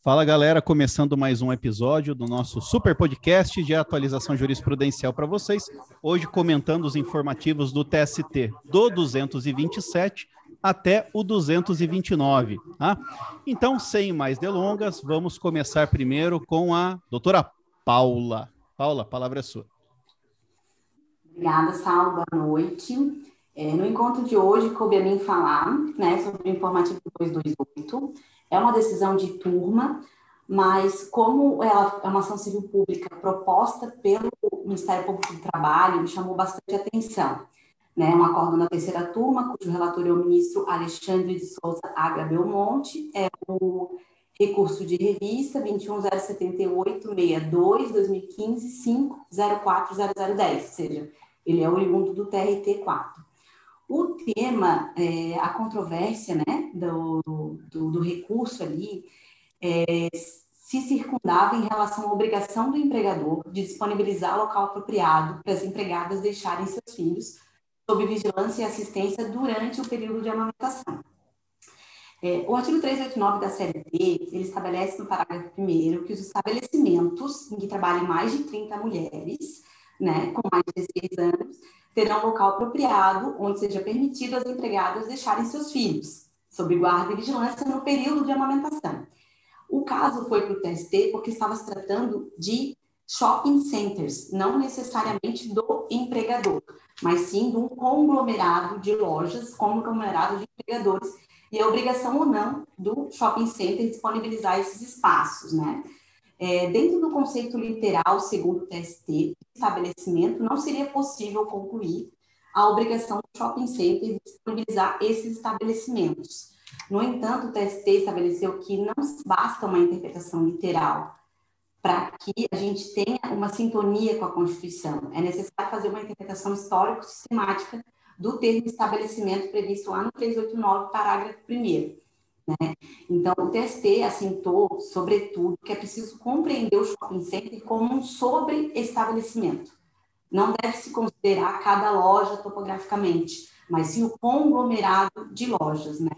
Fala galera, começando mais um episódio do nosso super podcast de atualização jurisprudencial para vocês. Hoje comentando os informativos do TST do 227 até o 229. Tá? Então, sem mais delongas, vamos começar primeiro com a doutora Paula. Paula, a palavra é sua. Obrigada, Sal. Boa noite. É, no encontro de hoje, coube a mim falar né, sobre o informativo 228. É uma decisão de turma, mas como ela é uma ação civil pública proposta pelo Ministério Público do Trabalho, me chamou bastante atenção né, um acordo na terceira turma, cujo relator é o ministro Alexandre de Souza Agra Belmonte, é o recurso de revista 21078-62-2015-5040010, ou seja, ele é oriundo do TRT4. O tema, é, a controvérsia né, do, do, do recurso ali, é, se circundava em relação à obrigação do empregador de disponibilizar local apropriado para as empregadas deixarem seus filhos sob vigilância e assistência durante o período de amamentação. É, o artigo 389 da CLT, ele estabelece no parágrafo 1 que os estabelecimentos em que trabalhem mais de 30 mulheres, né, com mais de 16 anos, terão local apropriado onde seja permitido às empregadas deixarem seus filhos, sob guarda e vigilância no período de amamentação. O caso foi para o TST porque estava se tratando de shopping centers, não necessariamente do empregador, mas sim de um conglomerado de lojas, conglomerado de empregadores, e a obrigação ou não do shopping center disponibilizar esses espaços, né? É, dentro do conceito literal, segundo o TST, estabelecimento, não seria possível concluir a obrigação do shopping center de disponibilizar esses estabelecimentos. No entanto, o TST estabeleceu que não basta uma interpretação literal para que a gente tenha uma sintonia com a Constituição. É necessário fazer uma interpretação histórico-sistemática do termo estabelecimento previsto lá no 389, parágrafo 1 né? Então, o TST assentou, sobretudo, que é preciso compreender o shopping center como um sobre-estabelecimento. Não deve se considerar cada loja topograficamente, mas sim o conglomerado de lojas, né?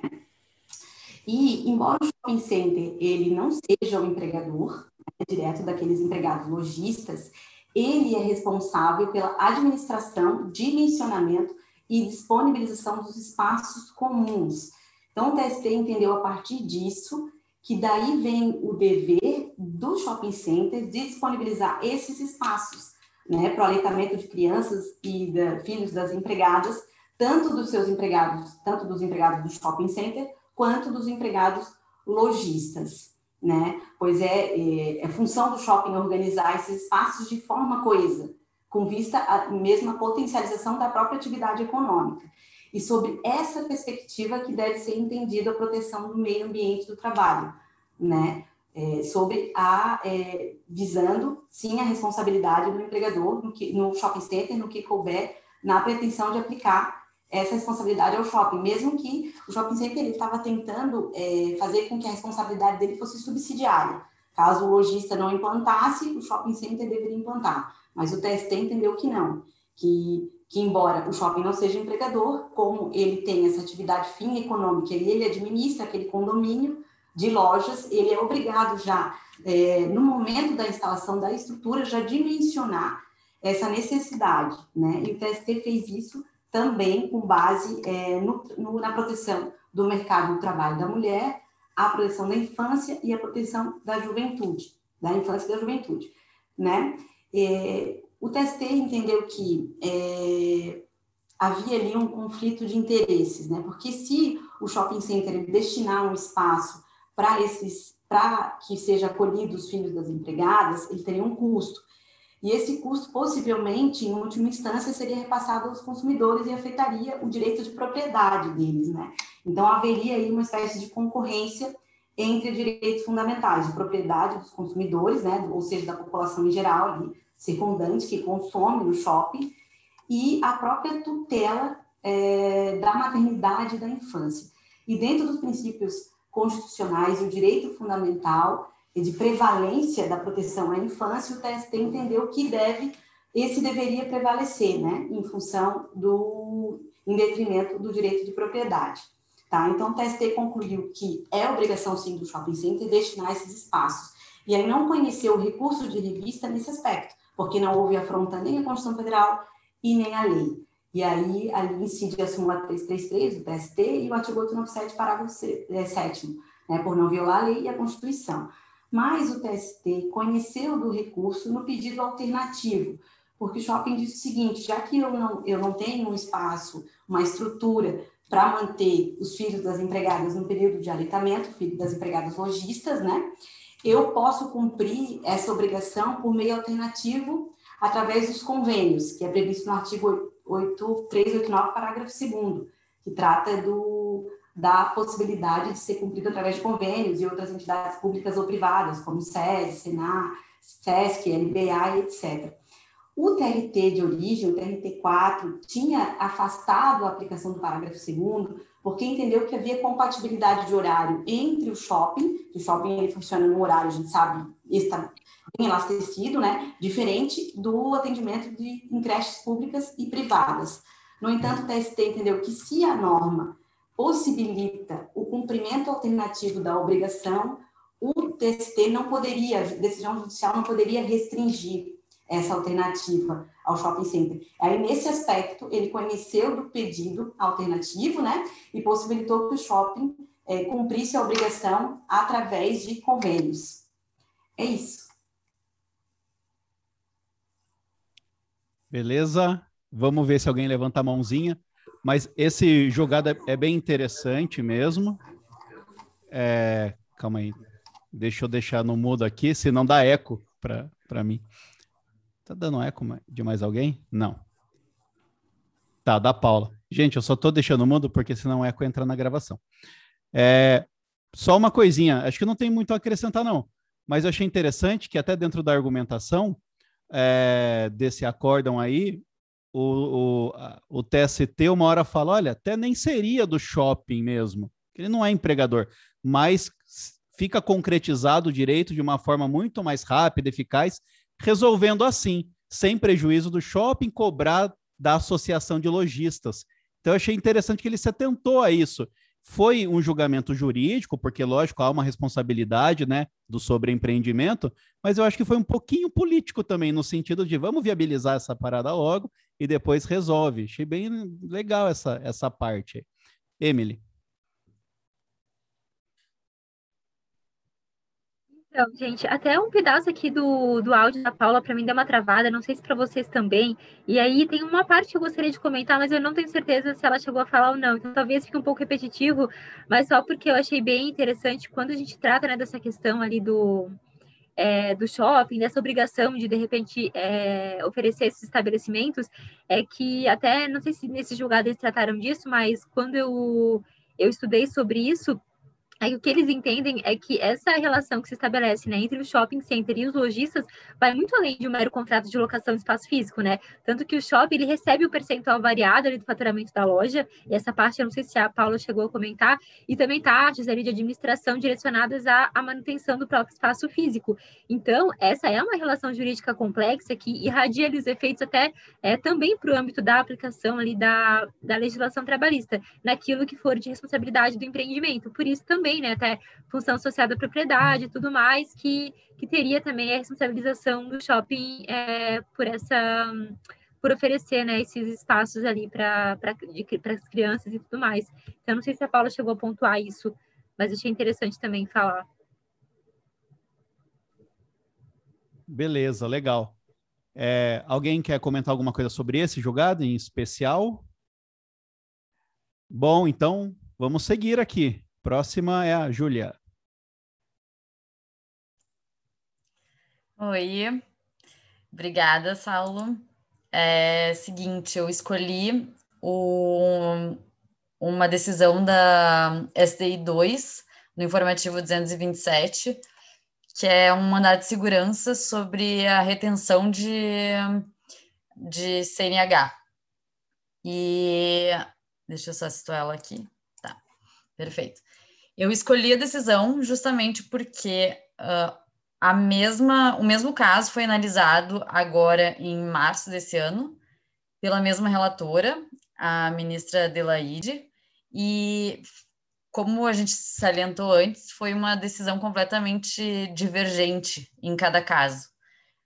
E, embora o shopping center ele não seja o empregador, direto daqueles empregados lojistas, ele é responsável pela administração, dimensionamento e disponibilização dos espaços comuns. Então, o TST entendeu a partir disso que daí vem o dever do shopping center de disponibilizar esses espaços, né, para o aleitamento de crianças e de, filhos das empregadas, tanto dos seus empregados, tanto dos empregados do shopping center, quanto dos empregados lojistas né? Pois é, é, é função do shopping organizar esses espaços de forma coesa, com vista a mesma potencialização da própria atividade econômica. E sobre essa perspectiva que deve ser entendida a proteção do meio ambiente do trabalho, né? É, sobre a é, visando sim a responsabilidade do empregador no, que, no shopping center, no que couber, na pretensão de aplicar essa responsabilidade ao shopping, mesmo que o shopping center ele estava tentando é, fazer com que a responsabilidade dele fosse subsidiária. Caso o lojista não implantasse, o shopping center deveria implantar. Mas o TST entendeu que não, que, que embora o shopping não seja empregador, como ele tem essa atividade fim econômica e ele administra aquele condomínio de lojas, ele é obrigado já, é, no momento da instalação da estrutura, já dimensionar essa necessidade, né? E o TST fez isso também com base é, no, no, na proteção do mercado do trabalho da mulher, a proteção da infância e a proteção da juventude, da infância e da juventude, né? É, o TST entendeu que é, havia ali um conflito de interesses, né? Porque se o shopping center destinar um espaço para esses, para que seja acolhido os filhos das empregadas, ele teria um custo. E esse custo, possivelmente, em última instância, seria repassado aos consumidores e afetaria o direito de propriedade deles, né? Então, haveria aí uma espécie de concorrência entre direitos fundamentais de propriedade dos consumidores, né? Ou seja, da população em geral, ali, circundante, que consome no shopping, e a própria tutela é, da maternidade e da infância. E dentro dos princípios constitucionais, o direito fundamental e de prevalência da proteção à infância, o TST entendeu que deve, esse deveria prevalecer, né, em função do, em detrimento do direito de propriedade. Tá? Então, o TST concluiu que é obrigação, sim, do shopping center destinar esses espaços. E aí não conheceu o recurso de revista nesse aspecto, porque não houve afronta nem à Constituição Federal e nem à lei. E aí, ali incide a súmula 333 do TST e o artigo 897, parágrafo 7 é, né, por não violar a lei e a Constituição. Mas o TST conheceu do recurso no pedido alternativo, porque o shopping diz o seguinte, já que eu não, eu não tenho um espaço, uma estrutura para manter os filhos das empregadas no período de aleitamento, filhos das empregadas lojistas, né? Eu posso cumprir essa obrigação por meio alternativo através dos convênios, que é previsto no artigo 8389, parágrafo 2 que trata do, da possibilidade de ser cumprido através de convênios e outras entidades públicas ou privadas, como SES, Senar, SESC, LBA etc. O TRT de origem, o TRT4, tinha afastado a aplicação do parágrafo 2 porque entendeu que havia compatibilidade de horário entre o shopping, que o shopping ele funciona no horário, a gente sabe, está bem elastecido, né? Diferente do atendimento de em creches públicas e privadas. No entanto, o TST entendeu que se a norma possibilita o cumprimento alternativo da obrigação, o TST não poderia, a decisão judicial não poderia restringir essa alternativa ao shopping center. Aí, nesse aspecto, ele conheceu do pedido alternativo, né, e possibilitou que o shopping é, cumprisse a obrigação através de convênios. É isso. Beleza? Vamos ver se alguém levanta a mãozinha. Mas esse jogado é, é bem interessante mesmo. É, calma aí. Deixa eu deixar no mudo aqui, senão dá eco para mim. Tá dando eco de mais alguém? Não. Tá, da Paula. Gente, eu só tô deixando mudo porque senão o eco entra na gravação. É, só uma coisinha, acho que não tem muito a acrescentar, não. Mas eu achei interessante que até dentro da argumentação é, desse acórdão aí, o, o, o TST uma hora fala, olha, até nem seria do shopping mesmo, ele não é empregador, mas fica concretizado o direito de uma forma muito mais rápida, eficaz, resolvendo assim, sem prejuízo do shopping, cobrar da associação de lojistas. Então, eu achei interessante que ele se atentou a isso. Foi um julgamento jurídico, porque, lógico, há uma responsabilidade né, do sobreempreendimento, mas eu acho que foi um pouquinho político também, no sentido de vamos viabilizar essa parada logo e depois resolve. Achei bem legal essa, essa parte. Emily. Então, gente, até um pedaço aqui do, do áudio da Paula para mim deu uma travada, não sei se para vocês também. E aí tem uma parte que eu gostaria de comentar, mas eu não tenho certeza se ela chegou a falar ou não. Então talvez fique um pouco repetitivo, mas só porque eu achei bem interessante quando a gente trata né, dessa questão ali do, é, do shopping, dessa obrigação de, de repente, é, oferecer esses estabelecimentos, é que até, não sei se nesse julgado eles trataram disso, mas quando eu, eu estudei sobre isso, O que eles entendem é que essa relação que se estabelece né, entre o shopping center e os lojistas vai muito além de um mero contrato de locação de espaço físico, né? Tanto que o shopping ele recebe o percentual variado ali do faturamento da loja, e essa parte eu não sei se a Paula chegou a comentar, e também taxas ali de administração direcionadas à, à manutenção do próprio espaço físico. Então, essa é uma relação jurídica complexa que irradia os efeitos até é, também para o âmbito da aplicação ali da, da legislação trabalhista, naquilo que for de responsabilidade do empreendimento. Por isso também também, né, até função social da propriedade e tudo mais, que, que teria também a responsabilização do shopping é, por essa por oferecer né, esses espaços ali para as crianças e tudo mais. Então, não sei se a Paula chegou a pontuar isso, mas achei interessante também falar. Beleza, legal. É, alguém quer comentar alguma coisa sobre esse jogado em especial? Bom, então vamos seguir aqui. Próxima é a Júlia. Oi, obrigada, Saulo. É seguinte, eu escolhi o, uma decisão da SDI 2, no informativo 227, que é um mandado de segurança sobre a retenção de, de CNH. E deixa eu só situar ela aqui. Tá, perfeito. Eu escolhi a decisão justamente porque uh, a mesma, o mesmo caso foi analisado agora em março desse ano pela mesma relatora, a ministra Adelaide, e como a gente salientou antes, foi uma decisão completamente divergente em cada caso.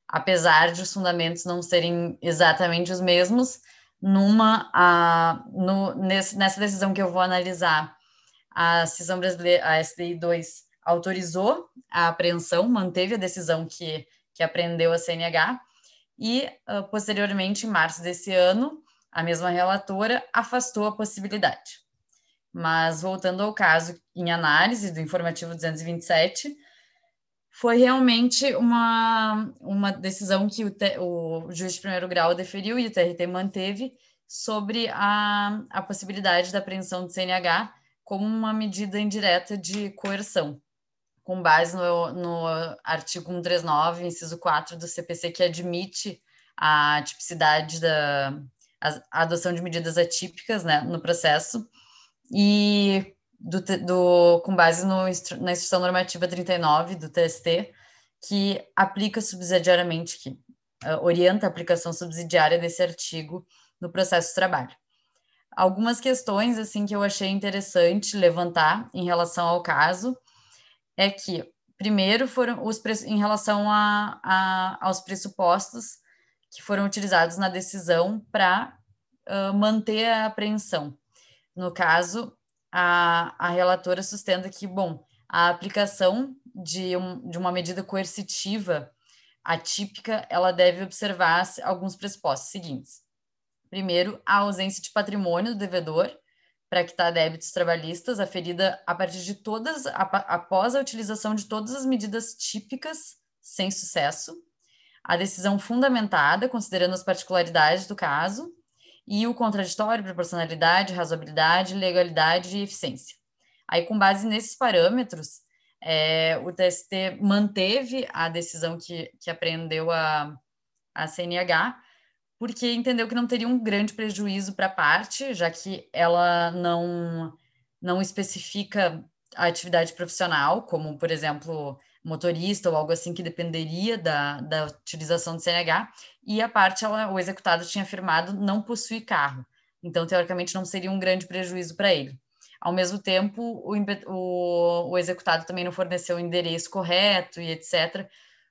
Apesar de os fundamentos não serem exatamente os mesmos, numa a, no, nesse, nessa decisão que eu vou analisar, a decisão brasileira, a SDI 2 autorizou a apreensão, manteve a decisão que, que apreendeu a CNH, e, uh, posteriormente, em março desse ano, a mesma relatora afastou a possibilidade. Mas, voltando ao caso em análise do informativo 227, foi realmente uma, uma decisão que o, o juiz de primeiro grau deferiu e o TRT manteve sobre a, a possibilidade da apreensão de CNH como uma medida indireta de coerção com base no, no artigo 139, inciso 4 do CPC, que admite a tipicidade da a, adoção de medidas atípicas né, no processo, e do, do, com base no, na Instrução Normativa 39 do TST, que aplica subsidiariamente, que uh, orienta a aplicação subsidiária desse artigo no processo de trabalho. Algumas questões assim que eu achei interessante levantar em relação ao caso é que, primeiro, foram os em relação a, a, aos pressupostos que foram utilizados na decisão para uh, manter a apreensão. No caso, a, a relatora sustenta que, bom, a aplicação de, um, de uma medida coercitiva atípica, ela deve observar alguns pressupostos seguintes. Primeiro, a ausência de patrimônio do devedor, para quitar débitos trabalhistas aferida a partir de todas, após a utilização de todas as medidas típicas, sem sucesso, a decisão fundamentada, considerando as particularidades do caso, e o contraditório, proporcionalidade, razoabilidade, legalidade e eficiência. Aí, com base nesses parâmetros, é, o TST manteve a decisão que, que apreendeu a, a CNH, porque entendeu que não teria um grande prejuízo para a parte, já que ela não, não especifica a atividade profissional, como, por exemplo, motorista ou algo assim que dependeria da, da utilização do CNH, e a parte, ela, o executado tinha afirmado não possuir carro. Então, teoricamente, não seria um grande prejuízo para ele. Ao mesmo tempo, o, o, o executado também não forneceu o endereço correto e etc.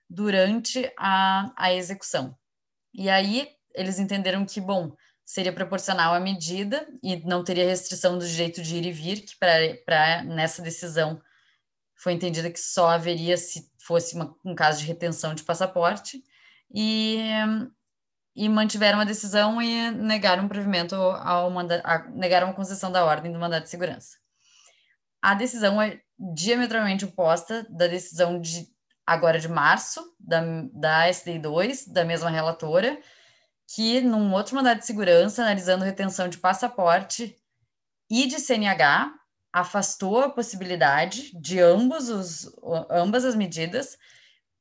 durante a, a execução. E aí, eles entenderam que, bom, seria proporcional à medida e não teria restrição do direito de ir e vir, que para nessa decisão foi entendida que só haveria se fosse uma, um caso de retenção de passaporte, e, e mantiveram a decisão e negaram o provimento ao mandato, negaram a concessão da ordem do mandato de segurança. A decisão é diametralmente oposta da decisão de agora de março, da, da SDI 2, da mesma relatora, que, num outro mandado de segurança, analisando retenção de passaporte e de CNH, afastou a possibilidade de ambos os, ambas as medidas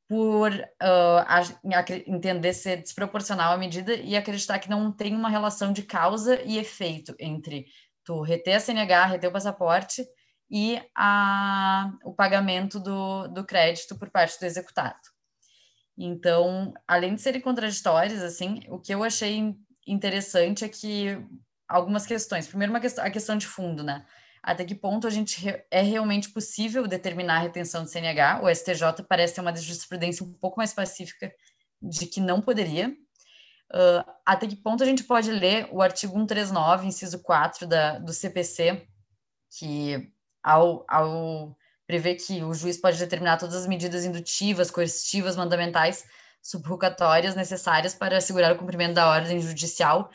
por uh, entender ser desproporcional a medida e acreditar que não tem uma relação de causa e efeito entre tu reter a CNH, reter o passaporte e a, o pagamento do, do crédito por parte do executado. Então, além de serem contraditórias, assim, o que eu achei interessante é que algumas questões. Primeiro, uma questão, a questão de fundo, né? Até que ponto a gente é realmente possível determinar a retenção do CNH? O STJ parece ter uma jurisprudência um pouco mais pacífica de que não poderia. Uh, até que ponto a gente pode ler o artigo 139, inciso 4 da, do CPC, que ao, ao prevê que o juiz pode determinar todas as medidas indutivas, coercitivas, mandamentais, subrogatórias necessárias para assegurar o cumprimento da ordem judicial.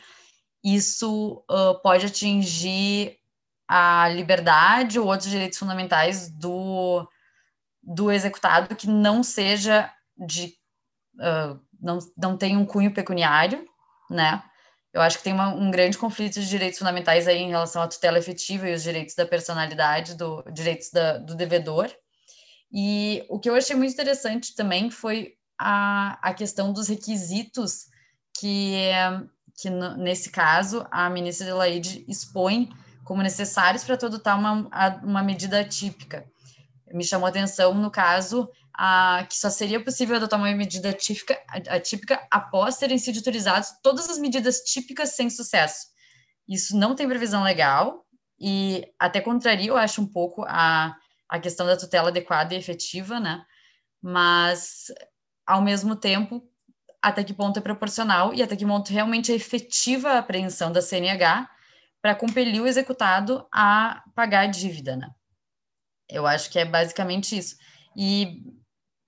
Isso uh, pode atingir a liberdade ou outros direitos fundamentais do, do executado que não seja de uh, não, não tem um cunho pecuniário, né? Eu acho que tem uma, um grande conflito de direitos fundamentais aí em relação à tutela efetiva e os direitos da personalidade, do direitos da, do devedor. E o que eu achei muito interessante também foi a, a questão dos requisitos que, que nesse caso, a ministra Adelaide expõe como necessários para adotar uma, uma medida atípica. Me chamou atenção, no caso, que só seria possível adotar uma medida típica, atípica após terem sido autorizadas todas as medidas típicas sem sucesso. Isso não tem previsão legal, e até contraria, eu acho, um pouco a, a questão da tutela adequada e efetiva, né? Mas, ao mesmo tempo, até que ponto é proporcional e até que ponto realmente é efetiva a apreensão da CNH para compelir o executado a pagar a dívida, né? Eu acho que é basicamente isso. E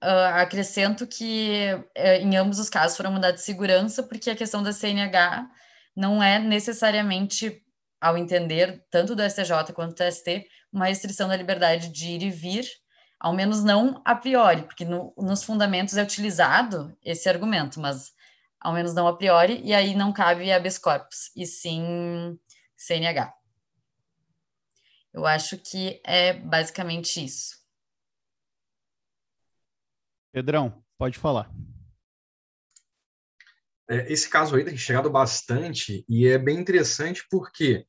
uh, acrescento que uh, em ambos os casos foram mandados de segurança, porque a questão da CNH não é necessariamente, ao entender tanto do STJ quanto do ST, uma restrição da liberdade de ir e vir, ao menos não a priori, porque no, nos fundamentos é utilizado esse argumento, mas ao menos não a priori, e aí não cabe habeas corpus, e sim CNH. Eu acho que é basicamente isso. Pedrão, pode falar. É, esse caso aí tem chegado bastante e é bem interessante porque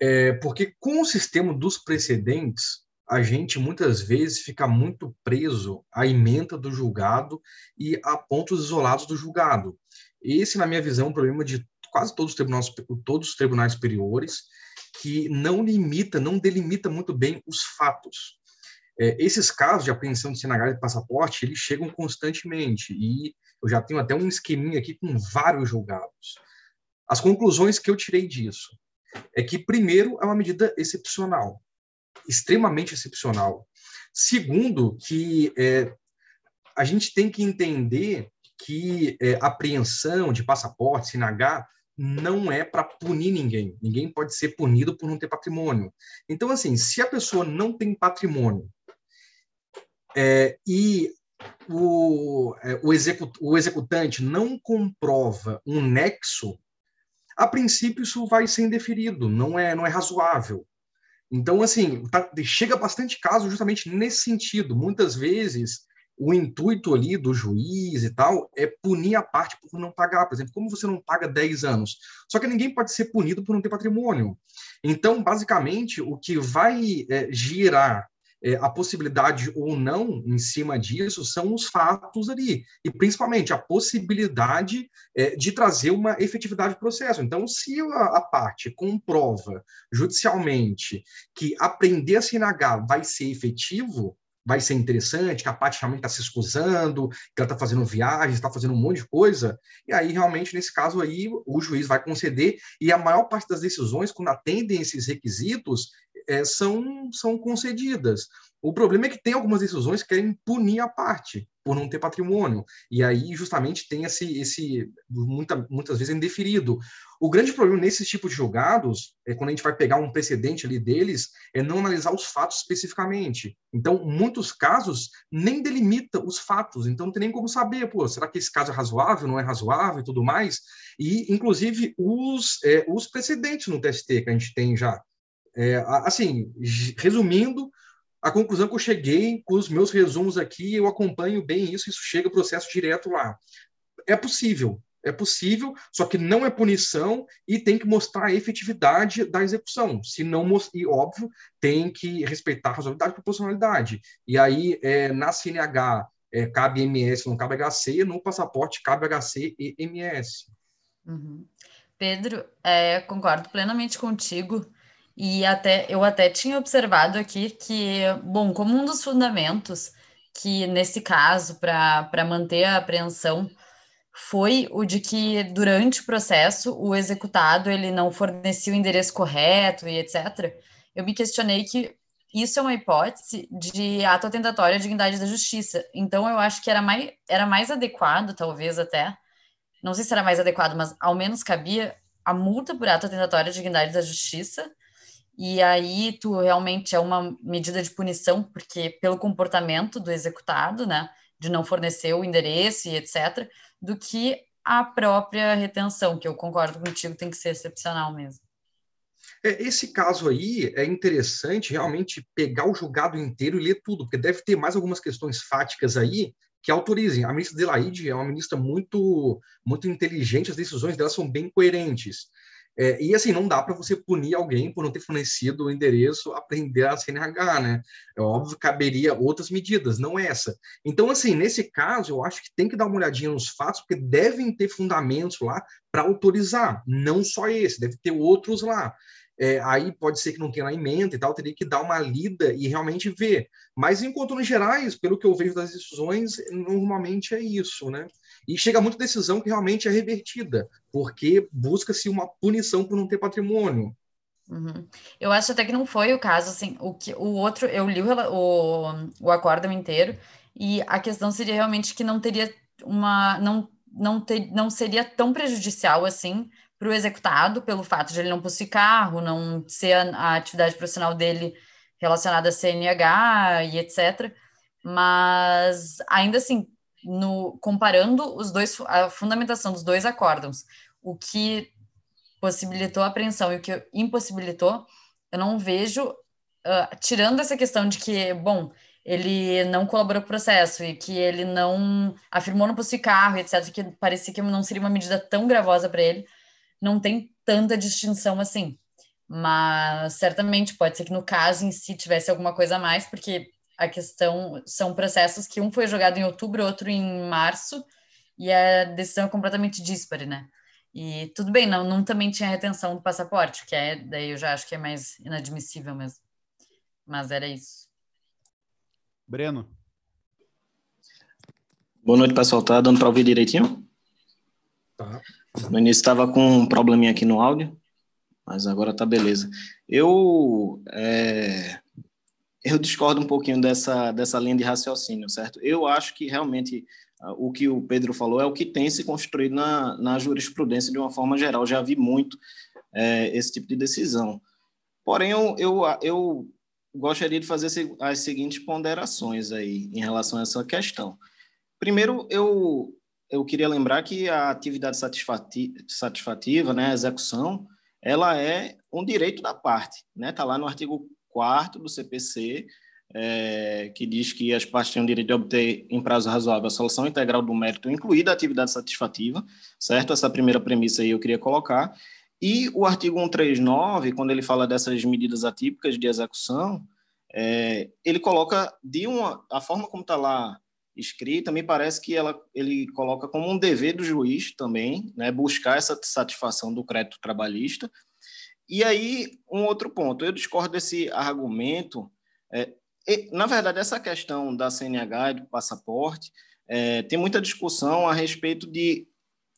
é, porque com o sistema dos precedentes a gente muitas vezes fica muito preso à emenda do julgado e a pontos isolados do julgado. Esse, na minha visão, é um problema de quase todos os tribunais, todos os tribunais superiores, que não limita, não delimita muito bem os fatos. É, esses casos de apreensão de CNH de passaporte, eles chegam constantemente, e eu já tenho até um esqueminha aqui com vários julgados. As conclusões que eu tirei disso é que, primeiro, é uma medida excepcional, extremamente excepcional. Segundo, que é, a gente tem que entender que é, apreensão de passaporte, CNH, não é para punir ninguém. Ninguém pode ser punido por não ter patrimônio. Então, assim, se a pessoa não tem patrimônio é, e o, é, o, execut, o executante não comprova um nexo, a princípio isso vai ser indeferido, não é, não é razoável. Então, assim, tá, chega bastante caso justamente nesse sentido. Muitas vezes o intuito ali do juiz e tal é punir a parte por não pagar. Por exemplo, como você não paga 10 anos? Só que ninguém pode ser punido por não ter patrimônio. Então, basicamente, o que vai é, girar é, a possibilidade ou não em cima disso são os fatos ali, e principalmente a possibilidade é, de trazer uma efetividade do processo. Então, se a, a, parte comprova judicialmente que aprender a CNH vai ser efetivo, vai ser interessante, que a parte realmente está se escusando, que ela está fazendo viagens, está fazendo um monte de coisa, e aí realmente, nesse caso aí, o juiz vai conceder, e a maior parte das decisões, quando atendem esses requisitos, é, são, são concedidas. O problema é que tem algumas decisões que querem punir a parte por não ter patrimônio. E aí, justamente, tem esse, esse muita, muitas vezes, indeferido. O grande problema nesses tipos de julgados, é quando a gente vai pegar um precedente ali deles, é não analisar os fatos especificamente. Então, muitos casos nem delimita os fatos, então não tem nem como saber, pô, será que esse caso é razoável, não é razoável e tudo mais? E, inclusive, os, é, os precedentes no TST que a gente tem já. É, assim, resumindo, a conclusão que eu cheguei com os meus resumos aqui, eu acompanho bem isso, isso chega processo direto lá. É possível, é possível, só que não é punição e tem que mostrar a efetividade da execução. Se não, e óbvio, tem que respeitar a razoabilidade e proporcionalidade. E aí, é, na CNH, é, cabe MS, não cabe HC, no passaporte cabe HC e MS. Uhum. Pedro, é, concordo plenamente contigo. E até eu até tinha observado aqui que, bom, como um dos fundamentos que nesse caso para manter a apreensão foi o de que durante o processo o executado ele não fornecia o endereço correto e etc. Eu me questionei que isso é uma hipótese de ato atentatório à dignidade da justiça. Então eu acho que era mais era mais adequado, talvez até, não sei se era mais adequado, mas ao menos cabia a multa por ato atentatório à dignidade da justiça e aí tu realmente é uma medida de punição, porque pelo comportamento do executado, né, de não fornecer o endereço e etc., do que a própria retenção, que eu concordo contigo, tem que ser excepcional mesmo. É, esse caso aí é interessante realmente pegar o julgado inteiro e ler tudo, porque deve ter mais algumas questões fáticas aí que autorizem. A ministra Delaide é uma ministra muito, muito inteligente, as decisões dela são bem coerentes. É, e assim, não dá para você punir alguém por não ter fornecido o endereço, aprender a CNH, né? É óbvio que caberia outras medidas, não essa. Então, assim, nesse caso, eu acho que tem que dar uma olhadinha nos fatos, porque devem ter fundamentos lá para autorizar, não só esse, deve ter outros lá. é, aí pode ser que não tenha na emenda e tal, teria que dar uma lida e realmente ver. Mas em contornos gerais, pelo que eu vejo das decisões, normalmente é isso, né? E chega muita decisão que realmente é revertida, porque busca-se uma punição por não ter patrimônio. Uhum. Eu acho até que não foi o caso, assim, o que o outro, eu li o, o, o acórdão inteiro, e a questão seria realmente que não teria uma, não, não, ter, não seria tão prejudicial assim para o executado, pelo fato de ele não possuir carro, não ser a, a atividade profissional dele relacionada a CNH e etc. Mas ainda assim, no, comparando os dois, a fundamentação dos dois acórdãos, o que possibilitou a apreensão e o que impossibilitou, eu não vejo, uh, tirando essa questão de que, bom, ele não colaborou com o processo e que ele não afirmou não possuir carro, etc., que parecia que não seria uma medida tão gravosa para ele, não tem tanta distinção assim. Mas certamente pode ser que no caso em si tivesse alguma coisa a mais, porque a questão são processos que um foi jogado em outubro, outro em março, e a decisão é completamente díspare, né? E tudo bem, não, não também tinha retenção do passaporte, que é, daí eu já acho que é mais inadmissível mesmo. Mas era isso. Breno. Boa noite, pessoal. Tá dando para ouvir direitinho? Tá. No início estava com um probleminha aqui no áudio, mas agora tá beleza. Eu é, eu discordo um pouquinho dessa dessa linha de raciocínio, certo? Eu acho que realmente o que o Pedro falou é o que tem se construído na, na jurisprudência de uma forma geral. Já vi muito é, esse tipo de decisão. Porém, eu, eu, eu gostaria de fazer as seguintes ponderações aí em relação a essa questão. Primeiro, eu eu queria lembrar que a atividade satisfativa, né, a execução, ela é um direito da parte, né? Está lá no artigo 4 do CPC, é, que diz que as partes têm o direito de obter em prazo razoável a solução integral do mérito, incluída a atividade satisfativa, certo? Essa primeira premissa aí eu queria colocar. E o artigo 139, quando ele fala dessas medidas atípicas de execução, é, ele coloca de uma a forma como está lá escrita, me parece que ela, ele coloca como um dever do juiz também, né, buscar essa satisfação do crédito trabalhista. E aí, um outro ponto, eu discordo desse argumento. É, na verdade, essa questão da CNH e do passaporte, é, tem muita discussão a respeito de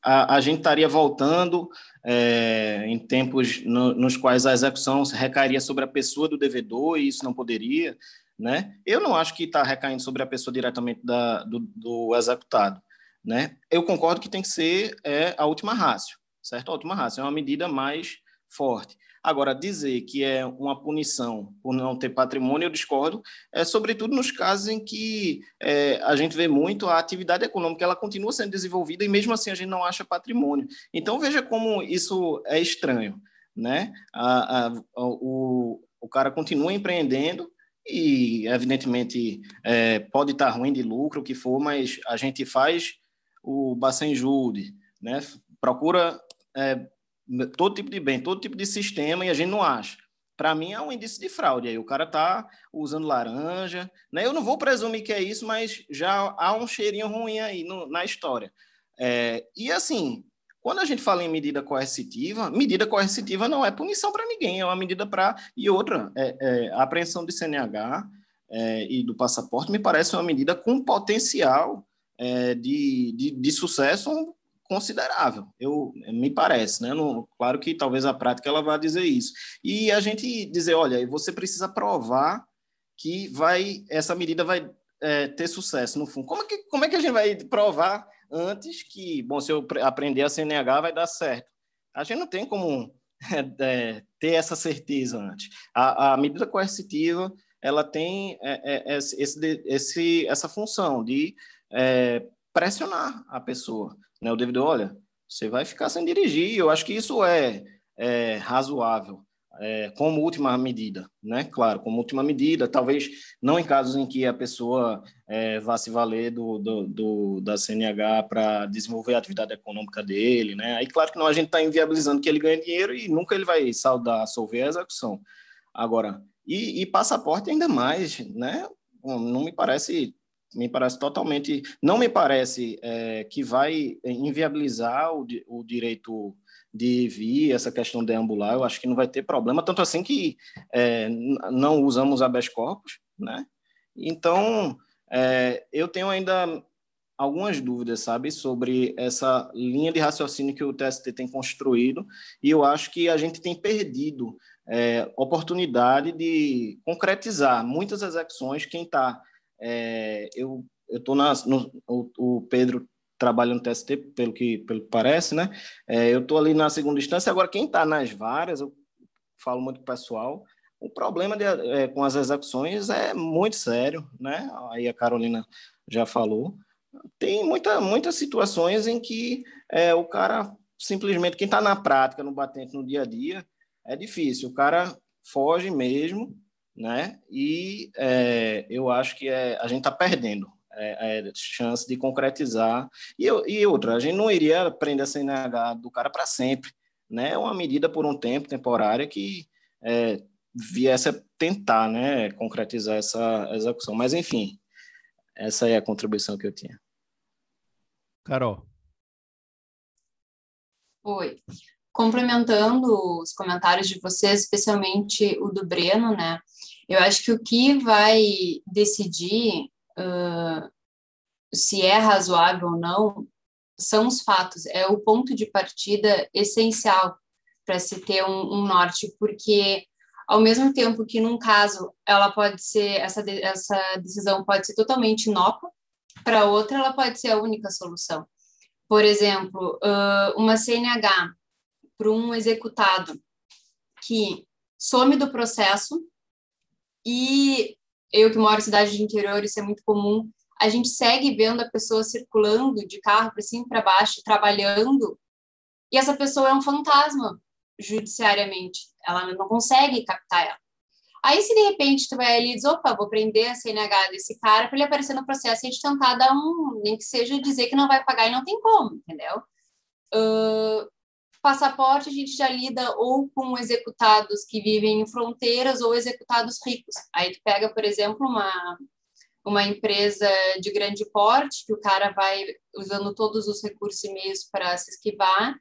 a, a gente estaria voltando é, em tempos no, nos quais a execução recairia sobre a pessoa do devedor e isso não poderia né? Eu não acho que está recaindo sobre a pessoa diretamente da, do, do, executado, né? Eu concordo que tem que ser é, a última rácio, certo? A última rácio é uma medida mais forte. Agora, dizer que é uma punição por não ter patrimônio, eu discordo, é, sobretudo nos casos em que é, a gente vê muito a atividade econômica, ela continua sendo desenvolvida e mesmo assim a gente não acha patrimônio. Então, veja como isso é estranho, né? A, a, a, o, o cara continua empreendendo, e evidentemente é, pode estar ruim de lucro, o que for, mas a gente faz o Jude, né? procura é, todo tipo de bem, todo tipo de sistema e a gente não acha. Para mim é um indício de fraude. Aí o cara está usando laranja, né? Eu não vou presumir que é isso, mas já há um cheirinho ruim aí no, na história. É, e assim, quando a gente fala em medida coercitiva, medida coercitiva não é punição para ninguém, é uma medida para. E outra, é, é, a apreensão de CNH é, e do passaporte me parece uma medida com potencial é, de, de, de, sucesso considerável, eu, me parece, né? Claro que talvez a prática ela vá dizer isso. E a gente dizer, olha, você precisa provar que vai essa medida vai é, ter sucesso no fundo. Como é, que, como é que a gente vai provar antes que, bom, se eu aprender a CNH vai dar certo. A gente não tem como é, ter essa certeza antes. A, a medida coercitiva ela tem é, é, esse, esse, essa função de é, pressionar a pessoa. Né? O devedor, olha, você vai ficar sem dirigir. Eu acho que isso é, é razoável é, como última medida, né? Claro, como última medida, talvez não em casos em que a pessoa é, vá se valer do, do, do da CNH para desenvolver a atividade econômica dele, né? Aí, claro que não, a gente está inviabilizando que ele ganhe dinheiro e nunca ele vai saldar, solver a execução. Agora, e, e passaporte ainda mais, né? Não me parece me parece totalmente, não me parece é, que vai inviabilizar o, o direito de vir, essa questão de ambular, eu acho que não vai ter problema, tanto assim que é, não usamos habeas corpus, né? Então, é, eu tenho ainda algumas dúvidas, sabe, sobre essa linha de raciocínio que o TST tem construído, e eu acho que a gente tem perdido é, oportunidade de concretizar muitas execuções. Quem está, é, eu estou no o, o Pedro trabalha no TST, pelo que, pelo que parece, né? É, eu estou ali na segunda instância. Agora, quem está nas várias, eu falo muito com o pessoal, o problema de, é, com as execuções é muito sério, né? Aí a Carolina já falou. Tem muita, muitas situações em que é, o cara simplesmente, quem está na prática, no batente, no dia a dia, é difícil. O cara foge mesmo, né? E é, eu acho que é, a gente está perdendo é, é, chance de concretizar. E, e outra, a gente não iria prender a CNH do cara para sempre, né? É uma medida por um tempo, temporária, que é, viesse a tentar né, concretizar essa execução. Mas, enfim, essa é a contribuição que eu tinha. Carol. Oi. Complementando os comentários de vocês, especialmente o do Breno, né? Eu acho que o que vai decidir uh, se é razoável ou não são os fatos, é o ponto de partida essencial para se ter um, um, norte, porque ao mesmo tempo que num caso ela pode ser essa essa decisão pode ser totalmente inócua, para outra ela pode ser a única solução. Por exemplo, uh, uma CNH para um executado que some do processo e eu que moro em cidade de interior, isso é muito comum. A gente segue vendo a pessoa circulando de carro para cima para baixo, trabalhando, e essa pessoa é um fantasma judiciariamente. Ela não consegue captar ela. Aí, se de repente tu vai ali e diz, opa, vou prender a CNH desse cara para ele aparecer no processo e a gente tentar dar um, nem que seja dizer que não vai pagar e não tem como, entendeu? Uh, passaporte a gente já lida ou com executados que vivem em fronteiras ou executados ricos. Aí tu pega, por exemplo, uma uma empresa de grande porte que o cara vai usando todos os recursos e meios para se esquivar,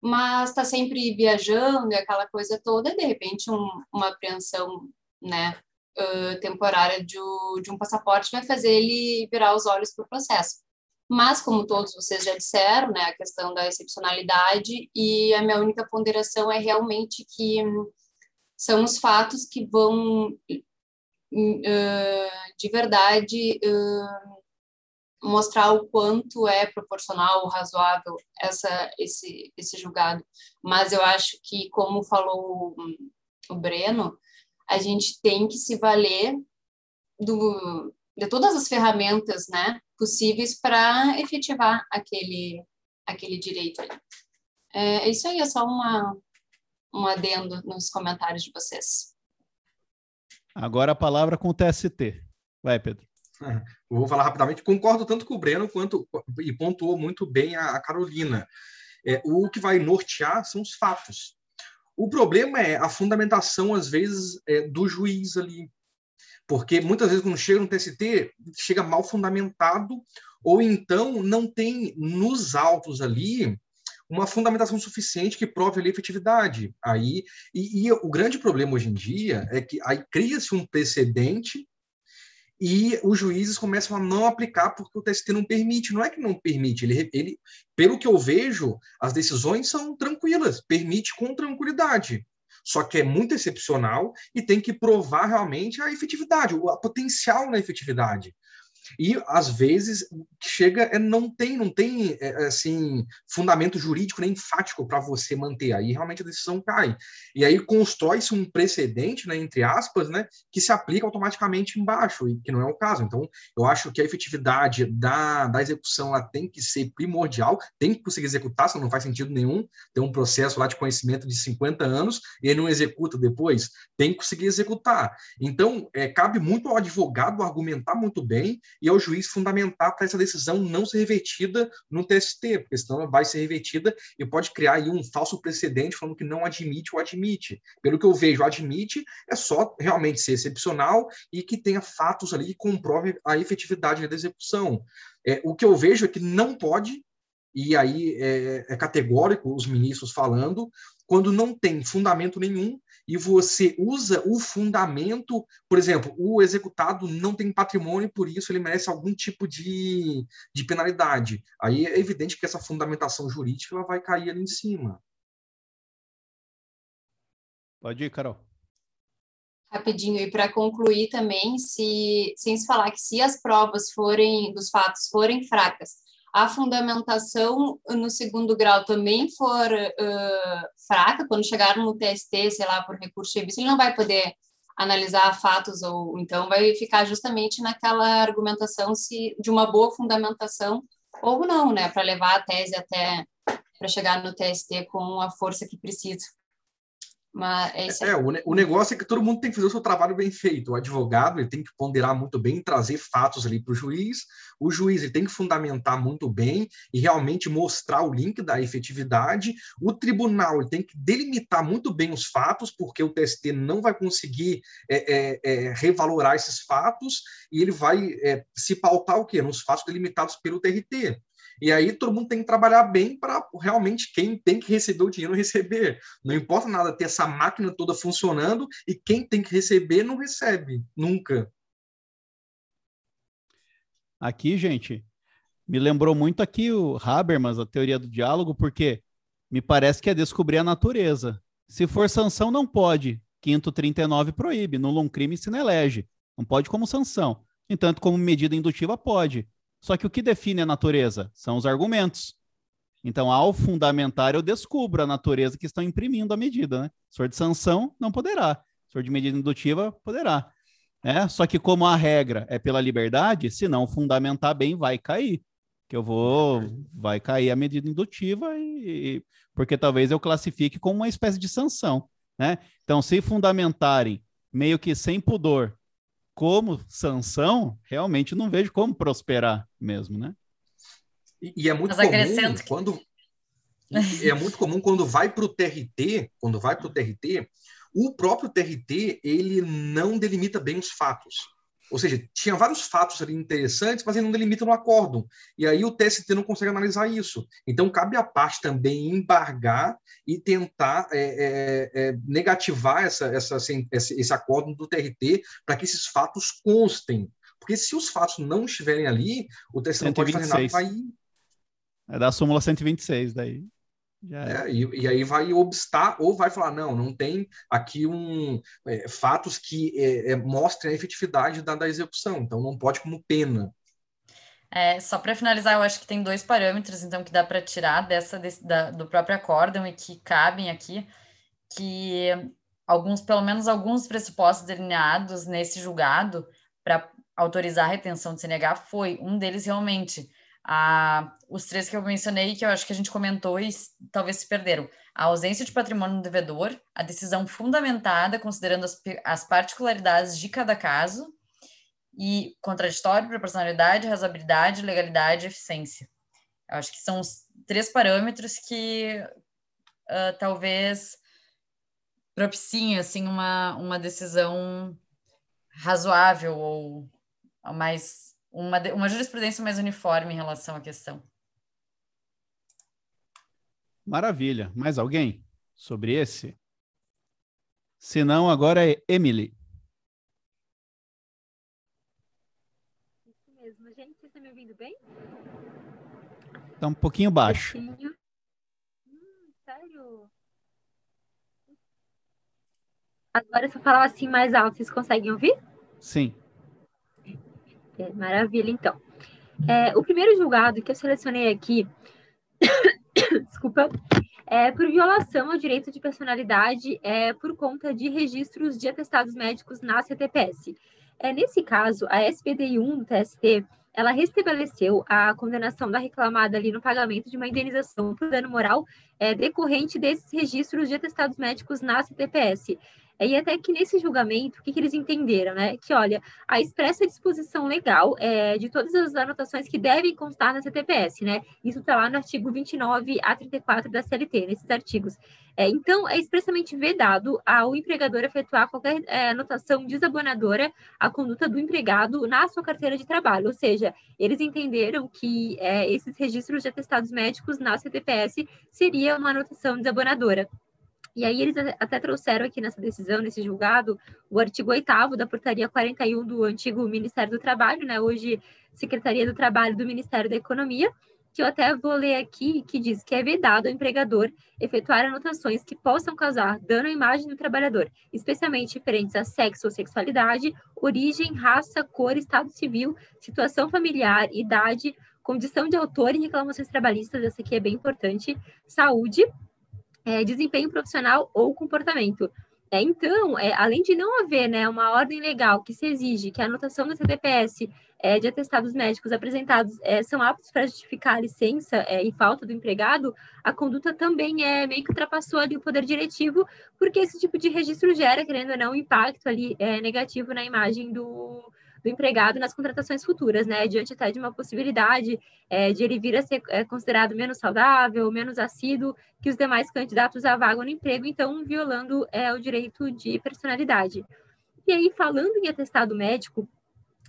mas está sempre viajando e aquela coisa toda, e de repente um, uma apreensão, né, uh, temporária de, de um passaporte vai fazer ele virar os olhos para o processo. Mas, como todos vocês já disseram, né, a questão da excepcionalidade, e a minha única ponderação é realmente que são os fatos que vão, uh, de verdade, uh, mostrar o quanto é proporcional ou razoável essa, esse, esse julgado. Mas eu acho que, como falou o Breno, a gente tem que se valer do, de todas as ferramentas né, possíveis para efetivar aquele, aquele direito. É, é, isso aí, é só uma, um adendo nos comentários de vocês. Agora a palavra com o TST. Vai, Pedro. Eu vou falar rapidamente. Concordo tanto com o Breno quanto e pontuou muito bem a, a Carolina. É, o que vai nortear são os fatos. O problema é a fundamentação, às vezes, é, do juiz ali. Porque muitas vezes, quando chega no TST, chega mal fundamentado, ou então não tem nos autos ali uma fundamentação suficiente que prove ali a efetividade. Aí, e, e o grande problema hoje em dia é que aí cria-se um precedente e os juízes começam a não aplicar porque o TST não permite. Não é que não permite, ele, ele, pelo que eu vejo, as decisões são tranquilas, permite com tranquilidade só que é muito excepcional e tem que provar realmente a efetividade, o potencial na efetividade. E às vezes chega é não tem não tem é, é, assim fundamento jurídico nem fático para você manter. Aí realmente a decisão cai. E aí constrói-se um precedente né entre aspas né que se aplica automaticamente embaixo e que não é o caso. Então eu acho que a efetividade da, da execução ela tem que ser primordial tem que conseguir executar senão não faz sentido nenhum ter um processo lá de conhecimento de 50 anos e ele não executa depois. Tem que conseguir executar. Então é, cabe muito ao advogado argumentar muito bem e ao juiz fundamentar para essa decisão não ser revertida no TST, porque senão ela vai ser revertida e pode criar aí um falso precedente falando que não admite ou admite. Pelo que eu vejo, admite é só realmente ser excepcional e que tenha fatos ali que comprove a efetividade da execução. É, o que eu vejo é que não pode e aí é, é categórico os ministros falando, quando não tem fundamento nenhum e você usa o fundamento, por exemplo, o executado não tem patrimônio, por isso ele merece algum tipo de, de penalidade. Aí é evidente que essa fundamentação jurídica ela vai cair ali em cima. Pode ir, Carol. Rapidinho, e para concluir também, se, sem se falar que se as provas forem, dos fatos forem fracas, a fundamentação no segundo grau também for uh, fraca, quando chegar no TST, sei lá, por recurso de ele não vai poder analisar fatos ou então vai ficar justamente naquela argumentação se de uma boa fundamentação ou não, né, para levar a tese até para chegar no TST com a força que precisa. Mas é, é o, o, negócio é que todo mundo tem que fazer o seu trabalho bem feito. O advogado ele tem que ponderar muito bem, trazer fatos ali para o juiz. O juiz ele tem que fundamentar muito bem e realmente mostrar o link da efetividade. O tribunal ele tem que delimitar muito bem os fatos, porque o TST não vai conseguir é, é, é, revalorar esses fatos e ele vai é, se pautar o quê? Nos fatos delimitados pelo TRT. E aí todo mundo tem que trabalhar bem para realmente quem tem que receber o dinheiro receber. Não importa nada ter essa máquina toda funcionando e quem tem que receber não recebe, nunca. Aqui, gente, me lembrou muito aqui o Habermas, a teoria do diálogo, porque me parece que é descobrir a natureza. Se for sanção, não pode. Quinto 39 proíbe. Nulo um crime se não elege. Não pode como sanção. Entanto, como medida indutiva, pode. Só que o que define a natureza são os argumentos. Então, ao fundamentar, eu descubro a natureza que estão imprimindo a medida. Né? Se de sanção, não poderá. Se de medida indutiva, poderá. É, só que como a regra é pela liberdade, se não fundamentar bem, vai cair. Que eu vou, vai cair a medida indutiva e, porque talvez eu classifique como uma espécie de sanção, né? Então, se fundamentarem meio que sem pudor como sanção, realmente não vejo como prosperar mesmo, né? E, e é muito Mas comum quando é muito comum quando vai para o TRT, quando vai para o TRT, o próprio TRT ele não delimita bem os fatos. Ou seja, tinha vários fatos ali interessantes, mas ele não delimita no acórdão. E aí o TST não consegue analisar isso. Então, cabe à parte também embargar e tentar é, é, é, negativar essa, essa, esse, esse acórdão do TRT para que esses fatos constem. Porque se os fatos não estiverem ali, o TST 126. não pode fazer nada. Vai... É da súmula 126 daí. É, e, e, aí vai obstar ou vai falar, não, não tem aqui um é, fatos que é, é mostrem a efetividade da, da execução, então não pode como pena. É, só para finalizar, eu acho que tem dois parâmetros, então, que dá para tirar dessa desse, da, do próprio acórdão e que cabem aqui, que alguns, pelo menos alguns pressupostos delineados nesse julgado para autorizar a retenção de CNH foi um deles realmente os três que eu mencionei, que eu acho que a gente comentou e talvez se perderam. A ausência de patrimônio devedor, a decisão fundamentada, considerando as, as particularidades de cada caso, e contraditório, proporcionalidade, razoabilidade, legalidade e eficiência. Eu acho que são os três parâmetros que uh, talvez propiciem assim, uma, uma decisão razoável ou mais uma, uma jurisprudência mais uniforme em relação à questão. Maravilha. Mais alguém sobre esse? Se não, agora é Emily. Isso mesmo. Gente, vocês estão me ouvindo bem? Está um pouquinho baixo. Hum, sério? Agora, se eu falar assim mais alto, vocês conseguem ouvir? Sim. É, maravilha, então. É, o primeiro julgado que eu selecionei aqui, desculpa, é por violação ao direito de personalidade é, por conta de registros de atestados médicos na CTPS. É, nesse caso, a SPDI1 do TST, ela restabeleceu a condenação da reclamada ali no pagamento de uma indenização por dano moral é, decorrente desses registros de atestados médicos na CTPS. E até que nesse julgamento, o que, que, eles entenderam, né? Que, olha, a expressa disposição legal é, de todas as anotações que devem constar na CTPS, né? Isso está lá no artigo 29 a 34 da CLT, nesses artigos. É, então, é expressamente vedado ao empregador efetuar qualquer é, anotação desabonadora à conduta do empregado na sua carteira de trabalho. Ou seja, eles entenderam que é, esses registros de atestados médicos na CTPS seria uma anotação desabonadora. E aí eles até trouxeram aqui nessa decisão, nesse julgado, o artigo 8 da portaria 41 do antigo Ministério do Trabalho, né? Hoje Secretaria do Trabalho do Ministério da Economia, que eu até vou ler aqui, que diz que é vedado ao empregador efetuar anotações que possam causar dano à imagem do trabalhador, especialmente referentes a sexo ou sexualidade, origem, raça, cor, estado civil, situação familiar, idade, condição de autor e reclamações trabalhistas, essa aqui é bem importante, saúde, é, desempenho profissional ou comportamento. É, então, é, além de não haver né, uma ordem legal que se exige que a anotação da CTPS é, de atestados médicos apresentados é, são aptos para justificar a licença é, em falta do empregado, a conduta também é meio que ultrapassou ali o poder diretivo, porque esse tipo de registro gera, querendo ou não, um impacto ali é, negativo na imagem do, do empregado nas contratações futuras, né? Diante até de uma possibilidade é, de ele vir a ser é, considerado menos saudável, menos assíduo que os demais candidatos à vaga no emprego, então violando é, o direito de personalidade. E aí, falando em atestado médico,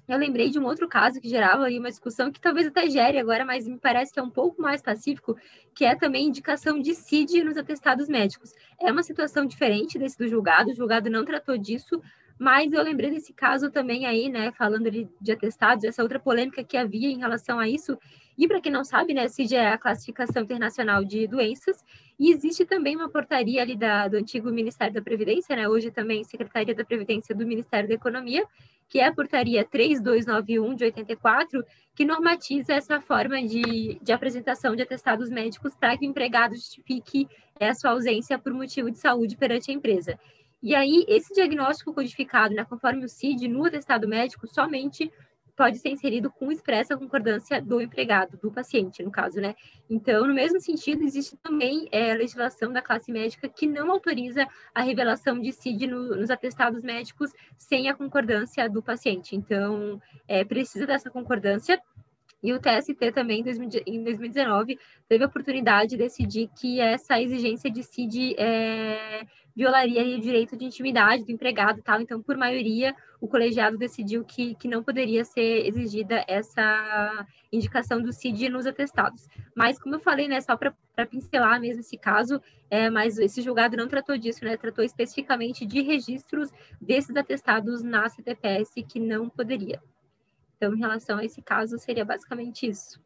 eu lembrei de um outro caso que gerava aí uma discussão que talvez até gere agora, mas me parece que é um pouco mais pacífico, que é também indicação de CID nos atestados médicos. É uma situação diferente desse do julgado, o julgado não tratou disso, mas eu lembrei desse caso também aí, né, falando de, de atestados, essa outra polêmica que havia em relação a isso. E para quem não sabe, né, CID é a classificação internacional de doenças, e existe também uma portaria ali da, do antigo Ministério da Previdência, né, hoje também Secretaria da Previdência do Ministério da Economia, que é a portaria 3291 de 84, que normatiza essa forma de, de apresentação de atestados médicos para que o empregado justifique a sua ausência por motivo de saúde perante a empresa. E aí, esse diagnóstico codificado, né, conforme o CID, no atestado médico, somente pode ser inserido com expressa concordância do empregado, do paciente, no caso, né? Então, no mesmo sentido, existe também é, legislação da classe médica que não autoriza a revelação de CID no, nos atestados médicos sem a concordância do paciente. Então, é, precisa dessa concordância e o TST também, em 2019, teve a oportunidade de decidir que essa exigência de CID é, violaria o direito de intimidade do empregado tal. Então, por maioria, o colegiado decidiu que, que não poderia ser exigida essa indicação do CID nos atestados. Mas, como eu falei, né, só para pincelar mesmo esse caso, é, mas esse julgado não tratou disso, né, tratou especificamente de registros desses atestados na CTPS que não poderia. Então, em relação a esse caso, seria basicamente isso.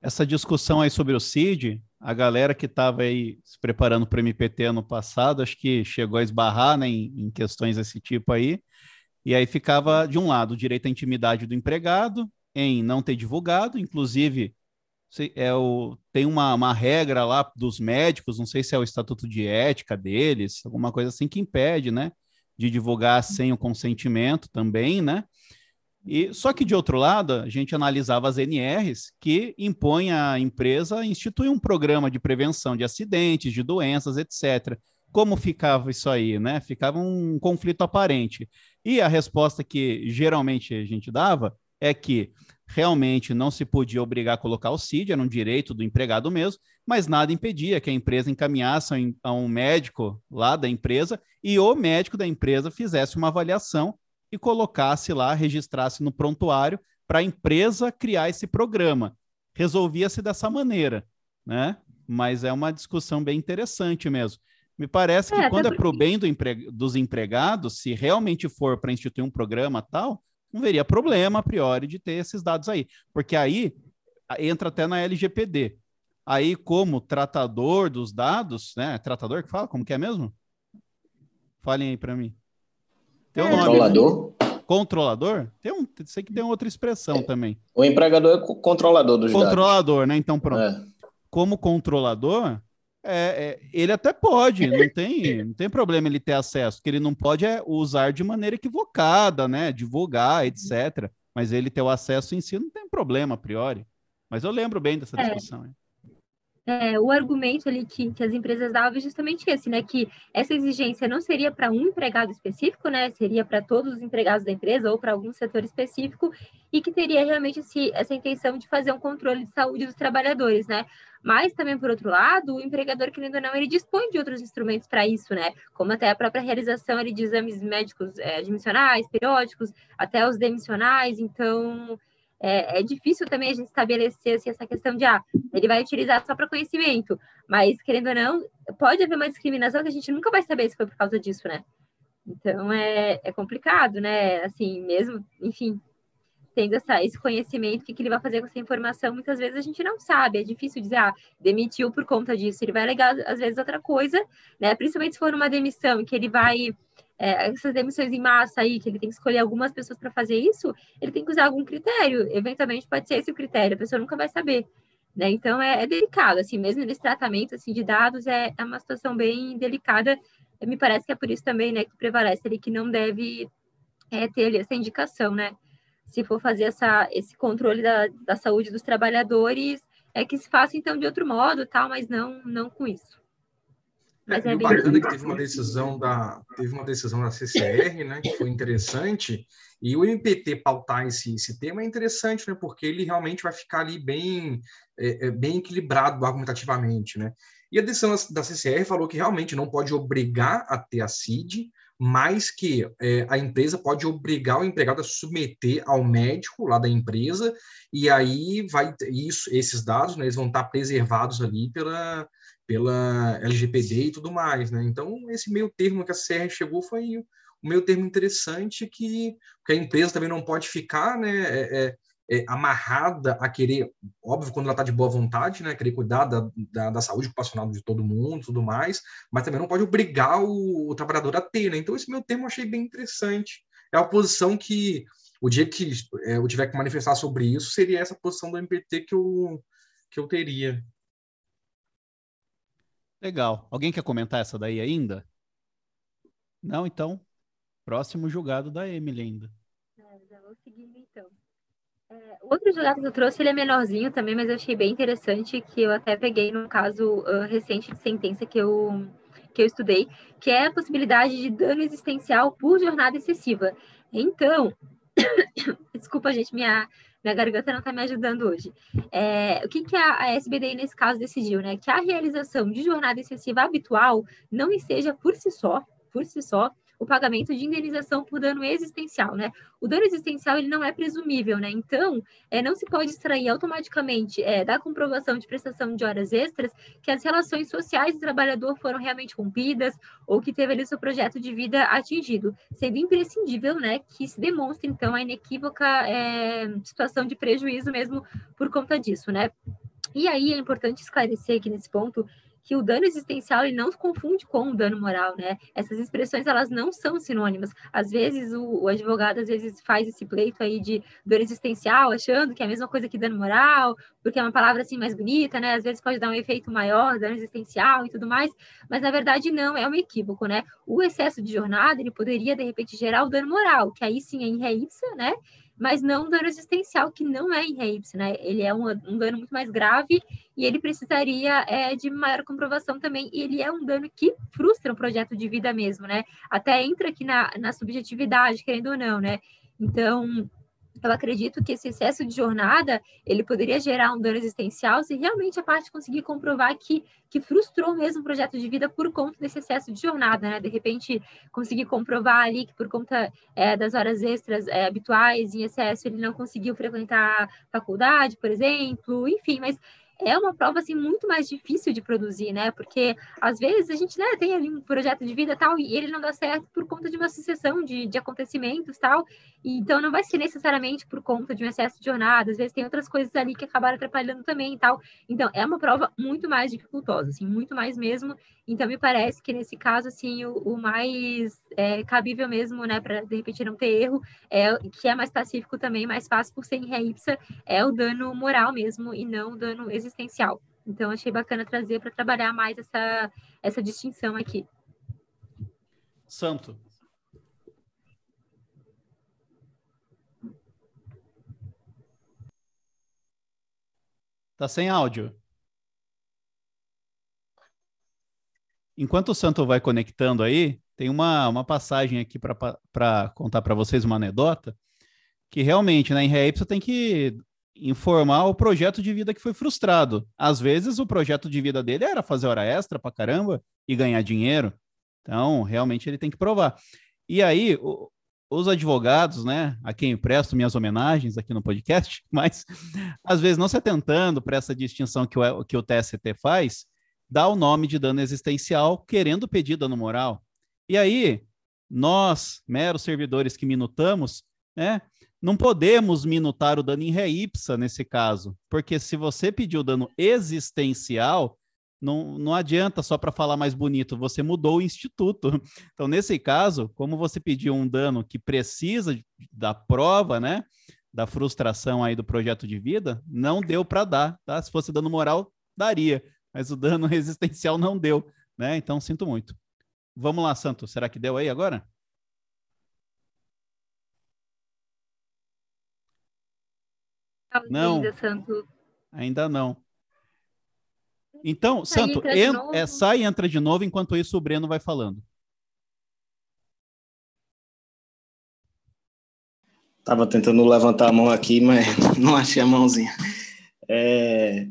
Essa discussão aí sobre o CID, a galera que estava aí se preparando para o MPT ano passado, acho que chegou a esbarrar né, em, em questões desse tipo aí, e aí ficava, de um lado, o direito à intimidade do empregado, em não ter divulgado, inclusive é o, tem uma, uma regra lá dos médicos, não sei se é o estatuto de ética deles, alguma coisa assim que impede, né, de divulgar sem o consentimento também, né? E só que de outro lado, a gente analisava as NRs que impõem à empresa instituir um programa de prevenção de acidentes, de doenças, etc. Como ficava isso aí, né? Ficava um conflito aparente. E a resposta que geralmente a gente dava é que realmente não se podia obrigar a colocar o CID, era um direito do empregado mesmo, mas nada impedia que a empresa encaminhasse a um médico lá da empresa e o médico da empresa fizesse uma avaliação e colocasse lá, registrasse no prontuário para a empresa criar esse programa. Resolvia-se dessa maneira, né? Mas é uma discussão bem interessante mesmo. Me parece que é, quando é para o bem do empre... dos empregados, se realmente for para instituir um programa tal, não veria problema a priori de ter esses dados aí, porque aí entra até na LGPD. Aí, como tratador dos dados, né? Tratador que fala, como que é mesmo? Falem aí para mim. Tem um controlador? Nome, controlador? Tem um, sei que tem outra expressão é. também. O empregador é controlador dos Controlador, dados. né? Então, pronto. É. Como controlador, é, é, ele até pode, não tem, não tem problema ele ter acesso. O que ele não pode é usar de maneira equivocada, né? Divulgar, etc. Mas ele ter o acesso em si não tem problema a priori. Mas eu lembro bem dessa é. discussão. É, o argumento ali que, que as empresas davam é justamente esse, né? Que essa exigência não seria para um empregado específico, né? Seria para todos os empregados da empresa ou para algum setor específico e que teria realmente esse, essa intenção de fazer um controle de saúde dos trabalhadores, né? Mas também, por outro lado, o empregador, querendo ou não, ele dispõe de outros instrumentos para isso, né? Como até a própria realização ali, de exames médicos é, admissionais, periódicos, até os demissionais. Então, é, é, difícil também a gente estabelecer assim, essa questão de, ah, ele vai utilizar só para conhecimento, mas, querendo ou não, pode haver uma discriminação que a gente nunca vai saber se foi por causa disso, né? Então, é, é complicado, né? Assim, mesmo, enfim, tendo essa, esse conhecimento, o que, que ele vai fazer com essa informação, muitas vezes a gente não sabe, é difícil dizer, ah, demitiu por conta disso, ele vai alegar, às vezes, outra coisa, né? Principalmente se for uma demissão, que ele vai é, essas demissões em massa aí, que ele tem que escolher algumas pessoas para fazer isso, ele tem que usar algum critério. Eventualmente pode ser esse o critério, a pessoa nunca vai saber. Né? Então é, é delicado, assim, mesmo nesse tratamento assim, de dados, é, é uma situação bem delicada. Me parece que é por isso também né, que prevalece ali que não deve é, ter essa indicação, né? Se for fazer essa, esse controle da, da saúde dos trabalhadores, é que se faça então de outro modo, tal, mas não, não com isso. Mas é, é bem... bacana que teve uma decisão da teve uma decisão da CCR, né, que foi interessante. E o MPT pautar esse, esse tema é interessante, né, porque ele realmente vai ficar ali bem é, é bem equilibrado argumentativamente, né. E a decisão da CCR falou que realmente não pode obrigar a ter a CID, mas que é, a empresa pode obrigar o empregado a submeter ao médico lá da empresa, e aí vai isso, esses dados, né, eles vão estar preservados ali pela, pela LGPD e tudo mais, né? Então, esse meio termo que a CR chegou foi um meio termo interessante que, que a empresa também não pode ficar, né, é, é, é amarrada a querer, óbvio, quando ela está de boa vontade, né, querer cuidar da, da, da, saúde ocupacional de todo mundo, tudo mais, mas também não pode obrigar o, o trabalhador a ter, né? Então, esse meu termo eu achei bem interessante. É a posição que, o dia que é, eu tiver que manifestar sobre isso, seria essa posição do MPT que eu, que eu teria. Legal. Alguém quer comentar essa daí ainda? Não, então. Próximo julgado da Emily ainda. É, já vou então. É, outro julgado que eu trouxe, ele é menorzinho também, mas eu achei bem interessante, que eu até peguei num caso uh, recente de sentença que eu, que eu estudei, que é a possibilidade de dano existencial por jornada excessiva. Então, desculpa, gente, minha, minha garganta não está me ajudando hoje. É, o que, que a, a SBDI, nesse caso, decidiu? Né? Que a realização de jornada excessiva habitual não esteja por si só, por si só, o pagamento de indenização por dano existencial, né? O dano existencial ele não é presumível, né? Então, é, não se pode extrair automaticamente é, da comprovação de prestação de horas extras que as relações sociais do trabalhador foram realmente rompidas ou que teve ali seu projeto de vida atingido, sendo imprescindível, né, que se demonstre então a inequívoca é, situação de prejuízo mesmo por conta disso, né? E aí é importante esclarecer aqui nesse ponto que o dano existencial ele não se confunde com o dano moral, né? Essas expressões elas não são sinônimas. Às vezes o, o, advogado às vezes faz esse pleito aí de dano existencial, achando que é a mesma coisa que dano moral, porque é uma palavra assim mais bonita, né? Às vezes pode dar um efeito maior, dano existencial e tudo mais, mas na verdade não, é um equívoco, né? O excesso de jornada ele poderia de repente gerar o dano moral, que aí sim é em ré né? Mas não um dano existencial, que não é em RAPS, né? Ele é um, um, dano muito mais grave e ele precisaria é, de maior comprovação também, e ele é um dano que frustra o projeto de vida mesmo, né? Até entra aqui na, na subjetividade, querendo ou não, né? Então, eu acredito que esse excesso de jornada ele poderia gerar um dano existencial se realmente a parte conseguir comprovar que, que frustrou mesmo o projeto de vida por conta desse excesso de jornada, né? De repente conseguir comprovar ali que por conta é, das horas extras é, habituais em excesso ele não conseguiu frequentar a faculdade, por exemplo, enfim, mas é uma prova assim muito mais difícil de produzir, né? Porque às vezes a gente né, tem ali um projeto de vida tal e ele não dá certo por conta de uma sucessão de, de acontecimentos tal. E, então não vai ser necessariamente por conta de um excesso de jornada. Às vezes tem outras coisas ali que acabaram atrapalhando também e tal. Então é uma prova muito mais dificultosa, assim, muito mais mesmo. Então me parece que nesse caso assim o, o mais é, cabível mesmo, né, para de repente não ter erro, é que é mais pacífico também, mais fácil por ser em ré é o dano moral mesmo e não o dano existencial. Então, achei bacana trazer para trabalhar mais essa, essa distinção aqui. Santo. Tá sem áudio. Enquanto o Santo vai conectando aí, tem uma, uma passagem aqui para contar para vocês uma anedota, que realmente, né, em REIP você tem que informar o projeto de vida que foi frustrado. Às vezes o projeto de vida dele era fazer hora extra para caramba e ganhar dinheiro. Então, realmente ele tem que provar. E aí, o, os advogados, né, a quem presto minhas homenagens aqui no podcast, mas às vezes não se atentando para essa distinção que o, que o TST faz, dá o nome de dano existencial querendo pedir dano moral. E aí, nós, meros servidores que minutamos, né, não podemos minutar o dano em ré ipsa nesse caso, porque se você pediu dano existencial, não, não adianta só para falar mais bonito, você mudou o instituto. Então, nesse caso, como você pediu um dano que precisa da prova, né, da frustração aí do projeto de vida, não deu para dar, tá? Se fosse dano moral, daria, mas o dano resistencial não deu, né? Então, sinto muito. Vamos lá, Santo, será que deu aí agora? Não, ainda não. Então, sai, Santo, en, é, sai e entra de novo, enquanto isso o Breno vai falando. Tava tentando levantar a mão aqui, mas não achei a mãozinha. É,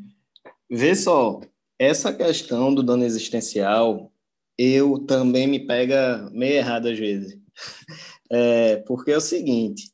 vê só, essa questão do dano existencial, eu também me pega meio errado às vezes. É, porque é o seguinte,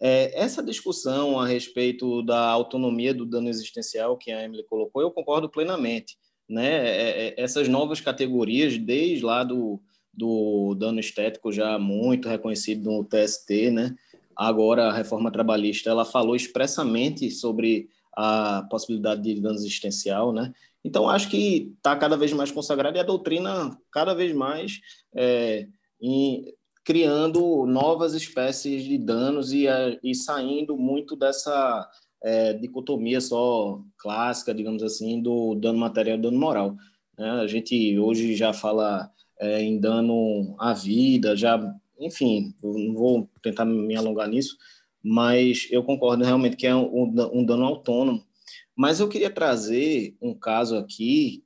é, essa discussão a respeito da autonomia do dano existencial que a Emily colocou, eu concordo plenamente. Né? É, é, essas novas categorias, desde lá do, do dano estético já muito reconhecido no TST, né? agora a reforma trabalhista ela falou expressamente sobre a possibilidade de dano existencial, né? Então acho que está cada vez mais consagrado e a doutrina cada vez mais é, em, criando novas espécies de danos e, e saindo muito dessa é, dicotomia só clássica, digamos assim, do dano material e dano moral. Né? A gente hoje já fala é, em dano à vida, já, enfim, não vou tentar me alongar nisso, mas eu concordo realmente que é um, um dano autônomo. Mas eu queria trazer um caso aqui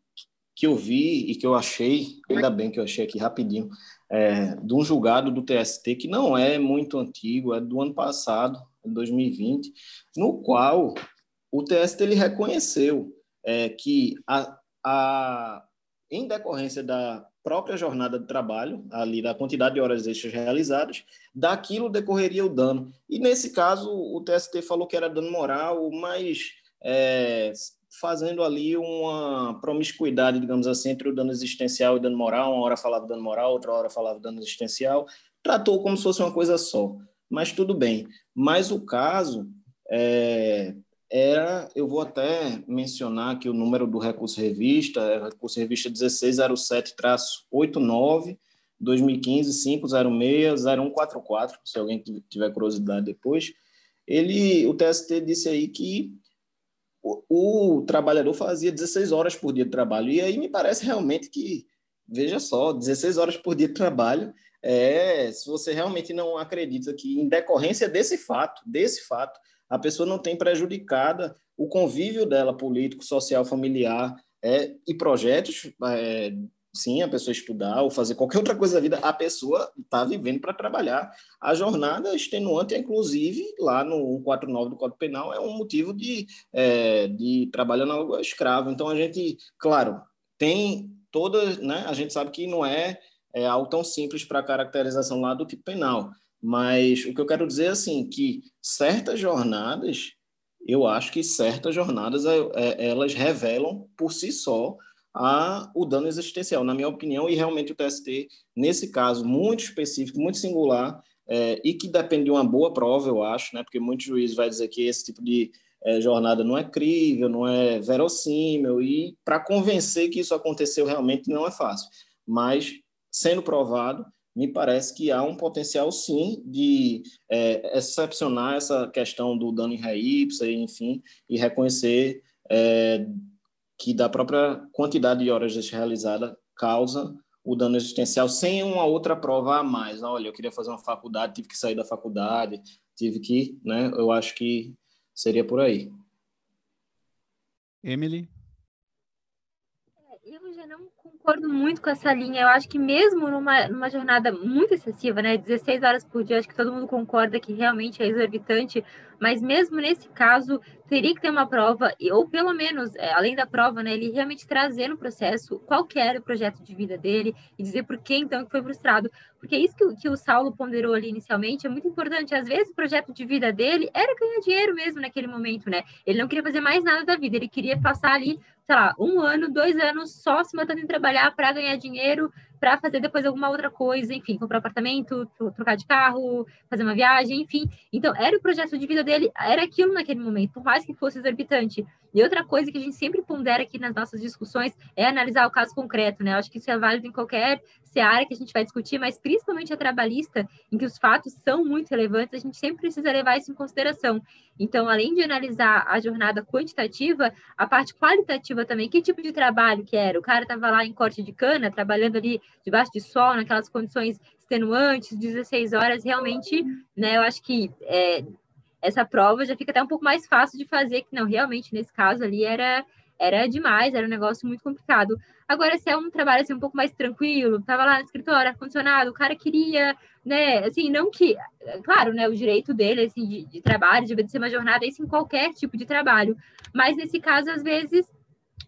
que eu vi e que eu achei, ainda bem que eu achei aqui rapidinho, é, de um julgado do TST que não é muito antigo, é do ano passado, 2020, no qual o TST ele reconheceu é, que a, a, em decorrência da própria jornada de trabalho, ali da quantidade de horas extras realizadas, daquilo decorreria o dano. E nesse caso, o TST falou que era dano moral, mas é, fazendo ali uma promiscuidade, digamos assim, entre o dano existencial e dano moral. Uma hora falava dano moral, outra hora falava dano existencial. Tratou como se fosse uma coisa só. Mas tudo bem. Mas o caso é, era, eu vou até mencionar aqui o número do recurso revista, é recurso revista 1607-89, 2015 506 0144, se alguém tiver curiosidade depois. Ele, o TST disse aí que o, o, trabalhador fazia 16 horas por dia de trabalho. E aí me parece realmente que, veja só, 16 horas por dia de trabalho, é, se você realmente não acredita que, em decorrência desse fato, desse fato, a pessoa não tem prejudicada o convívio dela político, social, familiar é, e projetos é, sim, a pessoa estudar ou fazer qualquer outra coisa da vida, a pessoa está vivendo para trabalhar. A jornada extenuante, inclusive, lá no 149 do Código Penal, é um motivo de, é, de trabalho análogo escravo. Então, a gente, claro, tem toda, né, a gente sabe que não é, é algo tão simples para caracterização lá do tipo penal, mas o que eu quero dizer é assim, que certas jornadas, eu acho que certas jornadas, é, é elas revelam por si só a o dano existencial, na minha opinião, e realmente o TST, nesse caso muito específico, muito singular, é, e que depende de uma boa prova, eu acho, né, porque muitos juízes vai dizer que esse tipo de é, jornada não é crível, não é verossímil, e para convencer que isso aconteceu realmente não é fácil. Mas, sendo provado, me parece que há um potencial, sim, de é, excepcionar essa questão do dano em ré ipsa, enfim, e reconhecer é, que da própria quantidade de horas realizada causa o dano existencial sem uma outra prova a mais. Olha, eu queria fazer uma faculdade, tive que sair da faculdade, tive que, né? Eu acho que seria por aí. Emily? É, concordo muito com essa linha. Eu acho que mesmo numa, numa jornada muito excessiva, né, 16 horas por dia, acho que todo mundo concorda que realmente é exorbitante, mas mesmo nesse caso, teria que ter uma prova, ou pelo menos, é, além da prova, né, ele realmente trazer no processo qual era o projeto de vida dele e dizer por que então que foi frustrado. Porque isso que, que o Saulo ponderou ali inicialmente é muito importante. Às vezes o projeto de vida dele era ganhar dinheiro mesmo naquele momento, né? Ele não queria fazer mais nada da vida, ele queria passar ali sei lá, um ano, dois anos só se matando em trabalhar para ganhar dinheiro, para fazer depois alguma outra coisa, enfim, comprar um apartamento, trocar de carro, fazer uma viagem, enfim. Então, era o projeto de vida dele, era aquilo naquele momento, por mais que fosse exorbitante. E outra coisa que a gente sempre pondera aqui nas nossas discussões é analisar o caso concreto, né? Eu acho que isso é válido em qualquer seara que a gente vai discutir, mas principalmente a trabalhista, em que os fatos são muito relevantes, a gente sempre precisa levar isso em consideração. Então, além de analisar a jornada quantitativa, a parte qualitativa também, que tipo de trabalho que era? O cara estava lá em corte de cana, trabalhando ali debaixo de sol, naquelas condições extenuantes, 16 horas, realmente, né, eu acho que é, essa prova já fica até um pouco mais fácil de fazer, que não, realmente, nesse caso ali era era demais, era um negócio muito complicado. Agora, se é um trabalho assim, um pouco mais tranquilo, tava lá no escritório, ar-condicionado, o cara queria, né, assim, não que, claro, né, o direito dele, assim, de, de trabalho, de ser uma jornada, isso em qualquer tipo de trabalho, mas nesse caso, às vezes,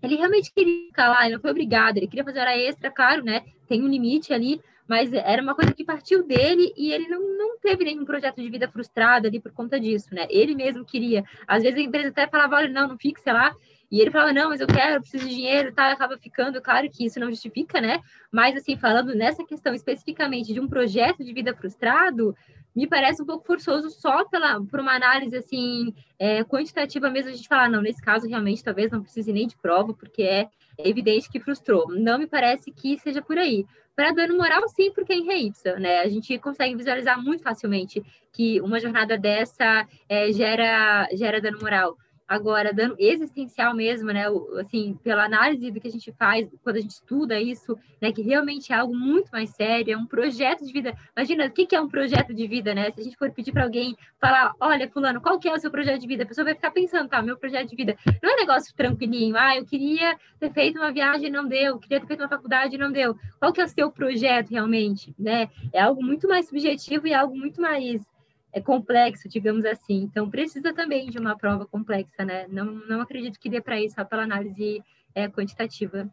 ele realmente queria ficar lá, ele não foi obrigado, ele queria fazer hora extra, claro, né, tem um limite ali, mas era uma coisa que partiu dele e ele não, não teve nenhum projeto de vida frustrado ali por conta disso, né? Ele mesmo queria. Às vezes a empresa até falava, olha, não, não fique, sei lá, e ele falava, não, mas eu quero, eu preciso de dinheiro e tal, acaba ficando, claro que isso não justifica, né? Mas, assim, falando nessa questão especificamente de um projeto de vida frustrado, me parece um pouco forçoso só pela, por uma análise, assim, é, quantitativa mesmo, a gente falar, não, nesse caso, realmente, talvez não precise nem de prova, porque é evidente que frustrou. Não me parece que seja por aí. Para dano moral, sim, porque é em reipsa, né? A gente consegue visualizar muito facilmente que uma jornada dessa é, gera, gera dano moral. Agora, dano existencial mesmo, né? Assim, pela análise do que a gente faz, quando a gente estuda isso, né? Que realmente é algo muito mais sério, é um projeto de vida. Imagina, o que é um projeto de vida, né? Se a gente for pedir para alguém falar, olha, fulano, qual que é o seu projeto de vida? A pessoa vai ficar pensando, tá, meu projeto de vida. Não é negócio tranquilinho, ah, eu queria ter feito uma viagem não deu, queria ter feito uma faculdade não deu. Qual que é o seu projeto realmente, né? É algo muito mais subjetivo e algo muito mais é complexo, digamos assim. Então, precisa também de uma prova complexa, né? Não, não acredito que dê para ir só pela análise é, quantitativa.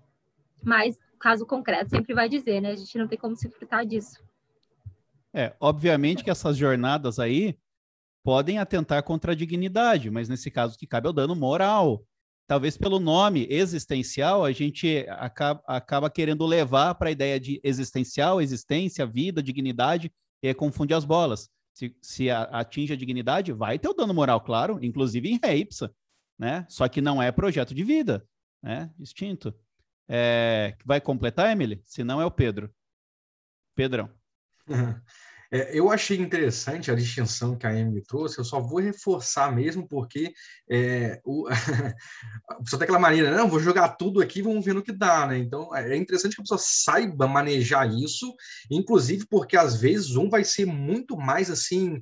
Mas, caso concreto, sempre vai dizer, né? A gente não tem como se furtar disso. É, obviamente que essas jornadas aí podem atentar contra a dignidade, mas nesse caso que cabe é o dano moral. Talvez pelo nome existencial, a gente acaba, acaba querendo levar para a ideia de existencial, existência, vida, dignidade, e confunde as bolas se, se atinge a dignidade, vai ter o dano moral, claro, inclusive em ré ipsa, né? Só que não é projeto de vida, né? Extinto. É, vai completar, Emily? Se não, é o Pedro. Pedrão. É, eu achei interessante a distinção que a Amy trouxe, eu só vou reforçar mesmo, porque é, o, só tem aquela maneira, não, vou jogar tudo aqui, vamos ver no que dá, né? Então, é interessante que a pessoa saiba manejar isso, inclusive porque às vezes um vai ser muito mais assim.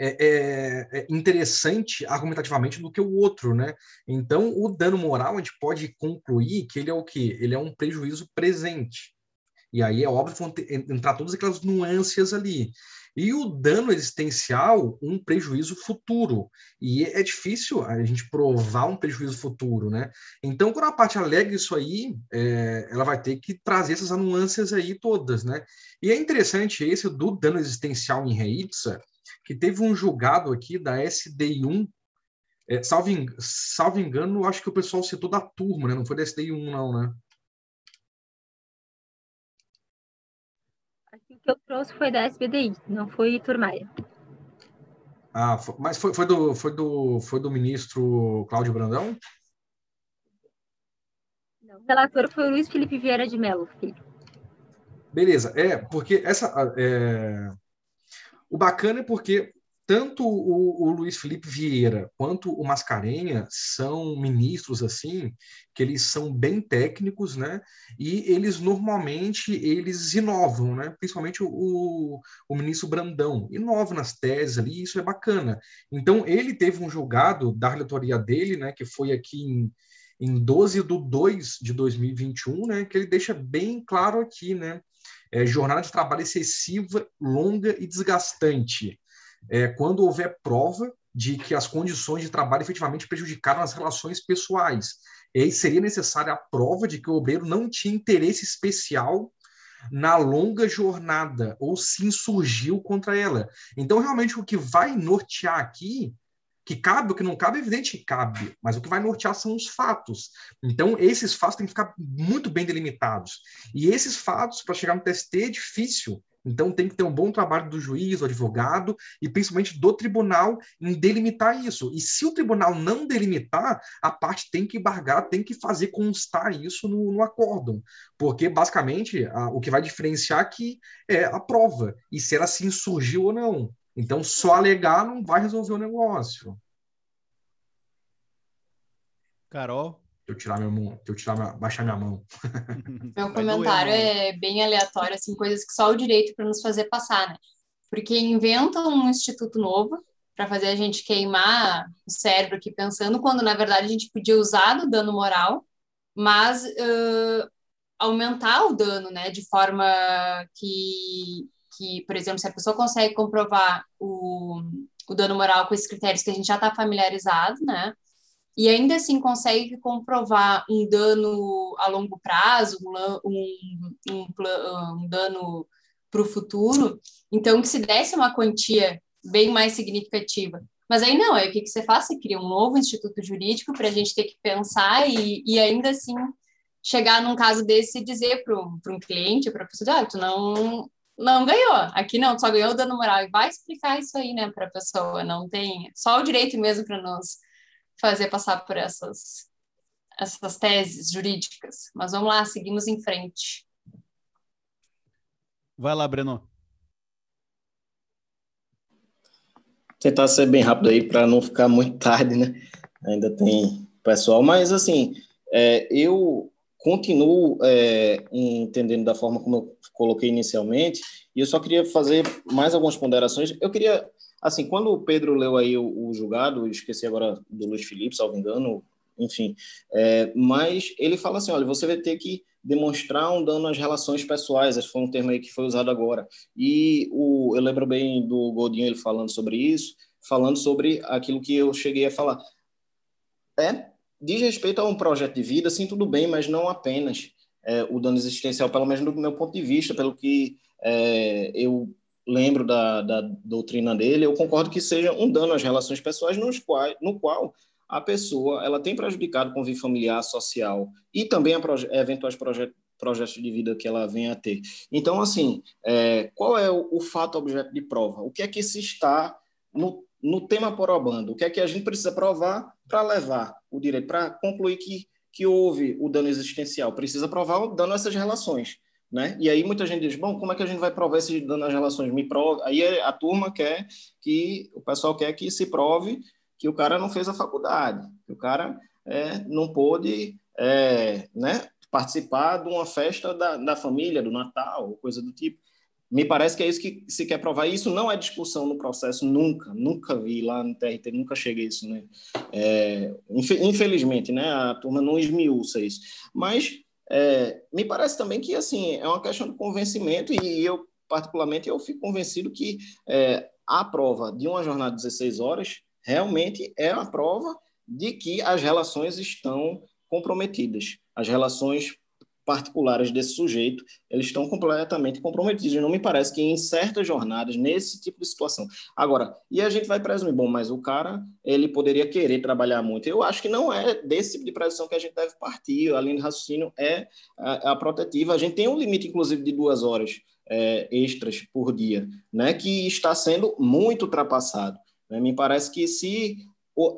É, é, é interessante argumentativamente do que o outro, né? Então, o dano moral a gente pode concluir que ele é o quê? Ele é um prejuízo presente. E aí é óbvio que vão ter, entrar todas aquelas nuances ali. E o dano existencial, um prejuízo futuro. E é difícil a gente provar um prejuízo futuro, né? Então, quando a parte alega isso aí, é, ela vai ter que trazer essas nuances aí todas, né? E é interessante esse do dano existencial em Reitza, que teve um julgado aqui da SDI1, é, salvo, salvo engano, acho que o pessoal citou da turma, né? Não foi da SDI1, não, né? Que eu trouxe foi da SBDI, não foi Turmaia. Ah, mas foi, foi, do, foi, do, foi do ministro Cláudio Brandão? Não, o relator foi o Luiz Felipe Vieira de Mello. Beleza, é, porque essa. É, o bacana é porque tanto o, o, Luiz Felipe Vieira quanto o Mascarenha são ministros assim que eles são bem técnicos, né? E eles normalmente eles inovam, né? Principalmente o, o ministro Brandão inova nas teses ali, isso é bacana. Então ele teve um julgado da relatoria dele, né? Que foi aqui em, em 12 de 2 de 2021, né, que ele deixa bem claro aqui, né, é, jornada de trabalho excessiva, longa e desgastante. É, quando houver prova de que as condições de trabalho efetivamente prejudicaram as relações pessoais. E aí seria necessária a prova de que o obreiro não tinha interesse especial na longa jornada ou se insurgiu contra ela. Então, realmente, o que vai nortear aqui que cabe, o que não cabe, é evidente que cabe, mas o que vai nortear são os fatos. Então, esses fatos têm que ficar muito bem delimitados. E esses fatos, para chegar no TST, é difícil. Então, tem que ter um bom trabalho do juiz, do advogado e principalmente do tribunal em delimitar isso. E se o tribunal não delimitar, a parte tem que embargar, tem que fazer constar isso no, no acórdão. Porque, basicamente, a, o que vai diferenciar aqui é a prova e se ela se insurgiu ou não. Então, só alegar não vai resolver o negócio. Carol? Eu tirar minha mão, eu tirar minha, baixar minha mão. Meu comentário é bem aleatório, assim, coisas que só o direito para nos fazer passar, né? Porque inventam um instituto novo para fazer a gente queimar o cérebro aqui pensando, quando na verdade a gente podia usar do dano moral, mas uh, aumentar o dano, né? De forma que que, por exemplo, se a pessoa consegue comprovar o, o dano moral com esses critérios que a gente já está familiarizado, né? E ainda assim consegue comprovar um dano a longo prazo, um, um, um dano para o futuro, então que se desse uma quantia bem mais significativa. Mas aí não, aí o que, que você faz? Você cria um novo instituto jurídico para a gente ter que pensar e, e ainda assim chegar num caso desse e dizer para um cliente, para a pessoa, ah, tu não, não ganhou. Aqui não, só ganhou dano moral. E vai explicar isso aí, né, para a pessoa. Não tem só o direito mesmo para nos fazer passar por essas, essas teses jurídicas. Mas vamos lá, seguimos em frente. Vai lá, Breno. Tentar ser bem rápido aí para não ficar muito tarde, né? Ainda tem pessoal, mas assim, é, eu continuo é, entendendo da forma como eu coloquei inicialmente, e eu só queria fazer mais algumas ponderações. Eu queria, assim, quando o Pedro leu aí o, o julgado, esqueci agora do Luiz Felipe, salvo engano, enfim, é, mas ele fala assim, olha, você vai ter que demonstrar um dano às relações pessoais, esse foi um termo aí que foi usado agora, e o, eu lembro bem do Godinho ele falando sobre isso, falando sobre aquilo que eu cheguei a falar. É, diz respeito a um projeto de vida, sim, tudo bem, mas não apenas é, o dano existencial, pelo menos do meu ponto de vista, pelo que é, eu lembro da, da, doutrina dele, eu concordo que seja um dano às relações pessoais nos quais, no qual a pessoa ela tem prejudicado o convívio familiar, social e também a proje eventuais projetos de vida que ela venha a ter. Então, assim, é, qual é o, o, fato objeto de prova? O que é que se está no, no tema porobando? O que é que a gente precisa provar para levar o direito, para concluir que que houve o dano existencial, precisa provar o dano a essas relações. Né? E aí muita gente diz, bom, como é que a gente vai provar esse dano às relações? Me prove. Aí a turma quer que, o pessoal quer que se prove que o cara não fez a faculdade, que o cara é, não pôde é, né, participar de uma festa da, da família, do Natal, coisa do tipo. Me parece que é isso que se quer provar. Isso não é discussão no processo, nunca, nunca vi lá no TRT, nunca cheguei a isso, né? É, infelizmente, né? A turma não esmiuça isso. Mas é, me parece também que, assim, é uma questão de convencimento e eu, particularmente, eu fico convencido que é, a prova de uma jornada de 16 horas realmente é a prova de que as relações estão comprometidas. As relações particulares desse sujeito, eles estão completamente comprometidos. Não me parece que em certas jornadas, nesse tipo de situação. Agora, e a gente vai presumir, bom, mas o cara, ele poderia querer trabalhar muito. Eu acho que não é desse tipo de presunção que a gente deve partir. A linha de raciocínio é a, a protetiva. A gente tem um limite, inclusive, de duas horas é, extras por dia, né, que está sendo muito ultrapassado. Né? Me parece que se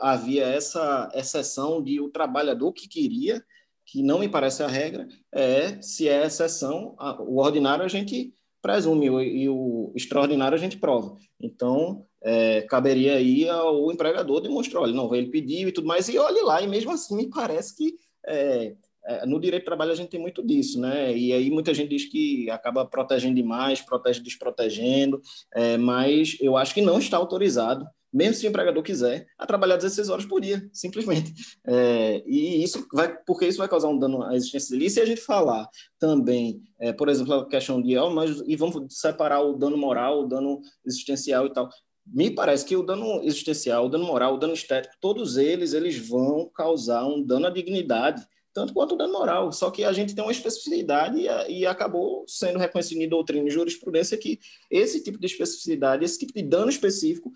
havia essa exceção de o trabalhador que queria que não me parece a regra, é se é exceção, a, o ordinário a gente presume e o extraordinário a gente prova. Então, é, caberia aí ao empregador demonstrar, olha, não, ele pediu e tudo mais, e olhe lá, e mesmo assim me parece que é, é, no direito do trabalho a gente tem muito disso, né? E aí muita gente diz que acaba protegendo demais, protege desprotegendo, é, mas eu acho que não está autorizado mesmo se o empregador quiser, a trabalhar 16 horas por dia, simplesmente. É, e isso vai, porque isso vai causar um dano à existência dele. E se a gente falar também, é, por exemplo, a questão de, oh, mas, e vamos separar o dano moral, o dano existencial e tal. Me parece que o dano existencial, o dano moral, o dano estético, todos eles, eles vão causar um dano à dignidade, tanto quanto o dano moral. Só que a gente tem uma especificidade e, e acabou sendo reconhecido em doutrina e jurisprudência que esse tipo de especificidade, esse tipo de dano específico,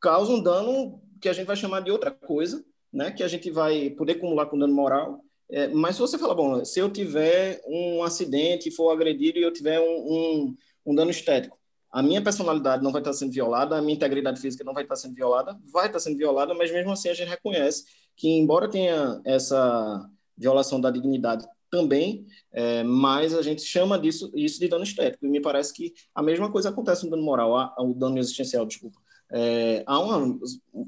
causa um dano que a gente vai chamar de outra coisa, né? Que a gente vai poder acumular com dano moral. É, mas se você falar, bom, se eu tiver um acidente, for agredido e eu tiver um, um, um dano estético, a minha personalidade não vai estar sendo violada, a minha integridade física não vai estar sendo violada, vai estar sendo violada, mas mesmo assim a gente reconhece que, embora tenha essa violação da dignidade também, é, mas a gente chama disso isso de dano estético. E me parece que a mesma coisa acontece no dano moral, o dano existencial, desculpa é, há uma,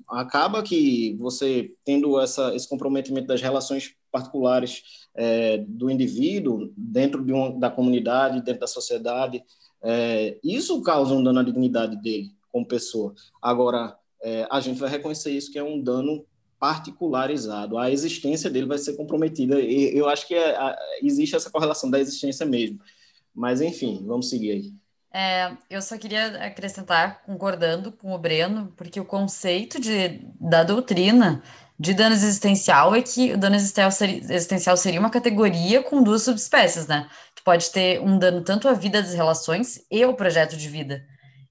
acaba que você tendo essa, esse comprometimento das relações particulares é, do indivíduo dentro de da comunidade, dentro da sociedade, é, isso causa um dano à dignidade dele como pessoa. Agora, é, a gente vai reconhecer isso que é um dano particularizado, a existência dele vai ser comprometida. E eu acho que é, existe essa correlação da existência mesmo. Mas, enfim, vamos seguir aí. É, eu só queria acrescentar, concordando com o Breno, porque o conceito de, da doutrina de dano existencial é que o dano existencial seria, uma categoria com duas subespécies, né? Tu pode ter um dano tanto à vida das relações e ao projeto de vida.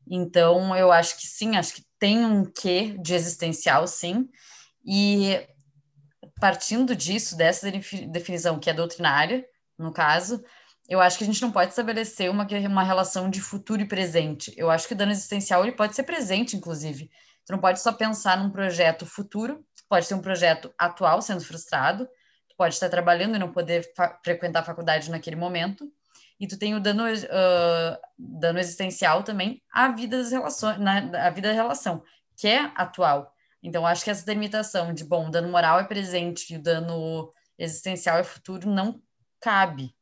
Então, eu acho que sim, acho que tem um quê de existencial, sim. E partindo disso, dessa definição que é doutrinária, no caso, eu acho que a gente não pode estabelecer uma, uma relação de futuro e presente. Eu acho que o dano existencial ele pode ser presente, inclusive. Tu não pode só pensar num projeto futuro, tu pode ter um projeto atual sendo frustrado, tu pode estar trabalhando e não poder frequentar a faculdade naquele momento, e tu tem o dano, uh, dano existencial também à vida das relações, na, à vida da relação, que é atual. Então, acho que essa delimitação de, bom, o dano moral é presente e o dano existencial é futuro não cabe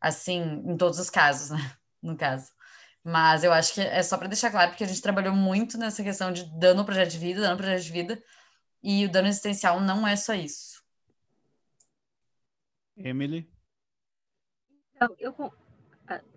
assim, em todos os casos, né? No caso. Mas eu acho que é só para deixar claro, porque a gente trabalhou muito nessa questão de dano ao projeto de vida, dano ao projeto de vida, e o dano existencial não é só isso. Emily? Então, eu,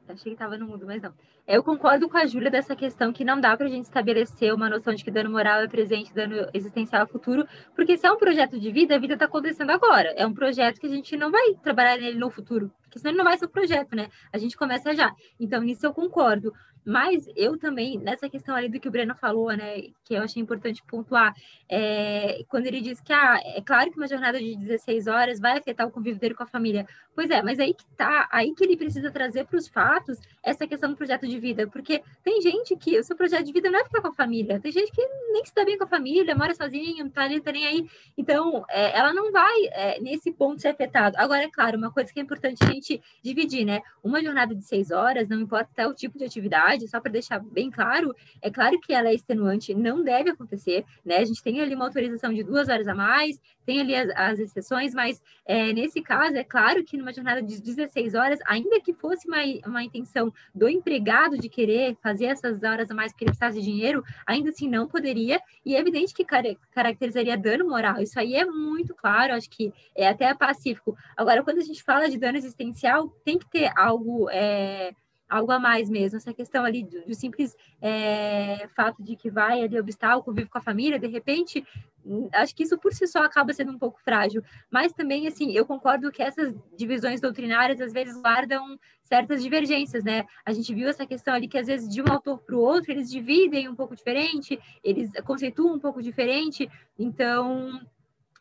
achei que estava no mundo, mas não. Eu concordo com a Júlia dessa questão que não dá para a gente estabelecer uma noção de que dano moral é presente, dano existencial é futuro, porque se é um projeto de vida, a vida está acontecendo agora. É um projeto que a gente não vai trabalhar nele no futuro, porque senão ele não vai ser um projeto, né? A gente começa já. Então, nisso eu concordo. Mas eu também, nessa questão ali do que o Breno falou, né, que eu achei importante pontuar, é, quando ele diz que ah, é claro que uma jornada de 16 horas vai afetar o convívio dele com a família. Pois é, mas aí que tá, aí que ele precisa trazer para os fatos essa questão do projeto de vida, porque tem gente que o seu projeto de vida não é ficar com a família, tem gente que nem se dá bem com a família, mora sozinho, tá ali, tá nem aí. Então, é, ela não vai é, nesse ponto ser afetado. Agora, é claro, uma coisa que é importante a gente dividir, né? Uma jornada de seis horas, não importa até o tipo de atividade, só para deixar bem claro, é claro que ela é extenuante, não deve acontecer, né? A gente tem ali uma autorização de duas horas a mais, tem ali as, as exceções, mas é, nesse caso, é claro que numa jornada de 16 horas, ainda que fosse uma, uma intenção do empregado de querer fazer essas horas a mais porque ele precisasse de dinheiro, ainda assim não poderia, e é evidente que car caracterizaria dano moral. Isso aí é muito claro, acho que é até pacífico. Agora, quando a gente fala de dano existencial, tem que ter algo. É, algo a mais mesmo, essa questão ali do, do simples é, fato de que vai ali obstar o convívio com a família, de repente, hum, acho que isso por si só acaba sendo um pouco frágil, mas também, assim, eu concordo que essas divisões doutrinárias às vezes guardam certas divergências, né? A gente viu essa questão ali que às vezes de um autor para o outro eles dividem um pouco diferente, eles conceituam um pouco diferente, então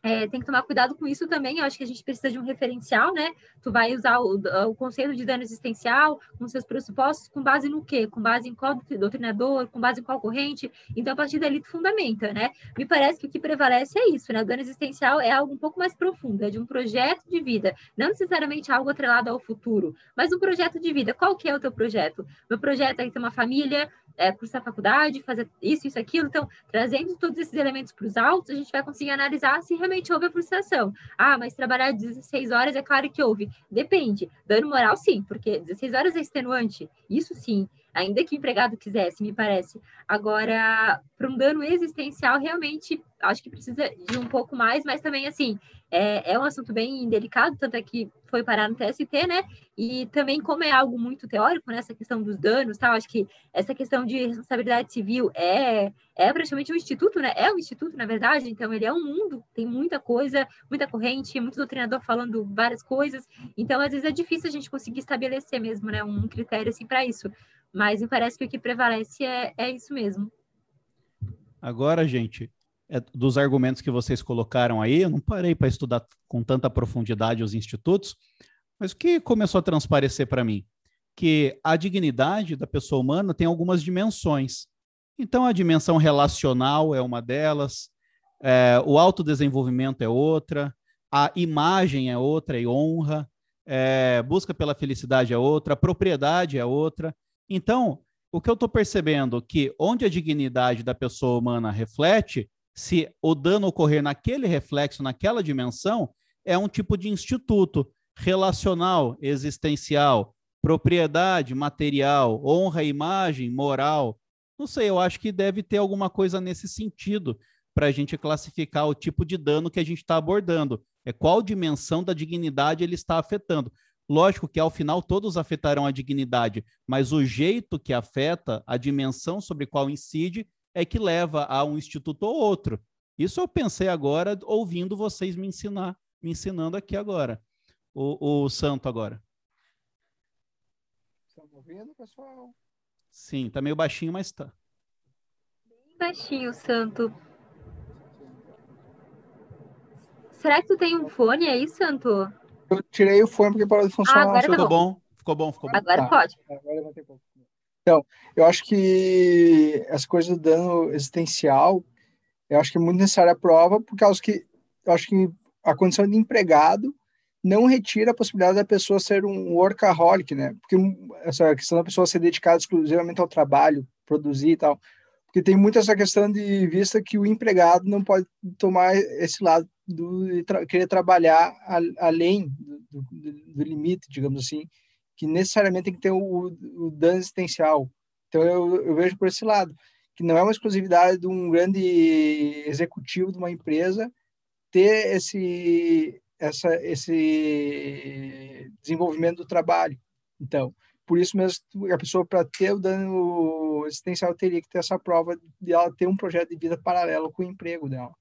é, tem que tomar cuidado com isso também. Eu acho que a gente precisa de um referencial, né? Tu vai usar o, o conceito de dano existencial com seus pressupostos com base no quê? Com base em qual doutrinador, com base em qual corrente. Então, a partir dali, tu fundamenta, né? Me parece que o que prevalece é isso, né? O dano existencial é algo um pouco mais profundo, é de um projeto de vida, não necessariamente algo atrelado ao futuro, mas um projeto de vida. Qual que é o teu projeto? Meu projeto é ter uma família, é, cursar faculdade, fazer isso, isso, aquilo. Então, trazendo todos esses elementos para os autos, a gente vai conseguir analisar se realmente houve a frustração. Ah, mas trabalhar 16 horas é claro que houve. Depende. Dano moral, sim, porque 16 horas é extenuante. Isso sim. Ainda que o empregado quisesse, me parece. Agora, para um dano existencial, realmente acho que precisa de um pouco mais, mas também, assim, é, é um assunto bem delicado, tanto é que foi parar no TST, né? E também, como é algo muito teórico, né? Essa questão dos danos, tal, acho que essa questão de responsabilidade civil é, é praticamente um instituto, né? É um instituto, na verdade, então ele é um mundo, tem muita coisa, muita corrente, muito doutrinador falando várias coisas, então às vezes é difícil a gente conseguir estabelecer mesmo, né? Um critério assim para isso. Mas me parece que o que prevalece é, é isso mesmo. Agora, gente, é, dos argumentos que vocês colocaram aí, eu não parei para estudar com tanta profundidade os institutos, mas o que começou a transparecer para mim? Que a dignidade da pessoa humana tem algumas dimensões. Então, a dimensão relacional é uma delas, é, o autodesenvolvimento é outra, a imagem é outra e honra, é, busca pela felicidade é outra, a propriedade é outra. Então, o que eu estou percebendo que onde a dignidade da pessoa humana reflete, se o dano ocorrer naquele reflexo, naquela dimensão, é um tipo de instituto relacional, existencial, propriedade material, honra, imagem, moral. Não sei, eu acho que deve ter alguma coisa nesse sentido para a gente classificar o tipo de dano que a gente está abordando. É qual dimensão da dignidade ele está afetando. Lógico que ao final todos afetarão a dignidade, mas o jeito que afeta, a dimensão sobre qual incide, é que leva a um instituto ou outro. Isso eu pensei agora, ouvindo vocês me ensinar, me ensinando aqui agora. O, o Santo agora. Estão ouvindo, pessoal? Sim, tá meio baixinho, mas tá. Bem baixinho, Santo. Será que tu tem um fone aí, Santo? Eu tirei o fone porque parou de funcionar. Ah, agora tá ficou bom. bom. Ficou bom, ficou bom. Agora tá. pode. Agora pouco. Então, eu acho que essa coisa do dano existencial, eu acho que é muito necessária a prova, por causa que eu acho que a condição de empregado não retira a possibilidade da pessoa ser um workaholic, né? Porque essa questão da pessoa ser dedicada exclusivamente ao trabalho, produzir e tal. Porque tem muito essa questão de vista que o empregado não pode tomar esse lado do tra querer trabalhar a, além do, do, do limite, digamos assim, que necessariamente tem que ter o, o dano existencial. Então eu, eu, vejo por esse lado, que não é uma exclusividade de um grande executivo de uma empresa ter esse, essa, esse desenvolvimento do trabalho. Então, por isso mesmo, a pessoa, para ter o dano existencial, teria que ter essa prova de ela ter um projeto de vida paralelo com o emprego dela.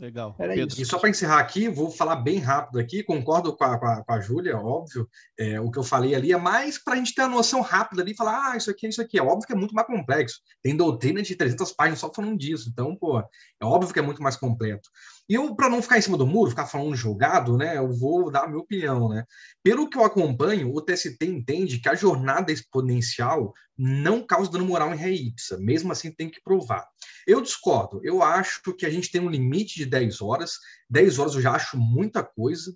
Legal. E só para encerrar aqui, vou falar bem rápido aqui, concordo com a, com a, com a Júlia, óbvio, é, o que eu falei ali é mais para a gente ter a noção rápida ali e falar, ah, isso aqui, isso aqui. É óbvio que é muito mais complexo. Tem doutrina de 300 páginas só falando disso. Então, pô, é óbvio que é muito mais completo. E eu, para não ficar em cima do muro, ficar falando julgado, né, eu vou dar a minha opinião, né. Pelo que eu acompanho, o TST entende que a jornada exponencial não causa dano moral em ré ipsa, mesmo assim tem que provar. Eu discordo, eu acho que a gente tem um limite de 10 horas, 10 horas eu já acho muita coisa,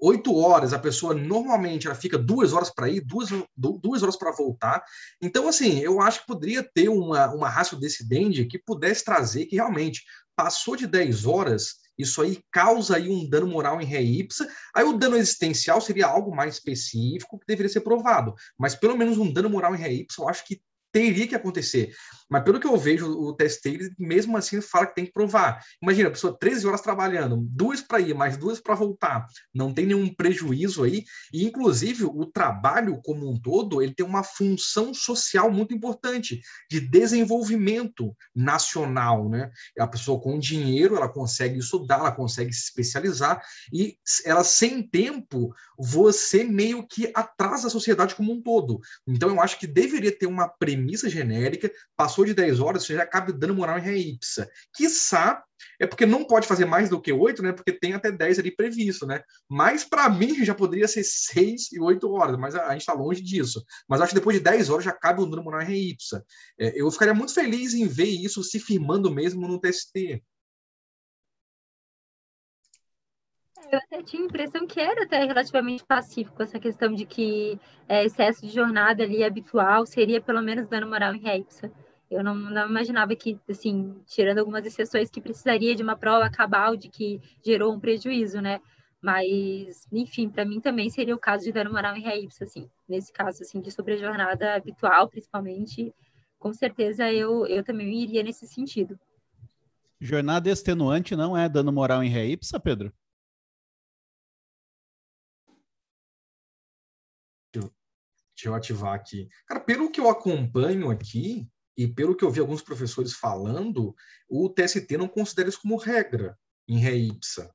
oito horas, a pessoa normalmente ela fica duas horas para ir, duas, duas horas para voltar. Então, assim, eu acho que poderia ter uma, uma raça decidente que pudesse trazer que realmente passou de 10 horas, isso aí causa aí um dano moral em ré ipsa. Aí o dano existencial seria algo mais específico que deveria ser provado. Mas pelo menos um dano moral em ré ipsa, eu acho que teria que acontecer. Mas pelo que eu vejo, o testeiro, mesmo assim, fala que tem que provar. Imagina, a pessoa 13 horas trabalhando, duas para ir, mais duas para voltar. Não tem nenhum prejuízo aí. E, inclusive, o trabalho como um todo, ele tem uma função social muito importante, de desenvolvimento nacional, né? A pessoa com dinheiro, ela consegue estudar, ela consegue se especializar, e ela, sem tempo, você meio que atrasa a sociedade como um todo. Então, eu acho que deveria ter uma premissa genérica, passou de 10 horas, você já acaba dando moral em ré ipsa. Quiçá, é porque não pode fazer mais do que 8, né? Porque tem até 10 ali previsto, né? Mas para mim já poderia ser 6 e 8 horas, mas a, a gente está longe disso. Mas acho que depois de 10 horas já cabe o dano moral em ré ipsa. É, eu ficaria muito feliz em ver isso se firmando mesmo no TST. Eu até tinha a impressão que era até relativamente pacífico essa questão de que é, excesso de jornada ali habitual seria pelo menos dano moral em ré ipsa. Eu não, não, imaginava que, assim, tirando algumas exceções, que precisaria de uma prova cabal de que gerou um prejuízo, né? Mas, enfim, para mim também seria o caso de dano moral em ré assim. Nesse caso, assim, de sobrejornada habitual, principalmente, com certeza eu, eu também iria nesse sentido. Jornada extenuante não é dano moral em ré Pedro? Deixa eu ativar aqui. Cara, pelo que eu acompanho aqui, e pelo que eu vi alguns professores falando, o TST não considera isso como regra em ré ipsa.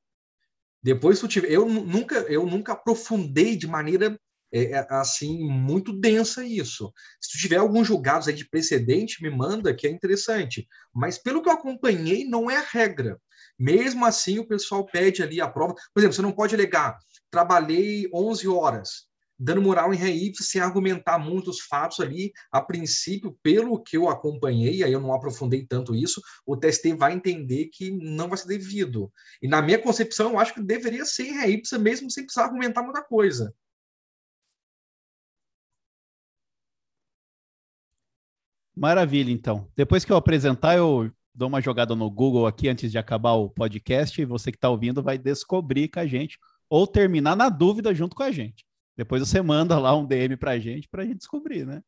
Depois tu tiver, eu nunca, eu nunca aprofundei de maneira é, é, assim muito densa isso. Se tiver alguns julgados aí de precedente, me manda que é interessante. Mas pelo que eu acompanhei, não é regra. Mesmo assim, o pessoal pede ali a prova. Por exemplo, você não pode alegar, trabalhei 11 horas dando moral em rei sem argumentar muitos fatos ali. A princípio, pelo que eu acompanhei, aí eu não aprofundei tanto isso, o TST vai entender que não vai ser devido. E na minha concepção, eu acho que deveria ser em rei mesmo sem precisar argumentar muita coisa. Maravilha, então. Depois que eu apresentar, eu dou uma jogada no Google aqui antes de acabar o podcast e você que está ouvindo vai descobrir com a gente ou terminar na dúvida junto com a gente. Depois você manda lá um DM para a gente para a gente descobrir, né?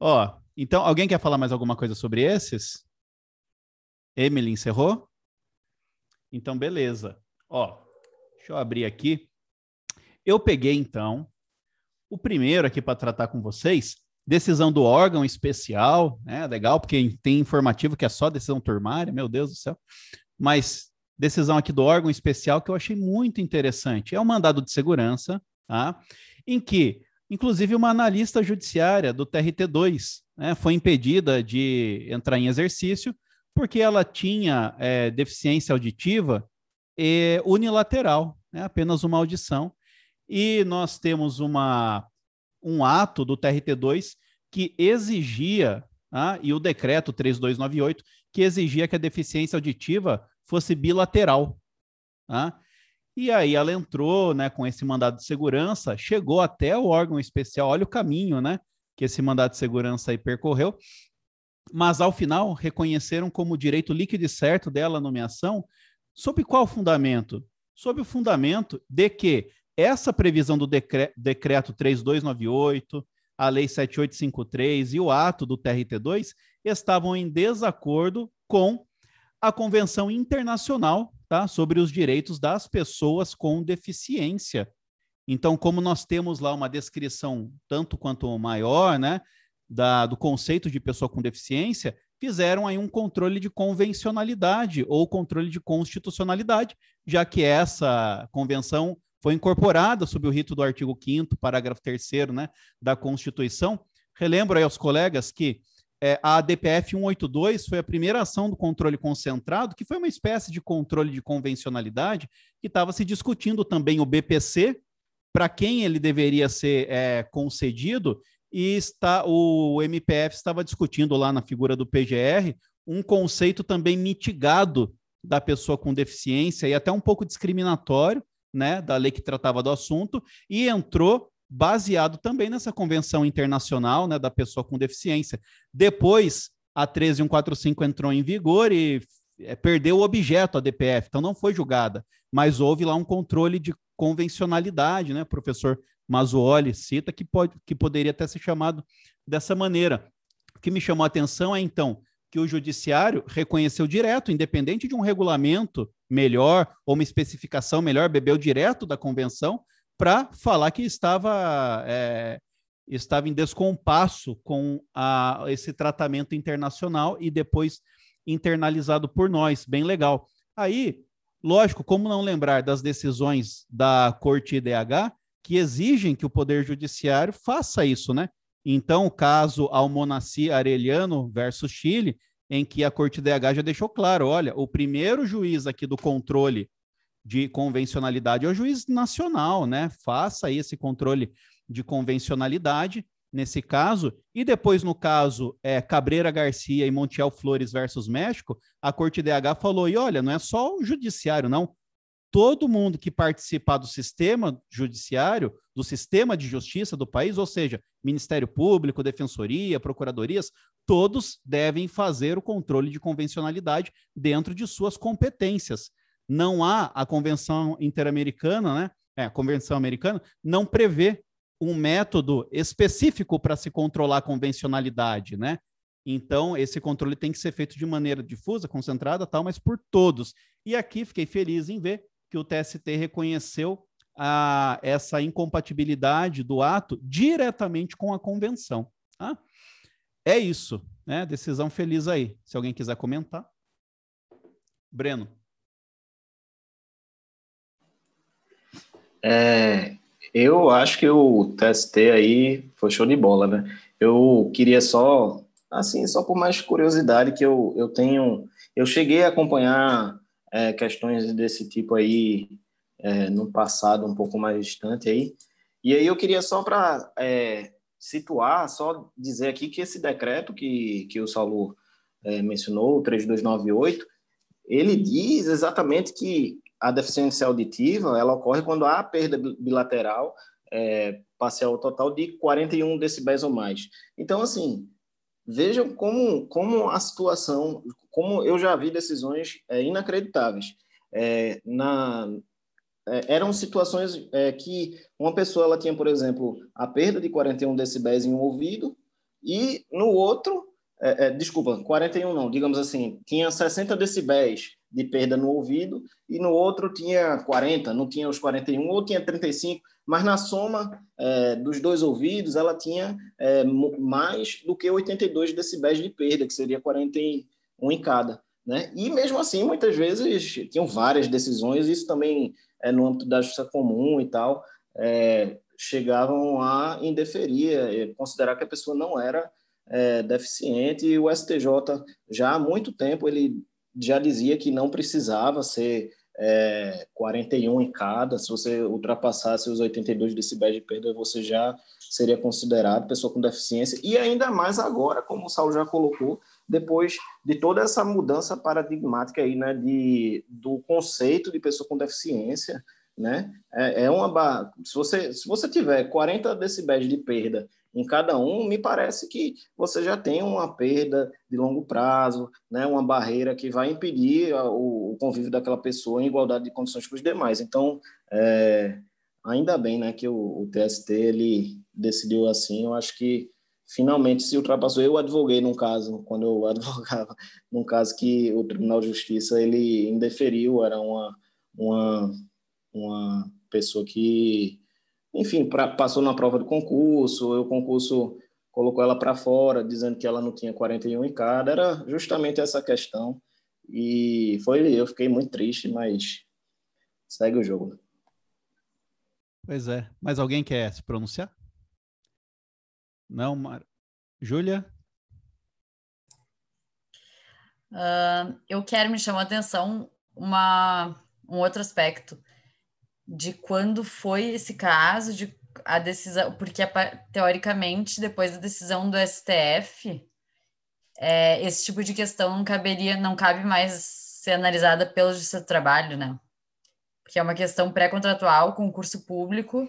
Ó, então, alguém quer falar mais alguma coisa sobre esses? Emily encerrou? Então, beleza. Ó, deixa eu abrir aqui. Eu peguei, então, o primeiro aqui para tratar com vocês, decisão do órgão especial, né? Legal, porque tem informativo que é só decisão turmária, meu Deus do céu. Mas decisão aqui do órgão especial que eu achei muito interessante. É o mandado de segurança tá? em que, inclusive, uma analista judiciária do TRT2 né, foi impedida de entrar em exercício porque ela tinha é, deficiência auditiva e unilateral, né, apenas uma audição. E nós temos uma, um ato do TRT2 que exigia, tá, e o decreto 3298, que exigia que a deficiência auditiva fosse bilateral. Tá? E aí ela entrou, né, com esse mandado de segurança, chegou até o órgão especial, olha o caminho, né, que esse mandado de segurança aí percorreu, mas ao final reconheceram como direito líquido e certo dela a nomeação, sob qual fundamento? Sob o fundamento de que essa previsão do decre decreto 3298, a lei 7853 e o ato do TRT2 estavam em desacordo com a Convenção Internacional tá, sobre os direitos das pessoas com deficiência. Então, como nós temos lá uma descrição tanto quanto maior, né, da, do conceito de pessoa com deficiência, fizeram aí um controle de convencionalidade ou controle de constitucionalidade, já que essa convenção foi incorporada sob o rito do artigo 5 parágrafo 3 né, da Constituição. Relembro aí aos colegas que é, a DPF 182 foi a primeira ação do controle concentrado, que foi uma espécie de controle de convencionalidade, que estava se discutindo também o BPC, para quem ele deveria ser é, concedido, e está, o MPF estava discutindo lá na figura do PGR um conceito também mitigado da pessoa com deficiência e até um pouco discriminatório, né, da lei que tratava do assunto, e entrou baseado também nessa convenção internacional né, da pessoa com deficiência. Depois, a 13145 entrou em vigor e é, perdeu o objeto, a DPF, então não foi julgada, mas houve lá um controle de convencionalidade, né? O professor Mazzuoli cita que, pode, que poderia até ser chamado dessa maneira. O que me chamou a atenção é, então, que o judiciário reconheceu direto, independente de um regulamento melhor ou uma especificação melhor, bebeu direto da convenção, para falar que estava, é, estava em descompasso com a, esse tratamento internacional e depois internalizado por nós. Bem legal. Aí, lógico, como não lembrar das decisões da Corte IDH que exigem que o Poder Judiciário faça isso, né? Então, o caso Almonaci Arellano versus Chile, em que a Corte IDH já deixou claro, olha, o primeiro juiz aqui do controle de convencionalidade ao juiz nacional, né? Faça aí esse controle de convencionalidade nesse caso, e depois no caso é, Cabreira Garcia e Montiel Flores versus México, a Corte DH falou, e olha, não é só o judiciário, não, todo mundo que participar do sistema judiciário, do sistema de justiça do país, ou seja, Ministério Público, Defensoria, Procuradorias, todos devem fazer o controle de convencionalidade dentro de suas competências não há a Convenção Interamericana, né? É, a Convenção Americana não prevê um método específico para se controlar a convencionalidade, né? Então, esse controle tem que ser feito de maneira difusa, concentrada, tal, mas por todos. E aqui fiquei feliz em ver que o TST reconheceu a, essa incompatibilidade do ato diretamente com a convenção. Tá? É isso, né? Decisão feliz aí. Se alguém quiser comentar. Breno. É, eu acho que o TST aí foi show de bola, né? Eu queria só, assim, só por mais curiosidade que eu, eu tenho, eu cheguei a acompanhar é, questões desse tipo aí é, no passado um pouco mais distante aí, e aí eu queria só para é, situar, só dizer aqui que esse decreto que, que o Saulo é, mencionou, o 3298, ele diz exatamente que a deficiência auditiva ela ocorre quando há perda bilateral é, parcial total de 41 decibéis ou mais. Então, assim, vejam como, como a situação, como eu já vi decisões é, inacreditáveis. É, na, é, eram situações é, que uma pessoa ela tinha, por exemplo, a perda de 41 decibéis em um ouvido e no outro, é, desculpa, 41 não, digamos assim, tinha 60 decibéis de perda no ouvido, e no outro tinha 40, não tinha os 41, ou tinha 35, mas na soma é, dos dois ouvidos, ela tinha é, mais do que 82 decibéis de perda, que seria 41 em cada. Né? E mesmo assim, muitas vezes tinham várias decisões, isso também é no âmbito da justiça comum e tal, é, chegavam a indeferir, é, considerar que a pessoa não era é, deficiente, e o STJ já há muito tempo ele já dizia que não precisava ser é, 41 em cada, se você ultrapassasse os 82 decibéis de perda, você já seria considerado pessoa com deficiência, e ainda mais agora, como o Saulo já colocou, depois de toda essa mudança paradigmática aí, né, de, do conceito de pessoa com deficiência, né, é, é uma, se você, se você tiver 40 decibéis de perda em cada um, me parece que você já tem uma perda de longo prazo, né, uma barreira que vai impedir o, convívio daquela pessoa em igualdade de condições com os demais. Então, é, ainda bem né, que o, o, TST ele decidiu assim, eu acho que finalmente se ultrapassou. Eu advoguei num caso, quando eu advogava, num caso que o Tribunal de Justiça ele indeferiu, era uma, uma, uma pessoa que enfim, pra, passou na prova do concurso, o concurso colocou ela para fora, dizendo que ela não tinha 41 em cada, era justamente essa questão. E foi, eu fiquei muito triste, mas segue o jogo. Pois é. Mas alguém quer se pronunciar? Não, Mar... Júlia? Uh, eu quero me chamar a atenção uma, um outro aspecto de quando foi esse caso, de a decisão, porque teoricamente, depois da decisão do STF, é, esse tipo de questão não caberia, não cabe mais ser analisada pelo Justiça do Trabalho, né? Porque é uma questão pré-contratual, concurso público,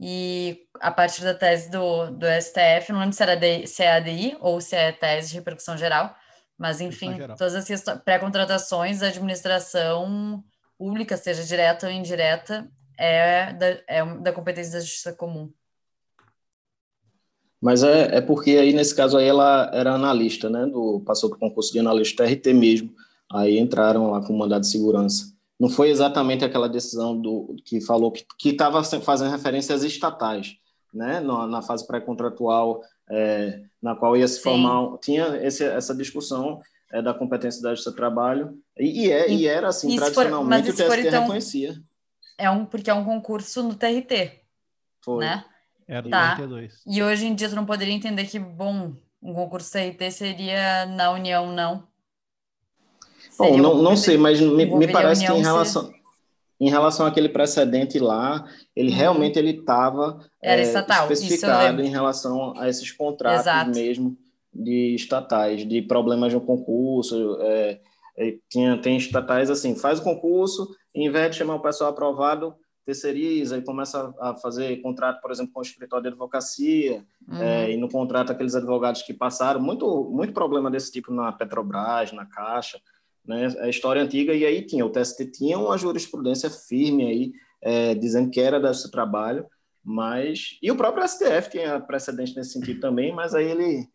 e a partir da tese do, do STF, não lembro se, era se é ADI ou se é tese de repercussão geral, mas enfim, todas as pré-contratações da administração pública, seja direta ou indireta, é da, é da competência da justiça comum. Mas é, é porque aí, nesse caso aí, ela era analista, né? Do, passou para o concurso de analista RT mesmo. Aí entraram lá com mandado de segurança. Não foi exatamente aquela decisão do que falou que estava fazendo referência às estatais, né? Na, na fase pré-contratual, é, na qual ia se formar, Sim. tinha esse, essa discussão é, da competência da justiça do trabalho, e, e, é, e, e era assim, tradicionalmente for, o TST então, reconhecia. É um, porque é um concurso no TRT, Foi. né? Era tá. 92. E hoje em dia tu não poderia entender que, bom, um concurso TRT seria na União, não? Bom, não, não sei, mas me, me parece que em relação, ser... em relação àquele precedente lá, ele uhum. realmente ele estava é, especificado em relação a esses contratos Exato. mesmo de estatais, de problemas no concurso. É, é, tinha, tem estatais assim, faz o concurso, em vez de chamar o pessoal aprovado, terceiriza e começa a fazer contrato, por exemplo, com o escritório de advocacia, uhum. é, e no contrato aqueles advogados que passaram, muito, muito problema desse tipo na Petrobras, na Caixa, né, a história antiga, e aí tinha, o TST tinha uma jurisprudência firme aí, é, dizendo que era desse trabalho, mas, e o próprio STF tinha precedente nesse sentido também, mas aí ele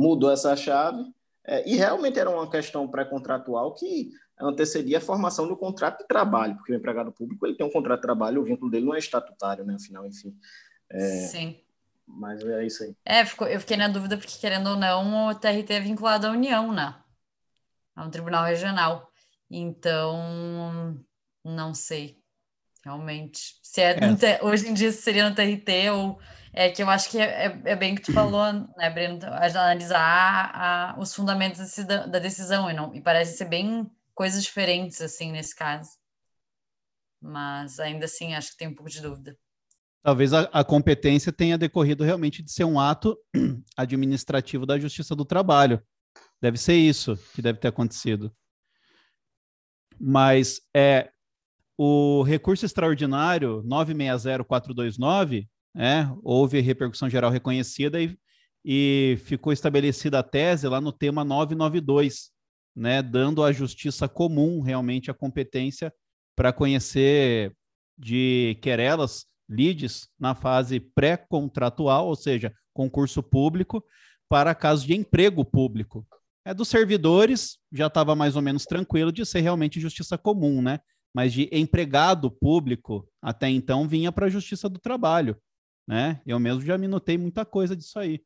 mudou essa chave, é, e realmente era uma questão pré-contratual que antecedia a formação do contrato de trabalho, porque o empregado público ele tem um contrato de trabalho, o vínculo dele não é estatutário, né, afinal, enfim. É, Sim. Mas é isso aí. É, eu fiquei na dúvida porque, querendo ou não, o TRT é vinculado à União, né? A um tribunal regional. Então, não sei, realmente. Se é, é. hoje em dia seria no TRT ou é que eu acho que é, é, é bem que tu falou, né, Breno, analisar a, os fundamentos da, da decisão e não e parece ser bem coisas diferentes assim nesse caso. Mas ainda assim acho que tem um pouco de dúvida. Talvez a, a, competência tenha decorrido realmente de ser um ato administrativo da Justiça do Trabalho. Deve ser isso que deve ter acontecido. Mas é o recurso extraordinário 960429, é, houve repercussão geral reconhecida e, e ficou estabelecida a tese lá no tema 992, né, dando à justiça comum realmente a competência para conhecer de querelas leads na fase pré-contratual, ou seja, concurso público, para casos de emprego público. É dos servidores, já estava mais ou menos tranquilo de ser realmente justiça comum, né? Mas de empregado público, até então vinha para a justiça do trabalho, né? Eu mesmo já me notei muita coisa disso aí.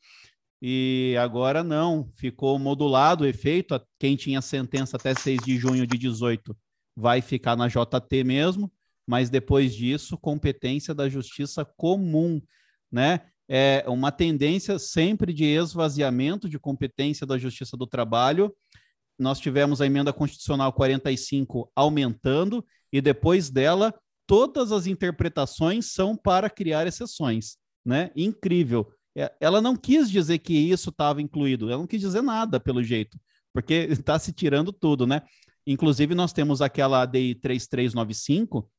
E agora não, ficou modulado o efeito. Quem tinha sentença até 6 de junho de 18 vai ficar na JT mesmo mas depois disso, competência da justiça comum, né? É uma tendência sempre de esvaziamento de competência da justiça do trabalho. Nós tivemos a emenda constitucional 45 aumentando, e depois dela, todas as interpretações são para criar exceções, né? Incrível. É, ela não quis dizer que isso estava incluído, ela não quis dizer nada, pelo jeito, porque está se tirando tudo, né? Inclusive, nós temos aquela ADI 3395,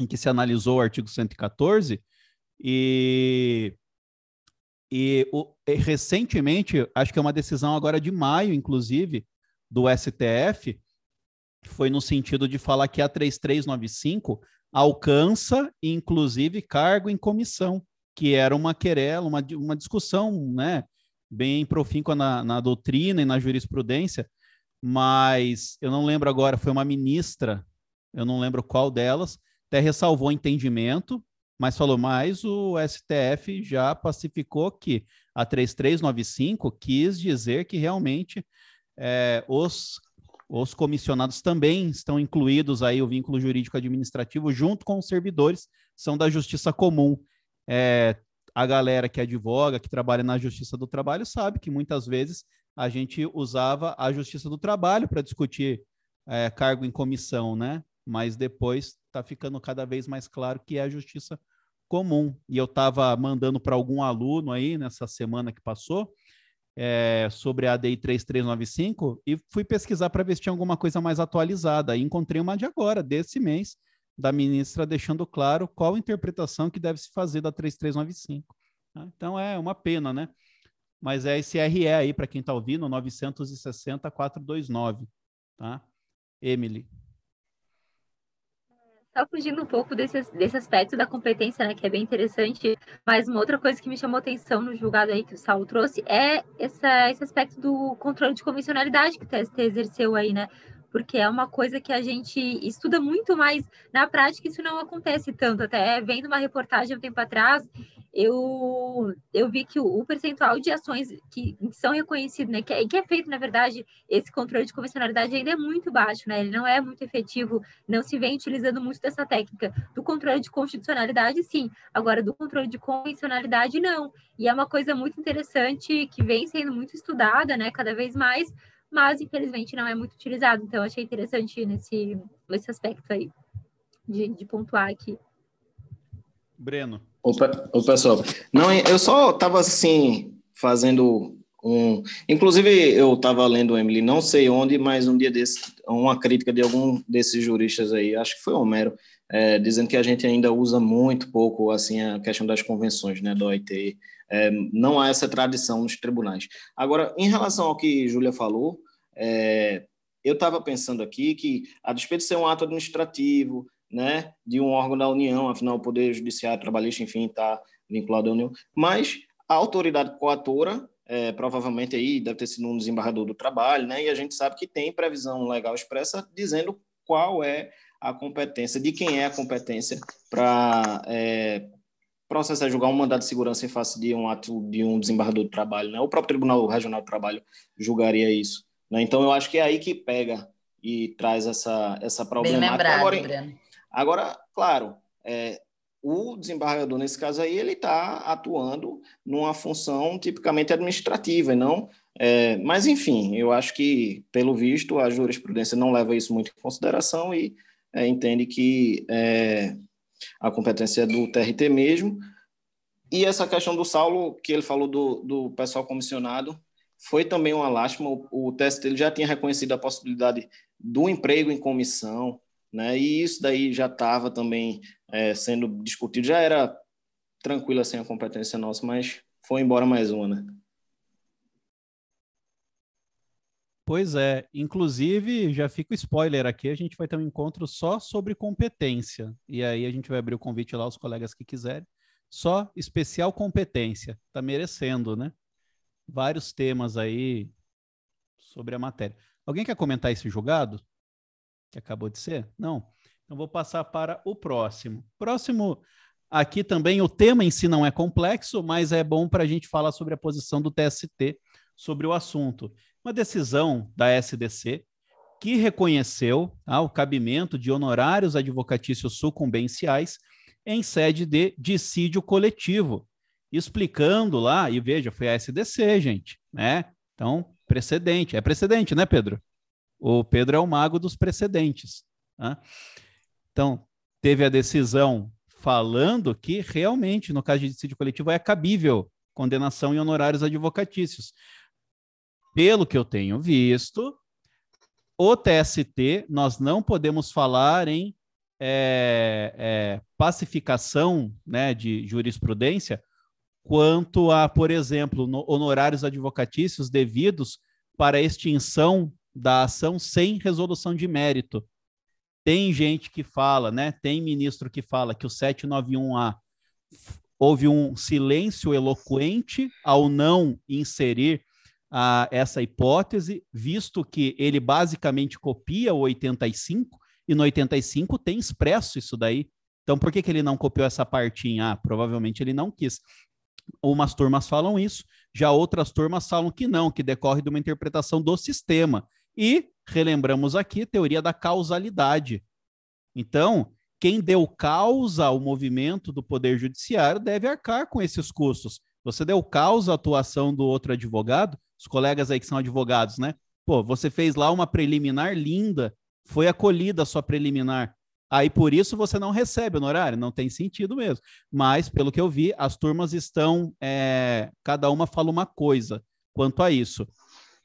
em que se analisou o artigo 114 e, e, o, e recentemente, acho que é uma decisão agora de maio, inclusive, do STF, foi no sentido de falar que a 3395 alcança, inclusive, cargo em comissão, que era uma querela, uma, uma discussão, né, bem profícua na, na doutrina e na jurisprudência, mas eu não lembro agora, foi uma ministra, eu não lembro qual delas, até ressalvou entendimento, mas falou mais o STF já pacificou que a 3395 quis dizer que realmente é, os, os comissionados também estão incluídos aí o vínculo jurídico administrativo junto com os servidores, são da justiça comum. É, a galera que advoga, que trabalha na justiça do trabalho, sabe que muitas vezes a gente usava a justiça do trabalho para discutir é, cargo em comissão, né? Mas depois está ficando cada vez mais claro que é a justiça comum. E eu estava mandando para algum aluno aí nessa semana que passou é, sobre a ADI 3395 e fui pesquisar para ver se tinha alguma coisa mais atualizada. E encontrei uma de agora, desse mês, da ministra deixando claro qual interpretação que deve se fazer da 3395. Tá? Então é uma pena, né? Mas é esse RE aí, para quem está ouvindo, 960-429, tá? Emily. Só fugindo um pouco desse, desse aspecto da competência, né, que é bem interessante, mas uma outra coisa que me chamou atenção no julgado aí que o Saulo trouxe é essa, esse aspecto do controle de convencionalidade que o TST exerceu aí, né? Porque é uma coisa que a gente estuda muito, mas na prática isso não acontece tanto. Até vendo uma reportagem um tempo atrás, eu, eu vi que o, percentual de ações que, que são reconhecidos, né, que é, que é, feito, na verdade, esse controle de convencionalidade ainda é muito baixo, né, ele não é muito efetivo, não se vem utilizando muito dessa técnica. Do controle de constitucionalidade, sim, agora do controle de convencionalidade, não. E é uma coisa muito interessante que vem sendo muito estudada, né, cada vez mais, mas infelizmente não é muito utilizado. Então, achei interessante nesse, nesse aspecto aí de, de pontuar aqui. Breno. Opa, o pessoal. Não, eu só estava assim, fazendo um. Inclusive, eu estava lendo, Emily, não sei onde, mas um dia desse, uma crítica de algum desses juristas aí, acho que foi Homero, é, dizendo que a gente ainda usa muito pouco assim a questão das convenções né, da OIT. É, não há essa tradição nos tribunais. Agora, em relação ao que Júlia falou, é, eu estava pensando aqui que, a despeito de ser um ato administrativo, né, de um órgão da União, afinal, o Poder Judiciário, Trabalhista, enfim, está vinculado à União, mas a autoridade coatora, é, provavelmente aí deve ter sido um desembargador do trabalho, né, e a gente sabe que tem previsão legal expressa dizendo qual é a competência, de quem é a competência para é, processar, julgar um mandado de segurança em face de um ato de um desembargador do trabalho, né? O próprio Tribunal Regional do Trabalho julgaria isso, né? Então eu acho que é aí que pega e traz essa essa problemática. Bem lembrado, agora, Breno. agora, claro, é, o desembargador nesse caso aí ele está atuando numa função tipicamente administrativa, e não. É, mas enfim, eu acho que pelo visto a jurisprudência não leva isso muito em consideração e é, entende que é, a competência do TRT mesmo. E essa questão do Saulo, que ele falou do, do pessoal comissionado, foi também uma lástima. O, o TST ele já tinha reconhecido a possibilidade do emprego em comissão, né? E isso daí já estava também é, sendo discutido, já era tranquilo assim a competência nossa, mas foi embora mais uma, né? Pois é, inclusive, já fica o spoiler aqui, a gente vai ter um encontro só sobre competência. E aí a gente vai abrir o convite lá aos colegas que quiserem. Só especial competência. Tá merecendo, né? Vários temas aí sobre a matéria. Alguém quer comentar esse julgado? Que acabou de ser? Não. Então vou passar para o próximo. Próximo, aqui também o tema em si não é complexo, mas é bom para a gente falar sobre a posição do TST sobre o assunto uma decisão da SDC que reconheceu ah, o cabimento de honorários advocatícios sucumbenciais em sede de dissídio coletivo, explicando lá, e veja, foi a SDC, gente, né? Então, precedente, é precedente, né, Pedro? O Pedro é o mago dos precedentes. Né? Então, teve a decisão falando que realmente, no caso de dissídio coletivo, é cabível condenação em honorários advocatícios pelo que eu tenho visto, o TST, nós não podemos falar em é, é, pacificação né, de jurisprudência quanto a, por exemplo, honorários advocatícios devidos para extinção da ação sem resolução de mérito. Tem gente que fala, né? Tem ministro que fala que o 791A houve um silêncio eloquente ao não inserir a essa hipótese, visto que ele basicamente copia o 85, e no 85 tem expresso isso daí. Então, por que, que ele não copiou essa partinha? Ah, provavelmente ele não quis. Umas turmas falam isso, já outras turmas falam que não, que decorre de uma interpretação do sistema. E relembramos aqui teoria da causalidade. Então, quem deu causa ao movimento do Poder Judiciário deve arcar com esses custos. Você deu causa à atuação do outro advogado, os colegas aí que são advogados, né? Pô, você fez lá uma preliminar linda, foi acolhida a sua preliminar. Aí por isso você não recebe honorário, não tem sentido mesmo. Mas, pelo que eu vi, as turmas estão, é, cada uma fala uma coisa quanto a isso.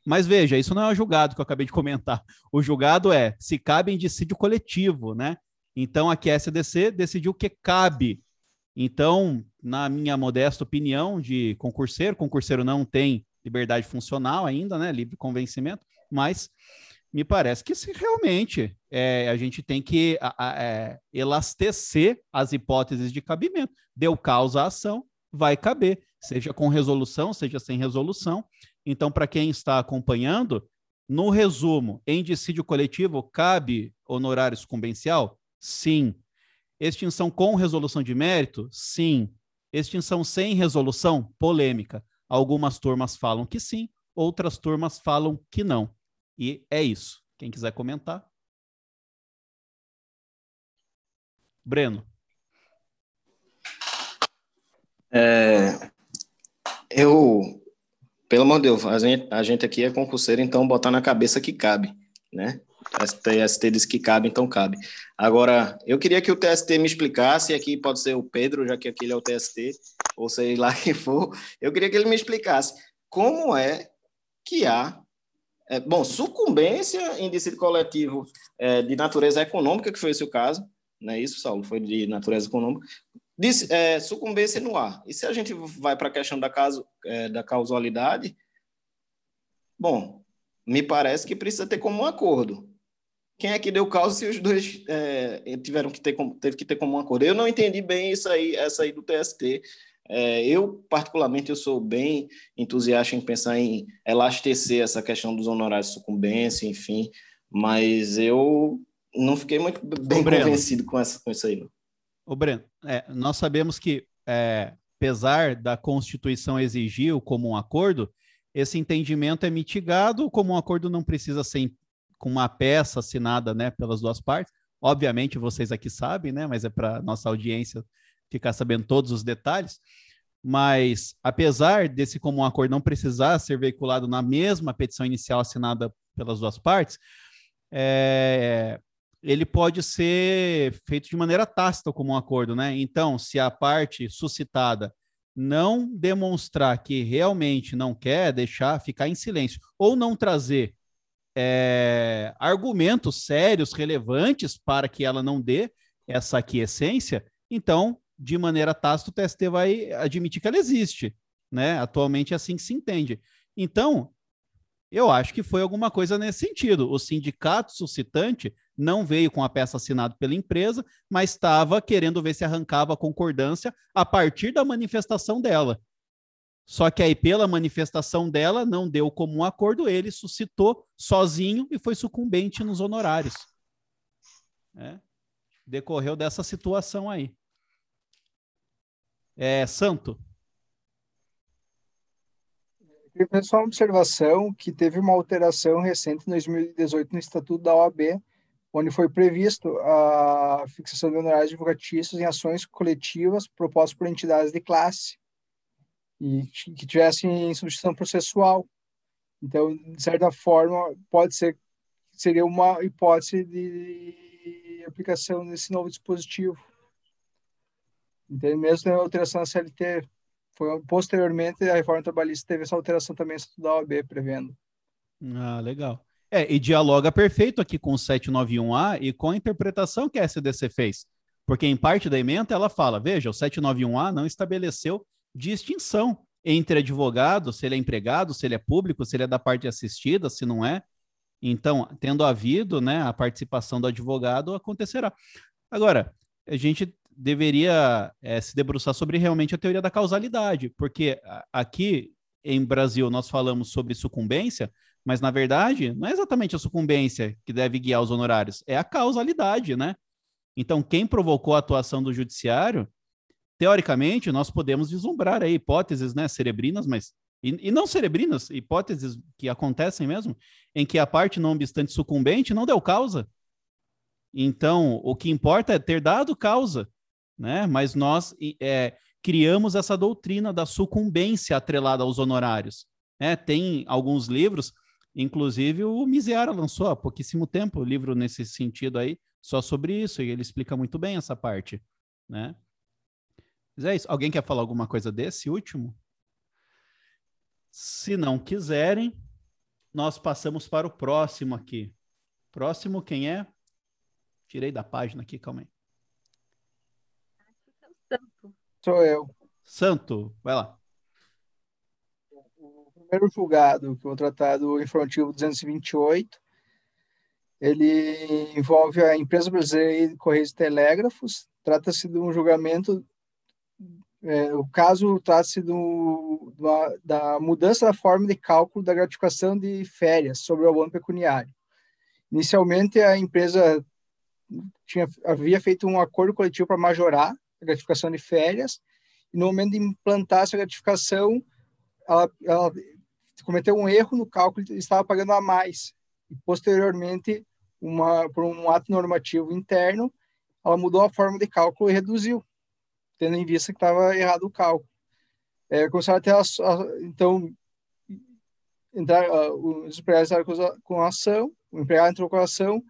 Mas veja, isso não é o julgado que eu acabei de comentar. O julgado é se cabe em dissídio coletivo, né? Então aqui a SDC decidiu que cabe. Então, na minha modesta opinião de concurseiro, concurseiro não tem liberdade funcional ainda, né? Livre convencimento, mas me parece que se realmente é, a gente tem que a, a, é, elastecer as hipóteses de cabimento. Deu causa à ação, vai caber, seja com resolução, seja sem resolução. Então, para quem está acompanhando, no resumo, em dissídio coletivo, cabe honorário sucumbencial? Sim. Extinção com resolução de mérito? Sim. Extinção sem resolução? Polêmica. Algumas turmas falam que sim, outras turmas falam que não. E é isso. Quem quiser comentar. Breno. É, eu, pelo amor de Deus, a gente, a gente aqui é concurseiro, então botar na cabeça que cabe, né? TST diz que cabe, então cabe. Agora, eu queria que o TST me explicasse, aqui pode ser o Pedro, já que aquele é o TST, ou sei lá quem for, eu queria que ele me explicasse como é que há, é, bom, sucumbência em dissídio coletivo é, de natureza econômica, que foi esse o caso, não é isso, Saulo? Foi de natureza econômica. Diz, é, sucumbência no ar. E se a gente vai para a questão da, caso, é, da causalidade, bom, me parece que precisa ter como um acordo. Quem é que deu causa se os dois é, tiveram que ter teve que ter como um acordo? Eu não entendi bem isso aí, essa aí do TST. É, eu, particularmente, eu sou bem entusiasta em pensar em elastecer essa questão dos honorários de sucumbência, enfim, mas eu não fiquei muito bem convencido com, essa, com isso aí. Não. Ô, Breno, é, nós sabemos que, é, apesar da Constituição exigir como um acordo, esse entendimento é mitigado, como um acordo não precisa ser com uma peça assinada né, pelas duas partes. Obviamente, vocês aqui sabem, né, mas é para nossa audiência ficar sabendo todos os detalhes. Mas, apesar desse comum acordo não precisar ser veiculado na mesma petição inicial assinada pelas duas partes, é, ele pode ser feito de maneira tácita como um acordo, né? Então, se a parte suscitada não demonstrar que realmente não quer deixar ficar em silêncio ou não trazer é, argumentos sérios, relevantes para que ela não dê essa aquiescência, então de maneira tácita, o TST vai admitir que ela existe. Né? Atualmente é assim que se entende. Então, eu acho que foi alguma coisa nesse sentido. O sindicato suscitante não veio com a peça assinada pela empresa, mas estava querendo ver se arrancava a concordância a partir da manifestação dela. Só que aí, pela manifestação dela, não deu como um acordo, ele suscitou sozinho e foi sucumbente nos honorários. É. Decorreu dessa situação aí. É, Santo. Eu queria só uma observação que teve uma alteração recente em 2018 no Estatuto da OAB, onde foi previsto a fixação de honorários advocatícios em ações coletivas propostas por entidades de classe e que tivessem substituição processual. Então, de certa forma, pode ser seria uma hipótese de aplicação desse novo dispositivo. Então, mesmo a alteração da CLT, foi posteriormente a reforma trabalhista teve essa alteração também da OAB prevendo. Ah, legal. É, e dialoga perfeito aqui com o 791A e com a interpretação que a SDC fez. Porque em parte da emenda ela fala, veja, o 791A não estabeleceu distinção entre advogado, se ele é empregado, se ele é público, se ele é da parte assistida, se não é. Então, tendo havido né, a participação do advogado, acontecerá. Agora, a gente deveria é, se debruçar sobre realmente a teoria da causalidade, porque aqui em Brasil nós falamos sobre sucumbência, mas na verdade não é exatamente a sucumbência que deve guiar os honorários, é a causalidade, né? Então, quem provocou a atuação do judiciário, teoricamente, nós podemos vislumbrar aí hipóteses, né, cerebrinas, mas e, e não cerebrinas, hipóteses que acontecem mesmo, em que a parte não obstante sucumbente não deu causa. Então, o que importa é ter dado causa né? Mas nós é, criamos essa doutrina da sucumbência atrelada aos honorários. Né? Tem alguns livros, inclusive o Miseara lançou há pouquíssimo tempo, livro nesse sentido aí, só sobre isso, e ele explica muito bem essa parte, né? Mas é isso. Alguém quer falar alguma coisa desse último? Se não quiserem, nós passamos para o próximo aqui. Próximo, quem é? Tirei da página aqui, calma aí. Sou eu. Santo, vai lá. O primeiro julgado, que é o Tratado Informativo 228, ele envolve a empresa brasileira de Correios e Telégrafos. Trata-se de um julgamento. É, o caso trata-se da mudança da forma de cálculo da gratificação de férias sobre o abono pecuniário. Inicialmente, a empresa tinha, havia feito um acordo coletivo para majorar a gratificação de férias, e no momento de implantar essa gratificação, ela, ela cometeu um erro no cálculo e estava pagando a mais. E, posteriormente, uma, por um ato normativo interno, ela mudou a forma de cálculo e reduziu, tendo em vista que estava errado o cálculo. É, começaram a ter, a, a, então, entrar, os empregados entraram com a ação, o empregado entrou com a ação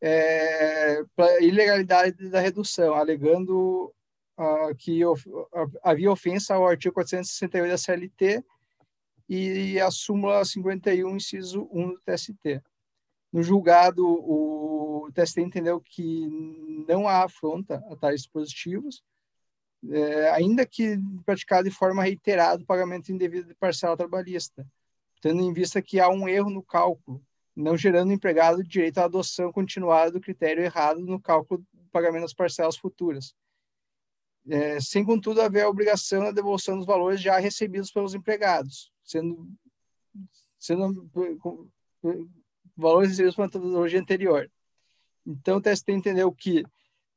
é, para ilegalidade da redução, alegando que of, havia ofensa ao artigo 468 da CLT e a súmula 51, inciso 1 do TST. No julgado, o TST entendeu que não há afronta a tais dispositivos, é, ainda que praticado de forma reiterada o pagamento indevido de parcela trabalhista, tendo em vista que há um erro no cálculo, não gerando o empregado direito à adoção continuada do critério errado no cálculo do pagamento das parcelas futuras. É, sem, contudo, haver a obrigação da devolução dos valores já recebidos pelos empregados, sendo, sendo valores recebidos pela metodologia anterior. Então, o TST entendeu que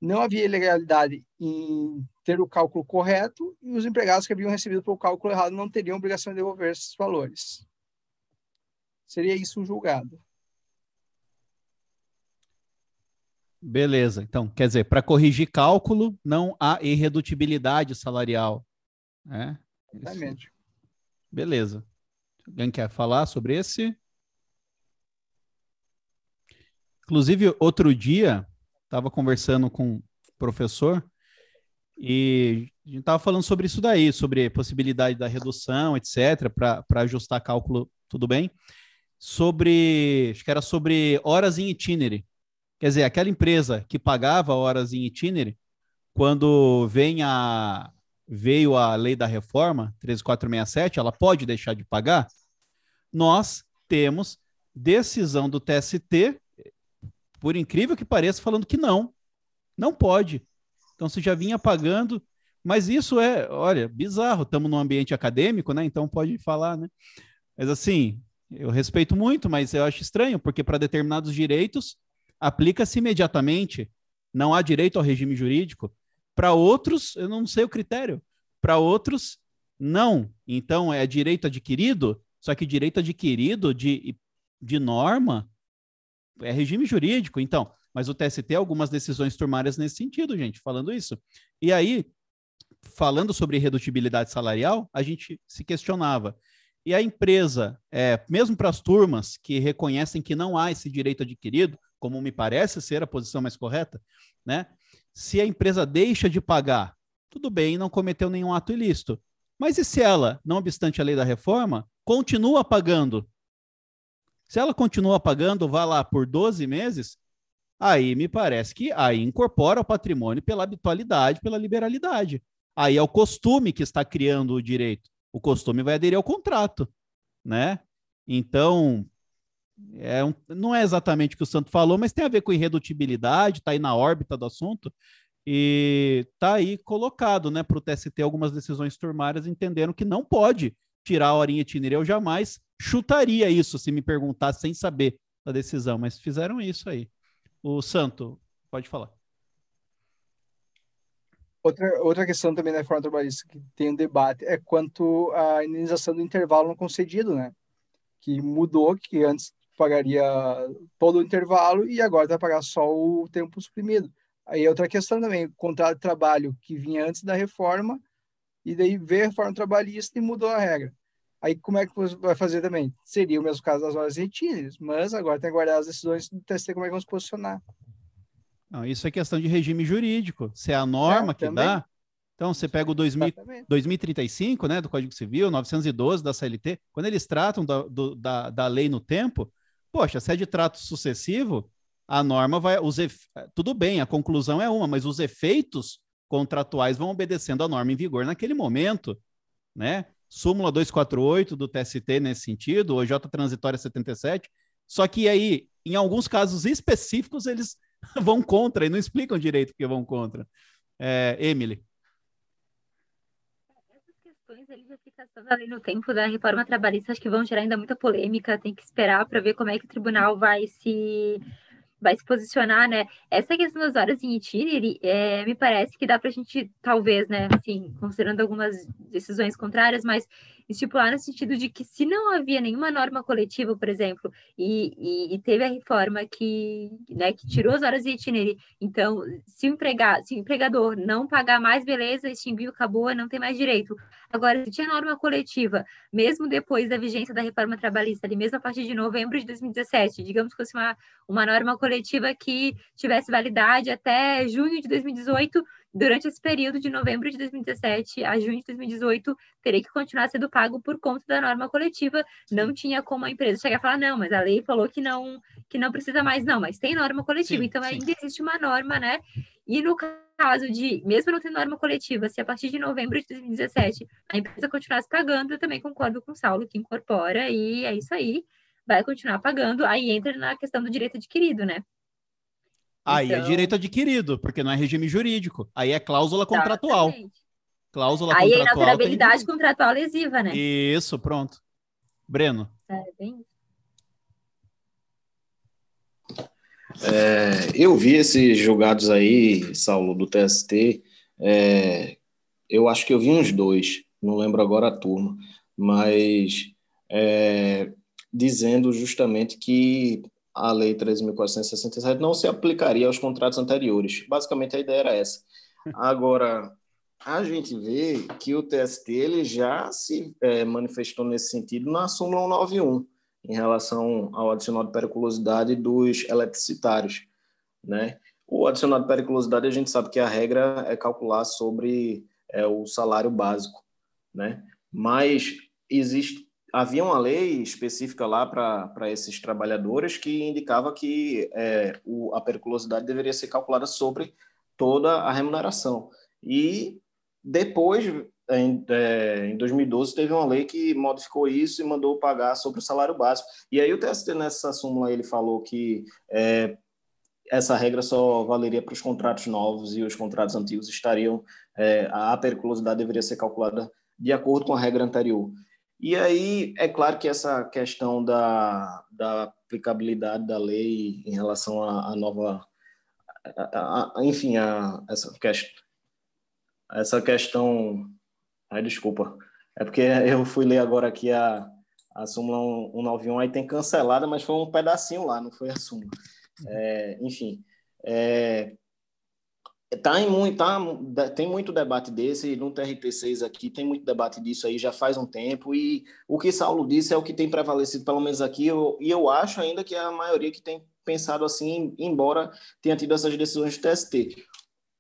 não havia ilegalidade em ter o cálculo correto e os empregados que haviam recebido pelo cálculo errado não teriam obrigação de devolver esses valores. Seria isso julgado. Beleza. Então, quer dizer, para corrigir cálculo, não há irredutibilidade salarial. Né? Exatamente. Beleza. Alguém quer falar sobre esse? Inclusive, outro dia, estava conversando com um professor e a gente estava falando sobre isso daí, sobre possibilidade da redução, etc., para ajustar cálculo, tudo bem. Sobre, acho que era sobre horas em itinerary. Quer dizer, aquela empresa que pagava horas em itinerary, quando vem a, veio a lei da reforma, 13467, ela pode deixar de pagar? Nós temos decisão do TST por incrível que pareça, falando que não, não pode. Então você já vinha pagando, mas isso é, olha, bizarro. Estamos num ambiente acadêmico, né? Então pode falar, né? Mas assim, eu respeito muito, mas eu acho estranho, porque para determinados direitos aplica-se imediatamente. Não há direito ao regime jurídico. Para outros, eu não sei o critério. Para outros, não. Então é direito adquirido, só que direito adquirido de, de norma é regime jurídico, então. Mas o TST, algumas decisões turmárias nesse sentido, gente, falando isso. E aí, falando sobre redutibilidade salarial, a gente se questionava. E a empresa, é, mesmo para as turmas que reconhecem que não há esse direito adquirido, como me parece ser a posição mais correta, né? Se a empresa deixa de pagar, tudo bem, não cometeu nenhum ato ilícito. Mas e se ela, não obstante a lei da reforma, continua pagando se ela continua pagando, vá lá por 12 meses, aí me parece que aí incorpora o patrimônio pela habitualidade, pela liberalidade. Aí é o costume que está criando o direito. O costume vai aderir ao contrato, né? Então, é um, não é exatamente o que o Santo falou, mas tem a ver com irredutibilidade, está aí na órbita do assunto, e está aí colocado né, para o TST algumas decisões turmárias entenderam que não pode tirar a horinha itinerária. Eu jamais chutaria isso se me perguntar sem saber da decisão, mas fizeram isso aí. O Santo, pode falar. Outra, outra questão também da reforma trabalhista que tem um debate é quanto à indenização do intervalo não concedido, né? Que mudou, que antes pagaria todo o intervalo e agora vai pagar só o tempo suprimido. Aí outra questão também, o contrato de trabalho que vinha antes da reforma e daí veio a reforma trabalhista e mudou a regra. Aí, como é que você vai fazer também? Seria o mesmo caso das horas retíneas, mas agora tem que aguardar as decisões do TST como é que vão se posicionar. Não, isso é questão de regime jurídico. Se é a norma é, que também. dá. Então, você pega o 2000, 2035, né, do Código Civil, 912 da CLT, quando eles tratam da, do, da, da lei no tempo, poxa, se é de trato sucessivo, a norma vai. Os efe... Tudo bem, a conclusão é uma, mas os efeitos contratuais vão obedecendo a norma em vigor naquele momento, né? Súmula 248 do TST nesse sentido, o J transitória 77, só que aí, em alguns casos específicos, eles vão contra e não explicam direito porque vão contra. É, Emily. Essas questões ali de aplicação da lei no tempo da reforma trabalhista acho que vão gerar ainda muita polêmica, tem que esperar para ver como é que o tribunal vai se vai se posicionar, né? Essa questão das horas em itinerary, é, me parece que dá para a gente, talvez, né, assim, considerando algumas decisões contrárias, mas estipular no sentido de que se não havia nenhuma norma coletiva, por exemplo, e, e, e teve a reforma que, né, que tirou as horas de itinerary, então, se o, empregado, se o empregador não pagar mais, beleza, extinguiu, acabou, não tem mais direito. Agora, se tinha norma coletiva, mesmo depois da vigência da reforma trabalhista, ali mesmo a partir de novembro de 2017, digamos que fosse uma, uma norma coletiva que tivesse validade até junho de 2018, durante esse período de novembro de 2017 a junho de 2018, teria que continuar sendo pago por conta da norma coletiva. Não tinha como a empresa chegar e falar, não, mas a lei falou que não, que não precisa mais, não, mas tem norma coletiva, sim, então sim. ainda existe uma norma, né? E no caso de, mesmo não tendo norma coletiva, se a partir de novembro de 2017 a empresa continuasse pagando, eu também concordo com o Saulo, que incorpora, e é isso aí, vai continuar pagando. Aí entra na questão do direito adquirido, né? Aí é então... é direito adquirido, porque não é regime jurídico. Aí é cláusula contratual. Exatamente. Cláusula Aí contratual. Aí é inaturabilidade tem... contratual lesiva, né? Isso, pronto. Breno. É, bem É, eu vi esses julgados aí, Saulo, do TST. É, eu acho que eu vi uns dois, não lembro agora a turma, mas é, dizendo justamente que a Lei 13.467 não se aplicaria aos contratos anteriores. Basicamente, a ideia era essa. Agora, a gente vê que o TST ele já se é, manifestou nesse sentido na súmula 191, em relação ao adicional de periculosidade dos eletricitários. Né? O adicional de periculosidade, a gente sabe que a regra é calcular sobre é, o salário básico. Né? Mas existe havia uma lei específica lá para esses trabalhadores que indicava que é, o, a periculosidade deveria ser calculada sobre toda a remuneração. E depois, em, é, em 2012, teve uma lei que modificou isso e mandou pagar sobre o salário básico. E aí o TST, nessa súmula, ele falou que é, essa regra só valeria para os contratos novos e os contratos antigos estariam, é, a periculosidade deveria ser calculada de acordo com a regra anterior. E aí, é claro que essa questão da, da aplicabilidade da lei em relação à, nova. A, a, enfim, a, essa, questão, essa questão. Ai, desculpa. É porque eu fui ler agora aqui a, a súmula 191, aí tem cancelada, mas foi um pedacinho lá, não foi a súmula. É, enfim, é, Tá em muito, tá, tem muito debate desse, no TRT6 aqui tem muito debate disso aí já faz um tempo, e o que Saulo disse é o que tem prevalecido, pelo menos aqui, eu, e eu acho ainda que é a maioria que tem pensado assim, embora tenha tido essas decisões de TST.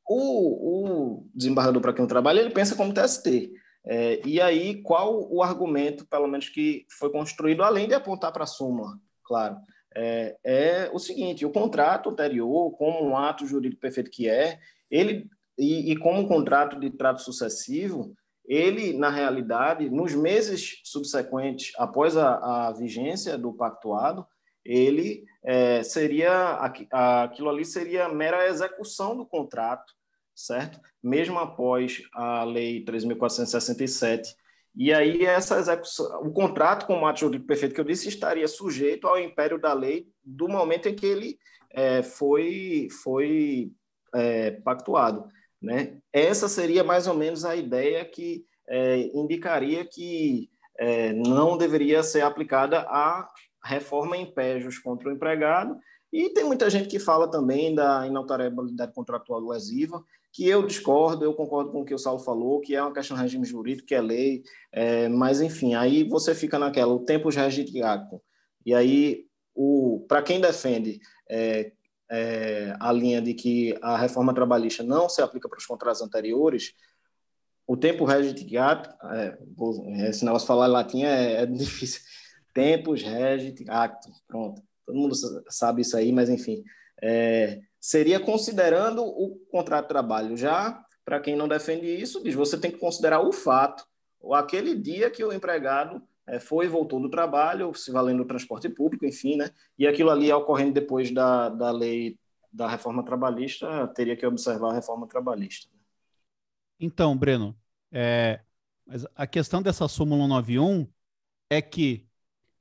O, o desembargador para quem eu trabalho, ele pensa como TST. É, e aí, qual o argumento, pelo menos, que foi construído, além de apontar para a súmula, claro, é, é o seguinte, o contrato anterior, como um ato jurídico perfeito que é, ele e, e como um contrato de trato sucessivo, ele, na realidade, nos meses subsequentes, após a, a vigência do pactuado, ele é, seria, aquilo ali seria mera execução do contrato, certo? Mesmo após a Lei 3.467. E aí, essa execução, o contrato com o ato jurídico perfeito que eu disse estaria sujeito ao império da lei do momento em que ele é, foi, foi é, pactuado. Né? Essa seria mais ou menos a ideia que é, indicaria que é, não deveria ser aplicada a reforma em pejos contra o empregado, e tem muita gente que fala também da inalterabilidade contratual lesiva, que eu discordo, eu concordo com o que o Saulo falou, que é uma questão de regime jurídico, que é lei, é, mas enfim, aí você fica naquela, o tempo já é E aí, para quem defende é, é, a linha de que a reforma trabalhista não se aplica para os contratos anteriores, o tempo regit actum, é, esse negócio falar latim é, é difícil, tempus regit actum, pronto, todo mundo sabe isso aí, mas enfim, é, seria considerando o contrato de trabalho. Já, para quem não defende isso, diz, você tem que considerar o fato, ou aquele dia que o empregado é, foi voltou do trabalho, se valendo do transporte público, enfim, né? E aquilo ali ocorrendo depois da, da lei da reforma trabalhista, teria que observar a reforma trabalhista. Então, Breno, é, mas a questão dessa súmula 91 é que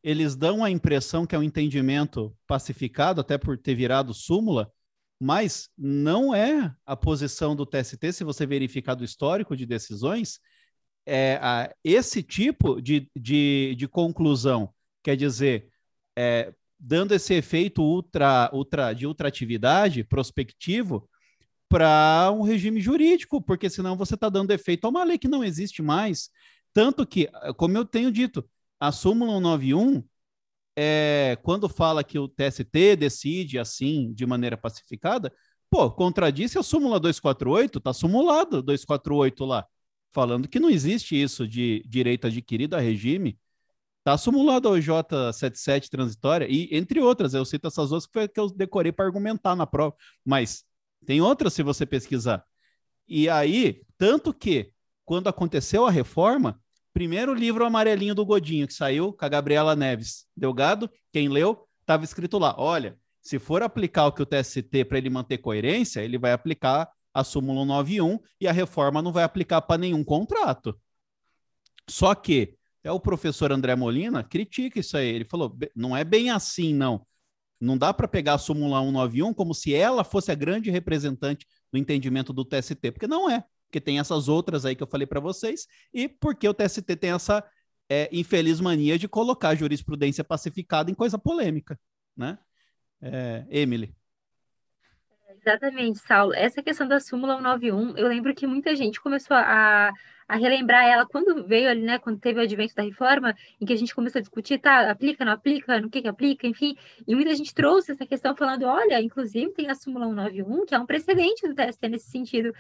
eles dão a impressão que é um entendimento pacificado, até por ter virado súmula, mas não é a posição do TST, se você verificar do histórico de decisões, é, a, esse tipo de, de, de, conclusão, quer dizer, é, dando esse efeito ultra, ultra, de ultratividade prospectivo para um regime jurídico, porque senão você está dando efeito a uma lei que não existe mais. Tanto que, como eu tenho dito, a súmula 191, é, quando fala que o TST decide assim, de maneira pacificada, pô, contradisse a súmula 248, está sumulado 248 lá falando que não existe isso de direito adquirido a regime. Está simulado ao J77 transitória, e entre outras, eu cito essas duas que, foi que eu decorei para argumentar na prova, mas Tem outras se você pesquisar. E aí, tanto que, quando aconteceu a reforma, primeiro livro amarelinho do Godinho, que saiu com a Gabriela Neves Delgado, quem leu, estava escrito lá: olha, se for aplicar o que o TST para ele manter coerência, ele vai aplicar a súmula 91 e a reforma não vai aplicar para nenhum contrato. Só que é o professor André Molina critica isso aí. Ele falou: não é bem assim, não. Não dá para pegar a súmula 191 como se ela fosse a grande representante do entendimento do TST, porque não é. Porque tem essas outras aí que eu falei para vocês, e porque o TST tem essa é, infeliz mania de colocar jurisprudência pacificada em coisa polêmica, né? É, Emily. Exatamente, Saulo. Essa questão da súmula 191, eu lembro que muita gente começou a, a relembrar ela quando veio ali, né, quando teve o advento da reforma, em que a gente começou a discutir, tá, aplica, não aplica, no que que aplica, enfim, e muita gente trouxe essa questão falando, olha, inclusive tem a súmula 191, que é um precedente do TST nesse sentido.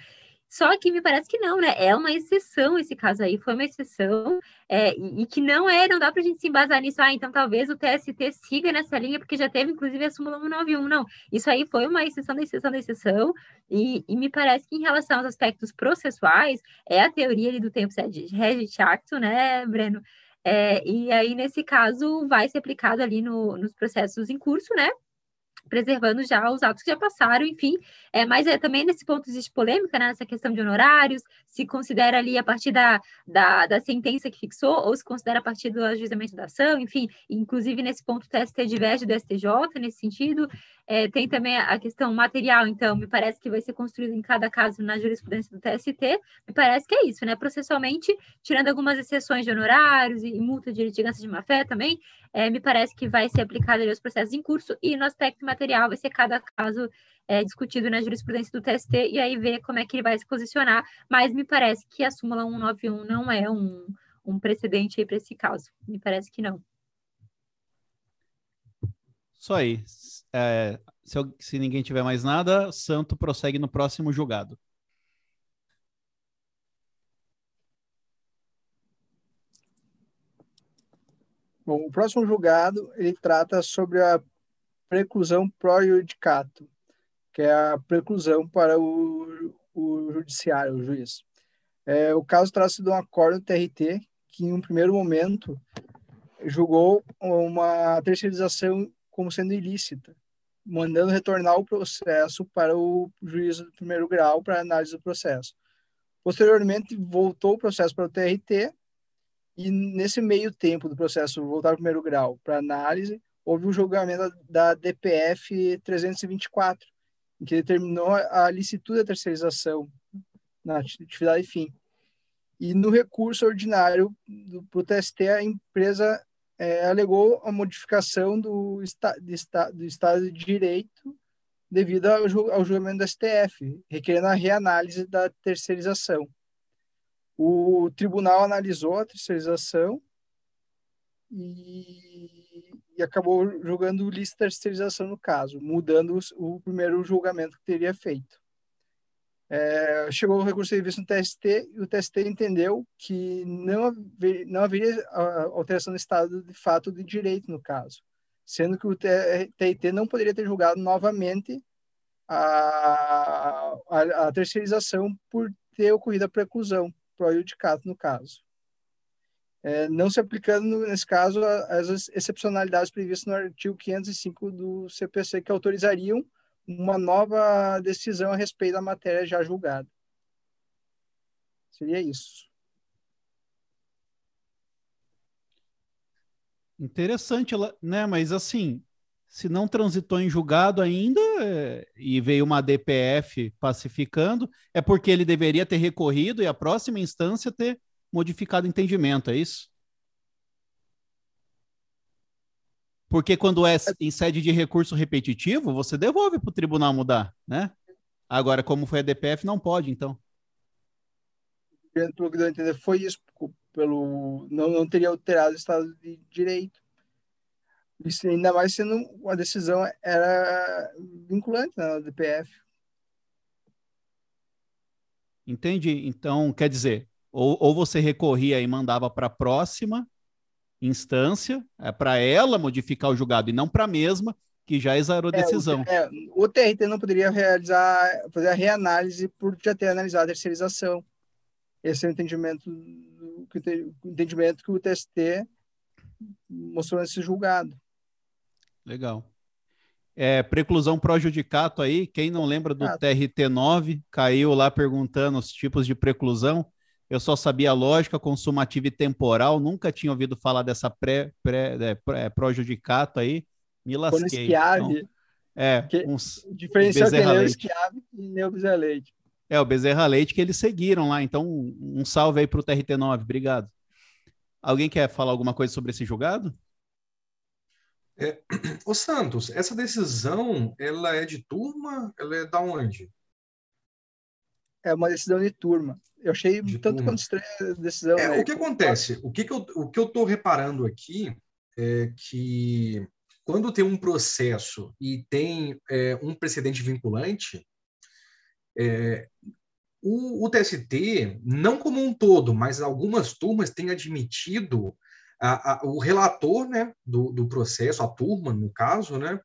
Só que me parece que não, né? É uma exceção esse caso aí, foi uma exceção, é, e, que não é, não dá para a gente se embasar nisso, ah, então talvez o TST siga nessa linha, porque já teve, inclusive, a súmula 191. Não, isso aí foi uma exceção da exceção da exceção, e, e me parece que em relação aos aspectos processuais, é a teoria ali do tempo regit acto, né, Breno? É, e aí, nesse caso, vai ser aplicado ali no, nos processos em curso, né? Preservando já os atos que já passaram, enfim. É, mas é, também nesse ponto existe polêmica, né, nessa questão de honorários, se considera ali a partir da, da, da sentença que fixou, ou se considera a partir do ajuizamento da ação, enfim. Inclusive, nesse ponto, o TST diverge do STJ nesse sentido. É, tem também a questão material, então, me parece que vai ser construído em cada caso na jurisprudência do TST. Me parece que é isso, né? Processualmente, tirando algumas exceções de honorários e, multa de litigância de má-fé também, é, me parece que vai ser aplicado aos processos em curso e no aspecto material vai ser cada caso é, discutido na jurisprudência do TST e aí ver como é que ele vai se posicionar. Mas me parece que a súmula 191 não é um, um precedente aí para esse caso. Me parece que não. Isso aí. É, se, eu, se ninguém tiver mais nada, Santo prossegue no próximo julgado. Bom, o próximo julgado ele trata sobre a preclusão pro judicato, que é a preclusão para o, o judiciário, o juiz. É, o caso trata-se de um acordo TRT que, em um primeiro momento, julgou uma terceirização como sendo ilícita, mandando retornar o processo para o juízo do primeiro grau para análise do processo. Posteriormente, voltou o processo para o TRT e, nesse meio tempo do processo voltar para o primeiro grau para análise, houve o julgamento da DPF 324, em que determinou a licitude da terceirização na atividade fim. E no recurso ordinário para o TST, a empresa é, alegou a modificação do, esta, de, do Estado de Direito devido ao, ao julgamento do STF, requerendo a reanálise da terceirização. O tribunal analisou a terceirização e, e acabou julgando lista terceirização no caso, mudando o primeiro julgamento que teria feito. É, chegou o recurso de serviço no TST e o TST entendeu que não, haver, não haveria alteração do estado de fato de direito no caso, sendo que o TIT não poderia ter julgado novamente a, a, a terceirização por ter ocorrido a preclusão pro judicato no caso. É, não se aplicando, nesse caso, as excepcionalidades previstas no artigo 505 do CPC, que autorizariam uma nova decisão a respeito da matéria já julgada. Seria isso. Interessante, né? Mas assim, se não transitou em julgado ainda é, e veio uma DPF pacificando, é porque ele deveria ter recorrido e a próxima instância ter modificado o entendimento, é isso? Porque quando é em sede de recurso repetitivo, você devolve para o tribunal mudar, né? Agora, como foi a DPF, não pode, então. Pelo que eu entender, foi isso, pelo não, não teria alterado o estado de direito. Isso ainda mais sendo uma decisão era vinculante na né, DPF. Entendi. Então, quer dizer, ou, ou você recorria e mandava para a próxima, instância, é para ela modificar o julgado e não para a mesma que já exarou a É, decisão. o, é, o TRT não poderia realizar, fazer a reanálise por já ter analisado a terceirização. Esse é o entendimento, o te- o entendimento que o TST mostrou nesse julgado. Legal. É, preclusão pró-judicato aí, quem não lembra do Ah. TRT9, caiu lá perguntando os tipos de preclusão. Eu só sabia a lógica, consumativa e temporal, nunca tinha ouvido falar dessa pré, pré, é, pré- pró-judicato aí. Me Quando lasquei. esquiave, Então, é, que- uns- o diferencial é que Bezerra nem o Leite. esquiave e nem o Bezerra Leite. é, o Bezerra Leite que eles seguiram lá. Então, um salve aí para o TRT9. Obrigado. Alguém quer falar alguma coisa sobre esse julgado? Ô Santos, essa decisão, ela é de turma? Ela é da onde? É uma decisão de turma. Eu achei De tanto turma. quanto estranha a decisão. É, né? o que acontece? O que, que eu, o que eu estou reparando aqui é que quando tem um processo e tem é, um precedente vinculante, é, o, o TST, não como um todo, mas algumas turmas têm admitido a- a- o relator né, do, do processo, a turma, no caso, né,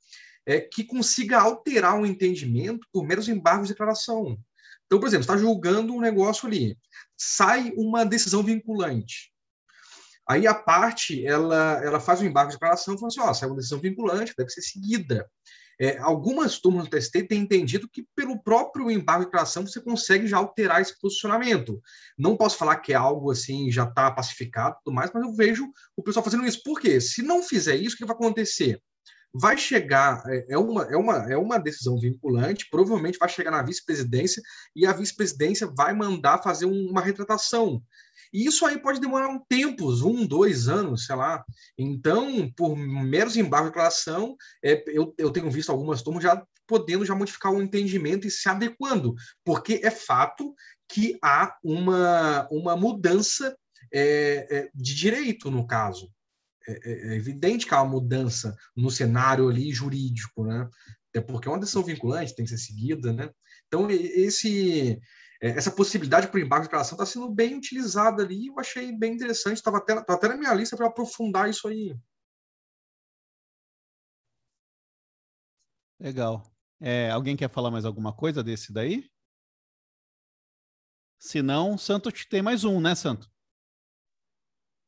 é, que consiga alterar o entendimento por meros embargos de declaração. Então, por exemplo, está julgando um negócio ali, sai uma decisão vinculante. Aí a parte, ela, ela faz o embargo de declaração e fala assim, ó, saiu uma decisão vinculante, deve ser seguida. É, algumas turmas do TST têm entendido que pelo próprio embargo de declaração você consegue já alterar esse posicionamento. Não posso falar que é algo assim, já está pacificado e tudo mais, mas eu vejo o pessoal fazendo isso. Por quê? Se não fizer isso, o que vai acontecer? Vai chegar, é é uma, é, uma, é uma decisão vinculante, provavelmente vai chegar na vice-presidência e a vice-presidência vai mandar fazer um- uma retratação. E isso aí pode demorar um tempo, um, dois anos, sei lá. Então, por meros embargos de declaração, é, eu, eu tenho visto algumas turmas já podendo já modificar o entendimento e se adequando, porque é fato que há uma, uma mudança é, é, de direito, no caso. É, é- é evidente que há uma mudança no cenário ali jurídico, né? Até porque é uma decisão vinculante, tem que ser seguida, né? Então, esse, é, essa possibilidade para o embargo de declaração está sendo bem utilizada ali, eu achei bem interessante, estava até, tá até na minha lista para aprofundar isso aí. Legal. É, alguém quer falar mais alguma coisa desse daí? Se não, Santo tem mais um, né, Santo?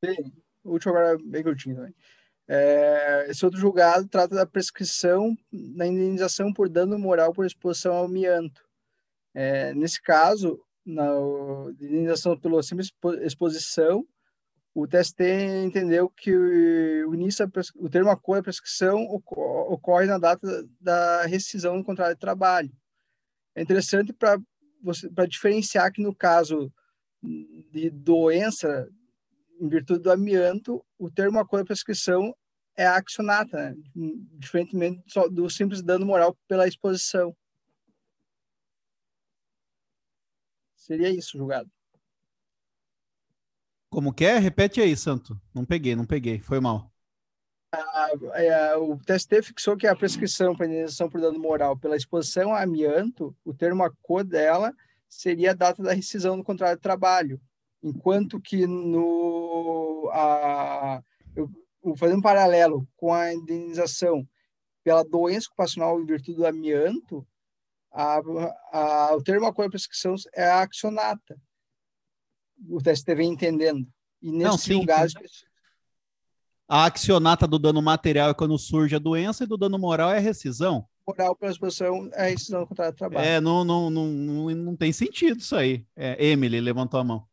Tem. O último agora é bem curtinho também. É, esse outro julgado trata da prescrição da indenização por dano moral por exposição ao amianto. É, nesse caso, na indenização pela simples expo- exposição, o TST entendeu que o, início o termo acordo da prescrição oco- ocorre na data da rescisão do contrato de trabalho. É interessante para diferenciar que no caso de doença em virtude do amianto, o termo acordo da prescrição é a accionata, né? diferentemente do simples dano moral pela exposição. Seria isso, julgado. Como que é? Repete aí, Santo. Não peguei, não peguei. Foi mal. É, o TST fixou que a prescrição para indenização por dano moral pela exposição a amianto, o termo acordo dela seria a data da rescisão do contrato de trabalho, enquanto que no a, eu, fazendo um paralelo com a indenização pela doença ocupacional em virtude do amianto, a, a, o termo acordo de prescrição é a accionata. O TST vem entendendo. E nesse Não, sim, julgado, A accionata do dano material é quando surge a doença e do dano moral é a rescisão. moral pela exposição é a rescisão do contrato de trabalho. É, não, não, não, não, não tem sentido isso aí. É, Emily levantou a mão.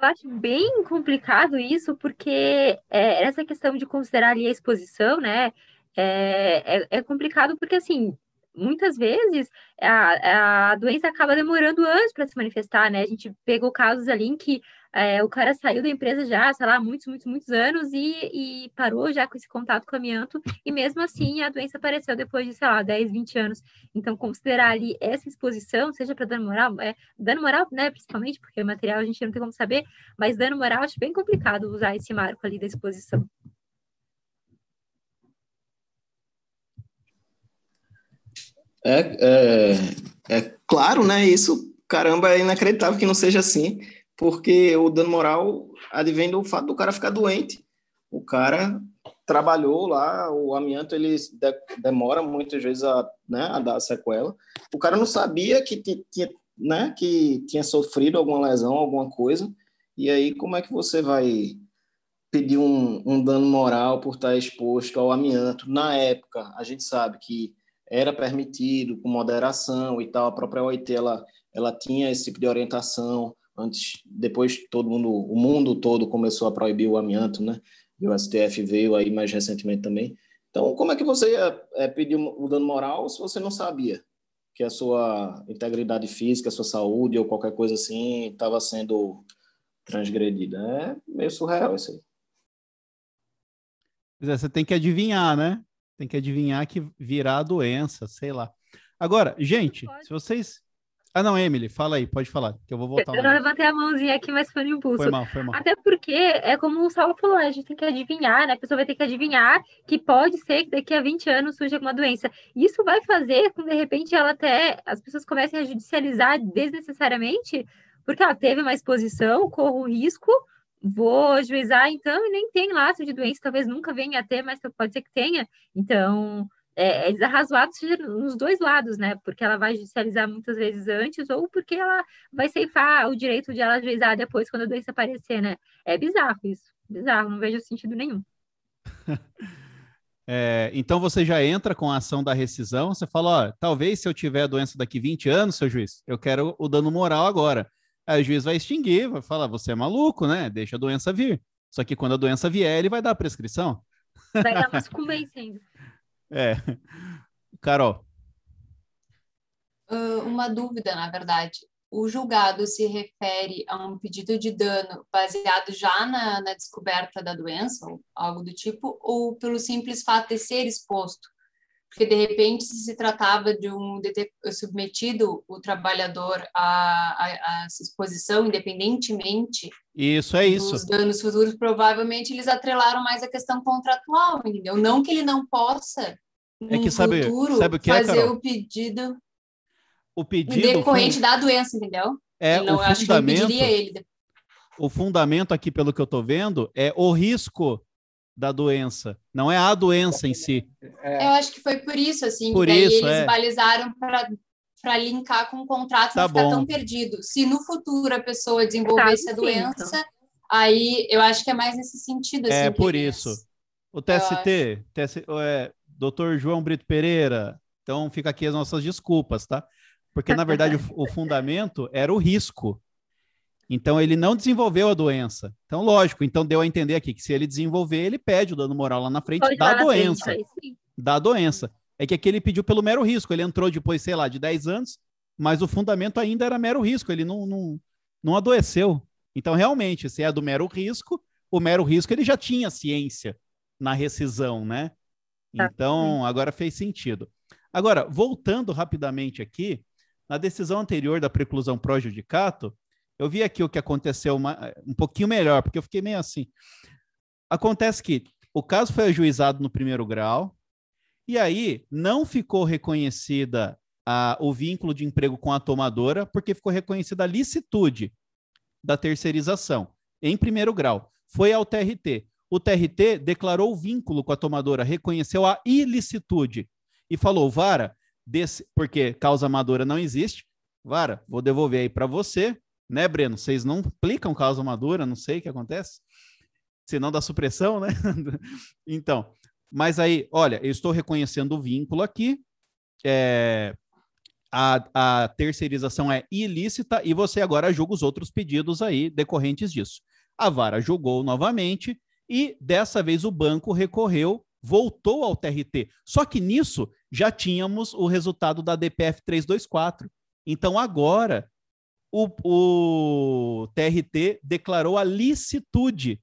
Eu acho bem complicado isso, porque é, essa questão de considerar ali a exposição, né, é, é, é complicado porque, assim, muitas vezes a, a doença acaba demorando anos para se manifestar, né? A gente pegou casos ali em que é, o cara saiu da empresa já, sei lá, muitos, muitos, muitos anos e, e parou já com esse contato com o amianto, e mesmo assim a doença apareceu depois de, sei lá, 10, 20 anos. Então, considerar ali essa exposição, seja para dano moral, é, dano moral, né, principalmente, porque o material a gente não tem como saber, mas dano moral acho bem complicado usar esse marco ali da exposição. É, é, é claro, né? Isso, caramba, é inacreditável que não seja assim, porque o dano moral advém do fato do cara ficar doente. O cara trabalhou lá, o amianto ele de, demora muitas vezes a, né, a dar a sequela. O cara não sabia que tinha, né, que tinha sofrido alguma lesão, alguma coisa. E aí, como é que você vai pedir um, um dano moral por estar exposto ao amianto? Na época, a gente sabe que era permitido com moderação e tal. A própria OIT ela, ela tinha esse tipo de orientação. Antes, depois todo mundo, o mundo todo começou a proibir o amianto, né? E o STF veio aí mais recentemente também. Então, como é que você ia é, pedir o dano moral se você não sabia que a sua integridade física, a sua saúde ou qualquer coisa assim estava sendo transgredida? É meio surreal isso aí. É, você tem que adivinhar, né? Tem que adivinhar que virá a doença, sei lá. Agora, gente, se vocês ah, não, Emily, fala aí, pode falar, que eu vou voltar. Eu não levantei a mãozinha aqui, mas foi no impulso. Foi mal, foi mal. Até porque, é como o Saulo falou, a gente tem que adivinhar, né? A pessoa vai ter que adivinhar que pode ser que daqui a 20 anos surja alguma doença. Isso vai fazer com, de repente, ela até, as pessoas comecem a judicializar desnecessariamente, porque ela teve uma exposição, corro risco, vou ajuizar, então, e nem tem laço de doença, talvez nunca venha a ter, mas pode ser que tenha. Então, é, é desarrazoado nos dois lados, né? Porque ela vai judicializar muitas vezes antes, ou porque ela vai ceifar o direito de ela ajuizar depois, quando a doença aparecer, né? É bizarro isso. Bizarro, não vejo sentido nenhum. É, então você já entra com a ação da rescisão, você fala, ó, talvez se eu tiver a doença daqui 20 anos, seu juiz, eu quero o dano moral agora. Aí o juiz vai extinguir, vai falar, você é maluco, né? Deixa a doença vir. Só que quando a doença vier, ele vai dar a prescrição. Vai dar sucumbência ainda. É. Carol. Uh, uma dúvida, na verdade. O julgado se refere a um pedido de dano baseado já na, na descoberta da doença, ou algo do tipo, ou pelo simples fato de ser exposto? Porque, de repente, se se tratava de um submetido o trabalhador a, a, a essa exposição, independentemente isso é isso. dos danos futuros, provavelmente eles atrelaram mais a questão contratual, entendeu? Não que ele não possa, é que sabe, futuro, sabe o que é, fazer o pedido, o pedido decorrente da doença, entendeu? É, não, o acho fundamento, ele. O fundamento aqui, pelo que eu estou vendo, é o risco da doença, não é a doença em si. É. Eu acho que foi por isso, assim, por daí isso, eles é. balizaram para linkar com o contrato Tá não ficar bom. tão perdido. Se no futuro a pessoa desenvolvesse Tá, a doença, aí eu acho que é mais nesse sentido. Assim, É por eles- isso. O TST, TS, é, Dr. João Brito Pereira, então fica aqui as nossas desculpas, tá? Porque, na verdade, o, o fundamento era o risco. Então, ele não desenvolveu a doença. Então, lógico, então deu a entender aqui que se ele desenvolver, ele pede o dano moral lá na frente Pode da frente, doença. sim. da doença. É que aqui ele pediu pelo mero risco. Ele entrou depois, sei lá, de 10 anos, mas o fundamento ainda era mero risco. Ele não, não, não adoeceu. Então, realmente, se é do mero risco, o mero risco ele já tinha ciência na rescisão, né? Tá. Então, agora fez sentido. Agora, voltando rapidamente aqui, na decisão anterior da preclusão pró-judicato, eu vi aqui o que aconteceu uma- um pouquinho melhor, porque eu fiquei meio assim. Acontece que o caso foi ajuizado no primeiro grau, e aí não ficou reconhecida a- o vínculo de emprego com a tomadora, porque ficou reconhecida a licitude da terceirização em primeiro grau. Foi ao TRT. O TRT declarou o vínculo com a tomadora, reconheceu a ilicitude e falou: Vara, desse, porque causa amadora não existe, Vara, vou devolver aí para você, né, Breno? Vocês não aplicam causa amadora, não sei o que acontece. Se não dá supressão, né? então, mas aí, olha, eu estou reconhecendo o vínculo aqui, é, a, a terceirização é ilícita e você agora julga os outros pedidos aí decorrentes disso. A vara julgou novamente e dessa vez o banco recorreu, voltou ao TRT. Só que nisso já tínhamos o resultado da DPF 324. Então agora o, o TRT declarou a licitude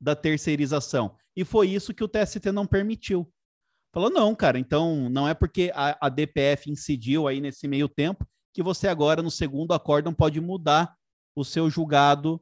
da terceirização. E foi isso que o TST não permitiu. Falou, não, cara, então não é porque a, a DPF incidiu aí nesse meio tempo que você agora, no segundo acórdão, pode mudar o seu julgado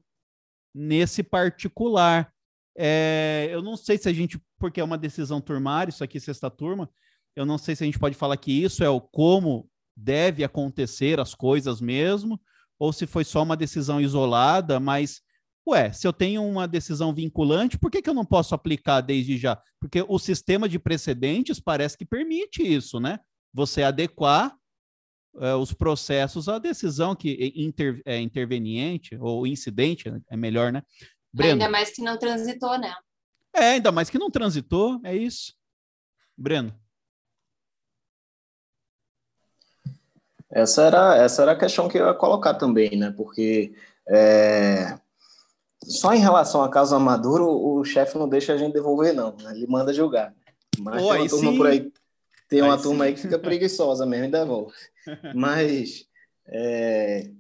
nesse particular. É, eu não sei se a gente, porque é uma decisão turmária, isso aqui sexta turma, eu não sei se a gente pode falar que isso é o como deve acontecer as coisas mesmo, ou se foi só uma decisão isolada, mas Ué, se eu tenho uma decisão vinculante, por que, que eu não posso aplicar desde já? Porque o sistema de precedentes parece que permite isso, né? Você adequar é, os processos à decisão que inter, é interveniente ou incidente, é melhor, né? Breno. Ainda mais que não transitou, né? É, ainda mais que não transitou, é isso. Breno. Essa era, essa era a questão que eu ia colocar também, né? Porque é, só em relação a caso Maduro, o, o chefe não deixa a gente devolver, não. Né? Ele manda julgar. Mas oh, tem uma turma sim. por aí, tem uma aí turma sim. aí que fica preguiçosa mesmo e devolve. Mas é,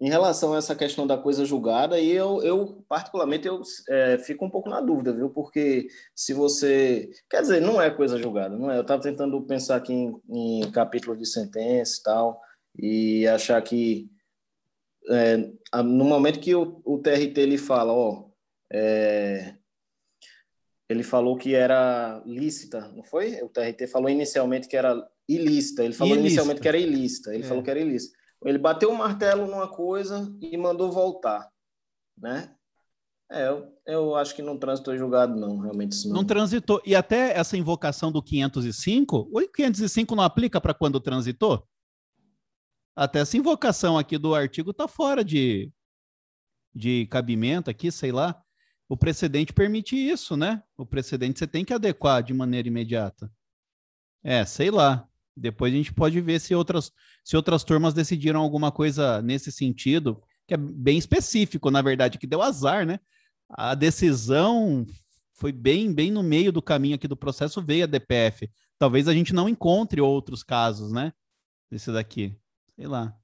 em relação a essa questão da coisa julgada, e eu, eu particularmente, eu é, fico um pouco na dúvida, viu? Porque se você... Quer dizer, não é coisa julgada, não é? Eu estava tentando pensar aqui em, em capítulo de sentença e tal, e achar que é, no momento que o, o, TRT ele fala, ó, é, ele falou que era lícita, não foi? O TRT falou inicialmente que era ilícita, ele falou ilícita. inicialmente que era ilícita, ele é. falou que era ilícita. Ele bateu o martelo numa coisa e mandou voltar, né? É, eu, eu acho que não transitou julgado, não, realmente. Não. não transitou. E até essa invocação do 505, o 505 não aplica para quando transitou? Até essa invocação aqui do artigo está fora de, de cabimento aqui, sei lá. O precedente permite isso, né? O precedente você tem que adequar de maneira imediata. É, sei lá. Depois a gente pode ver se outras, se outras turmas decidiram alguma coisa nesse sentido, que é bem específico, na verdade, que deu azar, né? A decisão foi bem, bem no meio do caminho aqui do processo, veio a DPF. Talvez a gente não encontre outros casos, né? Desse daqui. Sei lá.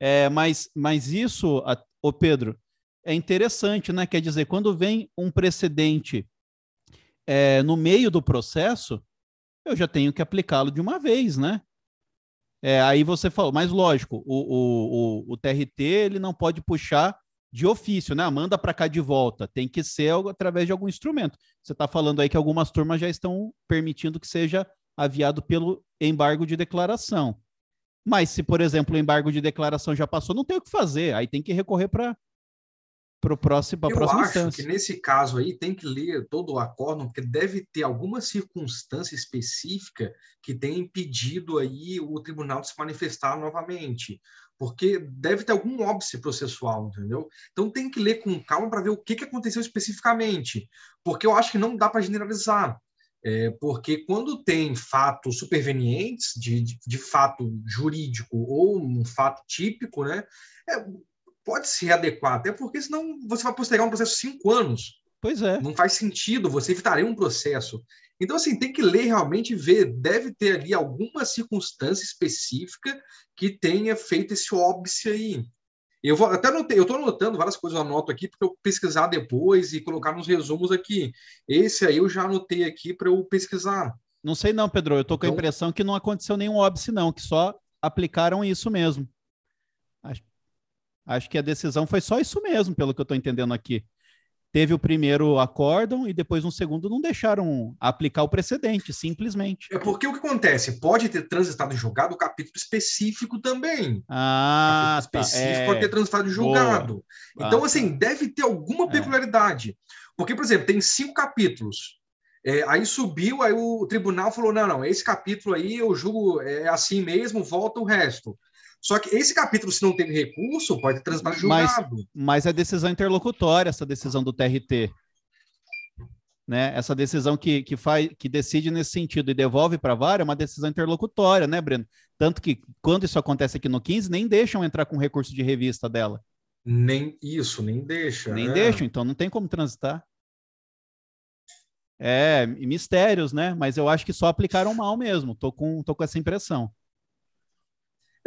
É, mas, mas isso, o Pedro, é interessante, né? Quer dizer, quando vem um precedente é, no meio do processo, eu já tenho que aplicá-lo de uma vez, né? É, aí você falou, mas lógico, o, o, o, o TRT ele não pode puxar de ofício, né? Manda para cá de volta. Tem que ser através de algum instrumento. Você está falando aí que algumas turmas já estão permitindo que seja aviado pelo embargo de declaração. Mas se, por exemplo, o embargo de declaração já passou, não tem o que fazer. Aí tem que recorrer para para próximo, a próxima acho instância. que nesse caso aí tem que ler todo o acórdão, porque deve ter alguma circunstância específica que tenha impedido aí o tribunal de se manifestar novamente, porque deve ter algum óbice processual, entendeu? Então tem que ler com calma para ver o que, que aconteceu especificamente, porque eu acho que não dá para generalizar. É, porque quando tem fatos supervenientes de, de, de, fato jurídico ou um fato típico, né, é, pode se readequar, até porque senão você vai postergar um processo cinco anos. Pois é. Não faz sentido, você evitaria um processo. Então, assim, tem que ler realmente ver. Deve ter ali alguma circunstância específica que tenha feito esse óbice aí. Eu vou até anotei, eu estou anotando várias coisas, eu anoto aqui para eu pesquisar depois e colocar nos resumos aqui. Esse aí eu já anotei aqui para eu pesquisar. Não sei não, Pedro. Eu estou com então, a impressão que não aconteceu nenhum óbice, não, que só aplicaram isso mesmo. Acho que a decisão foi só isso mesmo, pelo que eu estou entendendo aqui. Teve o primeiro acórdão e depois um segundo não deixaram aplicar o precedente, simplesmente. É porque o que acontece? Pode ter transitado em julgado o capítulo específico também. Ah, tá. específico é... pode ter transitado em julgado. Boa. Então, ah, assim, tá. deve ter alguma é. peculiaridade. É. Porque, por exemplo, tem cinco capítulos. É, aí subiu, aí o tribunal falou: não, não, esse capítulo aí eu julgo é assim mesmo, volta o resto. Só que esse capítulo, se não teve recurso, pode transitar julgado. Mas, mas é decisão interlocutória, essa decisão do TRT. Né? Essa decisão que, que, faz, que decide nesse sentido e devolve para a vara é uma decisão interlocutória, né, Breno? Tanto que quando isso acontece aqui no 15, nem deixam entrar com recurso de revista dela. Nem isso, nem deixa. Nem é. deixam, então não tem como transitar. É, mistérios, né? Mas eu acho que só aplicaram mal mesmo. Tô com, tô com essa impressão.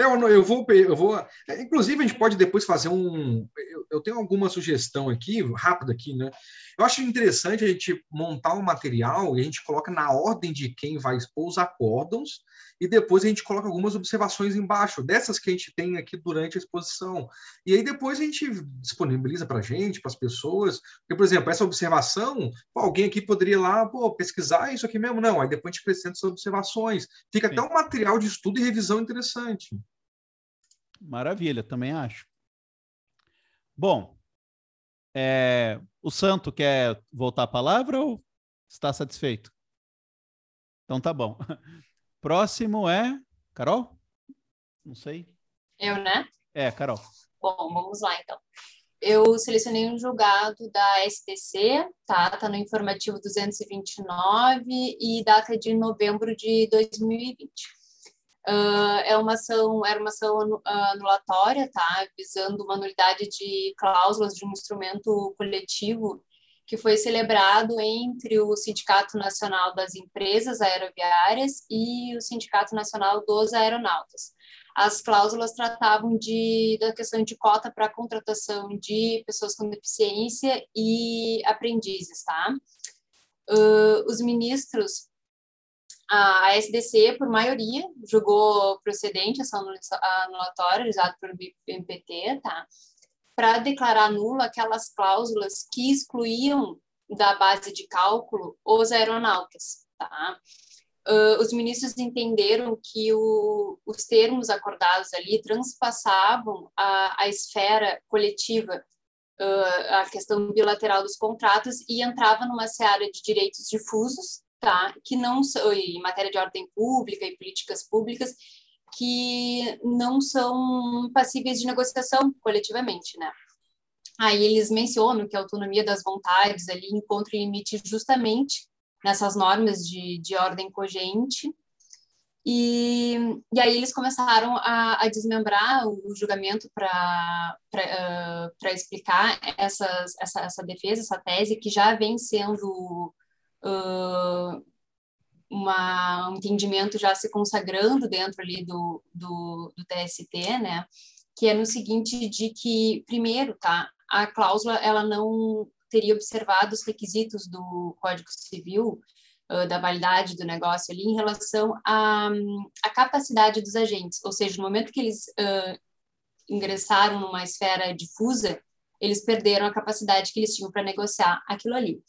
Eu, eu vou, eu vou. É, inclusive, a gente pode depois fazer um. Eu, eu, tenho alguma sugestão aqui, rápida aqui, né? Eu acho interessante a gente montar um material e a gente coloca na ordem de quem vai expor os acórdãos e depois a gente coloca algumas observações embaixo, dessas que a gente tem aqui durante a exposição. E aí depois a gente disponibiliza para a gente, para as pessoas. Porque, por exemplo, essa observação, pô, alguém aqui poderia lá pô, pesquisar isso aqui mesmo. Não, aí depois a gente apresenta essas observações. Fica Sim. até um material de estudo e revisão interessante. Maravilha, também acho. Bom, É, o Santo quer voltar a palavra ou está satisfeito? Então tá bom. Próximo é Carol? Não sei. Eu, né? É, Carol. Bom, vamos lá então. Eu selecionei um julgado da STC, tá? Tá no informativo 229 e data de novembro de 2020. Uh, é uma ação, era uma ação anulatória, tá? Visando uma nulidade de cláusulas de um instrumento coletivo que foi celebrado entre o Sindicato Nacional das Empresas Aeroviárias e o Sindicato Nacional dos Aeronautas. As cláusulas tratavam de, da questão de cota para contratação de pessoas com deficiência e aprendizes, tá? Uh, os ministros, a SDC, por maioria, julgou procedente essa anulatória realizada pelo MPT, tá? Para declarar nula aquelas cláusulas que excluíam da base de cálculo os aeronautas, tá? uh, os ministros entenderam que o, os termos acordados ali transpassavam a, a esfera coletiva, uh, a questão bilateral dos contratos, e entrava numa seara de direitos difusos, tá? que não são, em matéria de ordem pública e políticas públicas, que não são passíveis de negociação coletivamente, né? Aí eles mencionam que a autonomia das vontades ali encontra limite justamente nessas normas de, de ordem cogente. E, e aí eles começaram a, a desmembrar o julgamento para uh, explicar essas, essa, essa defesa, essa tese, que já vem sendo uh, uma, um entendimento já se consagrando dentro ali do, do, do TST, né? Que é no seguinte de que, primeiro, tá, a cláusula ela não teria observado os requisitos do Código Civil da validade do negócio ali em relação à, à capacidade dos agentes, ou seja, no momento que eles uh, ingressaram numa esfera difusa, eles perderam a capacidade que eles tinham para negociar aquilo ali.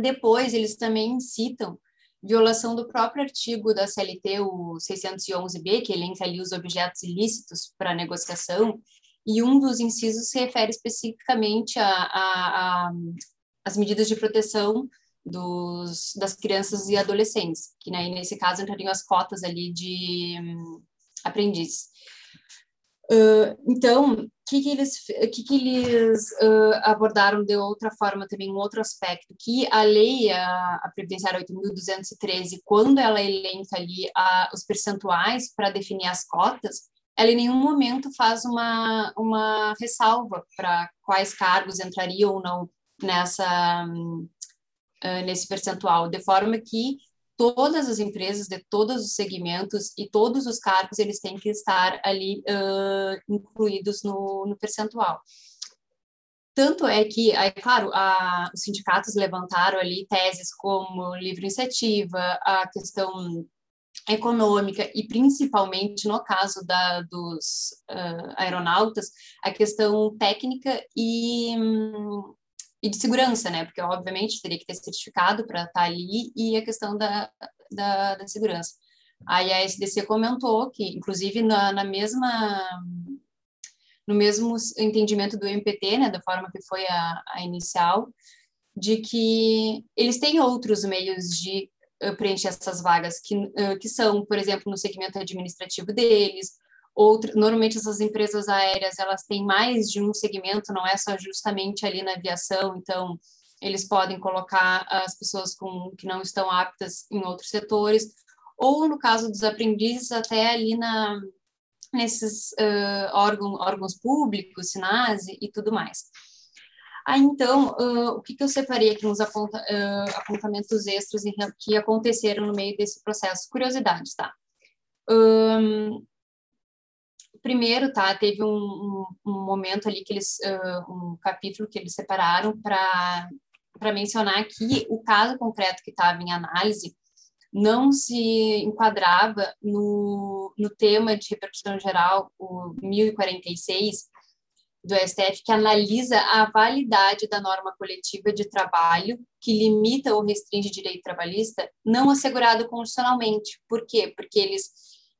Depois, eles também citam violação do próprio artigo da CLT, o 611B, que elenca ali os objetos ilícitos para negociação, e um dos incisos se refere especificamente às medidas de proteção dos, das crianças e adolescentes, que né, nesse caso entrariam as cotas ali de um, aprendizes. Uh, então, o que, que eles, que que eles uh, abordaram de outra forma também, um outro aspecto, que a lei, a, a Previdenciária 8.213, quando ela elenca ali a, os percentuais para definir as cotas, ela em nenhum momento faz uma, uma ressalva para quais cargos entrariam ou não nessa uh, nesse percentual, de forma que todas as empresas de todos os segmentos e todos os cargos eles têm que estar ali uh, incluídos no, no percentual. Tanto é que, é claro, a, os sindicatos levantaram ali teses como livre iniciativa, a questão econômica e principalmente no caso da, dos uh, aeronautas a questão técnica e, um, e de segurança, né? Porque obviamente teria que ter certificado para estar tá ali e a questão da, da, da, segurança. Aí a SDC comentou que, inclusive na, na mesma no mesmo entendimento do MPT, né, da forma que foi a, a inicial, de que eles têm outros meios de preencher essas vagas, que, que são, por exemplo, no segmento administrativo deles, Outro, normalmente essas empresas aéreas elas têm mais de um segmento, não é só justamente ali na aviação, então eles podem colocar as pessoas com, que não estão aptas em outros setores, ou no caso dos aprendizes, até ali na, nesses uh, órgão, órgãos públicos, SINASE e tudo mais. Ah, então, uh, o que, que eu separei aqui nos aponta, uh, apontamentos extras que aconteceram no meio desse processo? Curiosidades, tá? Um, primeiro, tá? Teve um, um, um momento ali que eles, uh, um capítulo que eles separaram para para mencionar que o caso concreto que estava em análise não se enquadrava no, no tema de repercussão geral, o 1046, do STF que analisa a validade da norma coletiva de trabalho que limita ou restringe direito trabalhista não assegurado constitucionalmente. Por quê? Porque eles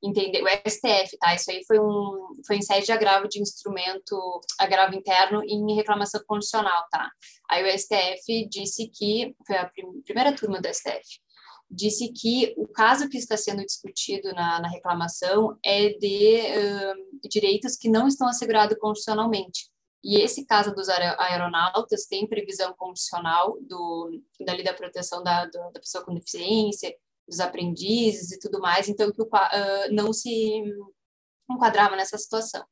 entender, o STF, tá? Isso aí foi um foi em sede de agravo de instrumento, agravo interno em reclamação condicional, tá? Aí o STF disse que foi a prim, primeira turma do STF disse que o caso que está sendo discutido na, na reclamação é de uh, direitos que não estão assegurados constitucionalmente. E esse caso dos aeronautas tem previsão constitucional do, da da proteção da, do, da pessoa com deficiência, dos aprendizes e tudo mais, então que o, uh, não se enquadrava nessa situação.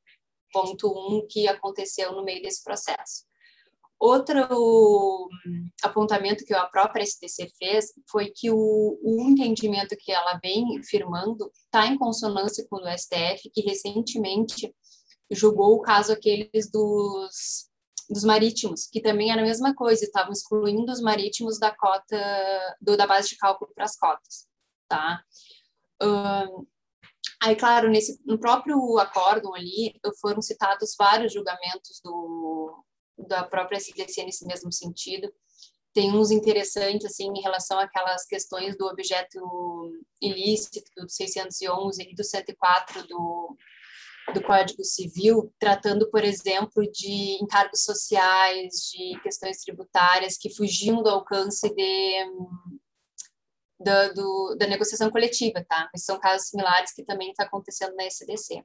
Ponto um que aconteceu no meio desse processo. Outro apontamento que a própria STC fez foi que o, o entendimento que ela vem firmando está em consonância com o STF, que recentemente julgou o caso aqueles dos, dos marítimos, que também era a mesma coisa, estavam excluindo os marítimos da cota, do, da base de cálculo para as cotas, tá? Aí, claro, nesse, no próprio acórdão ali, foram citados vários julgamentos do, da própria SDC nesse mesmo sentido, tem uns interessantes assim em relação àquelas questões do objeto ilícito do 611 e do 104 do do Código Civil, tratando, por exemplo, de encargos sociais, de questões tributárias que fugiam do alcance de, da, do, da negociação coletiva, tá? Esses são casos similares que também está acontecendo na SDC.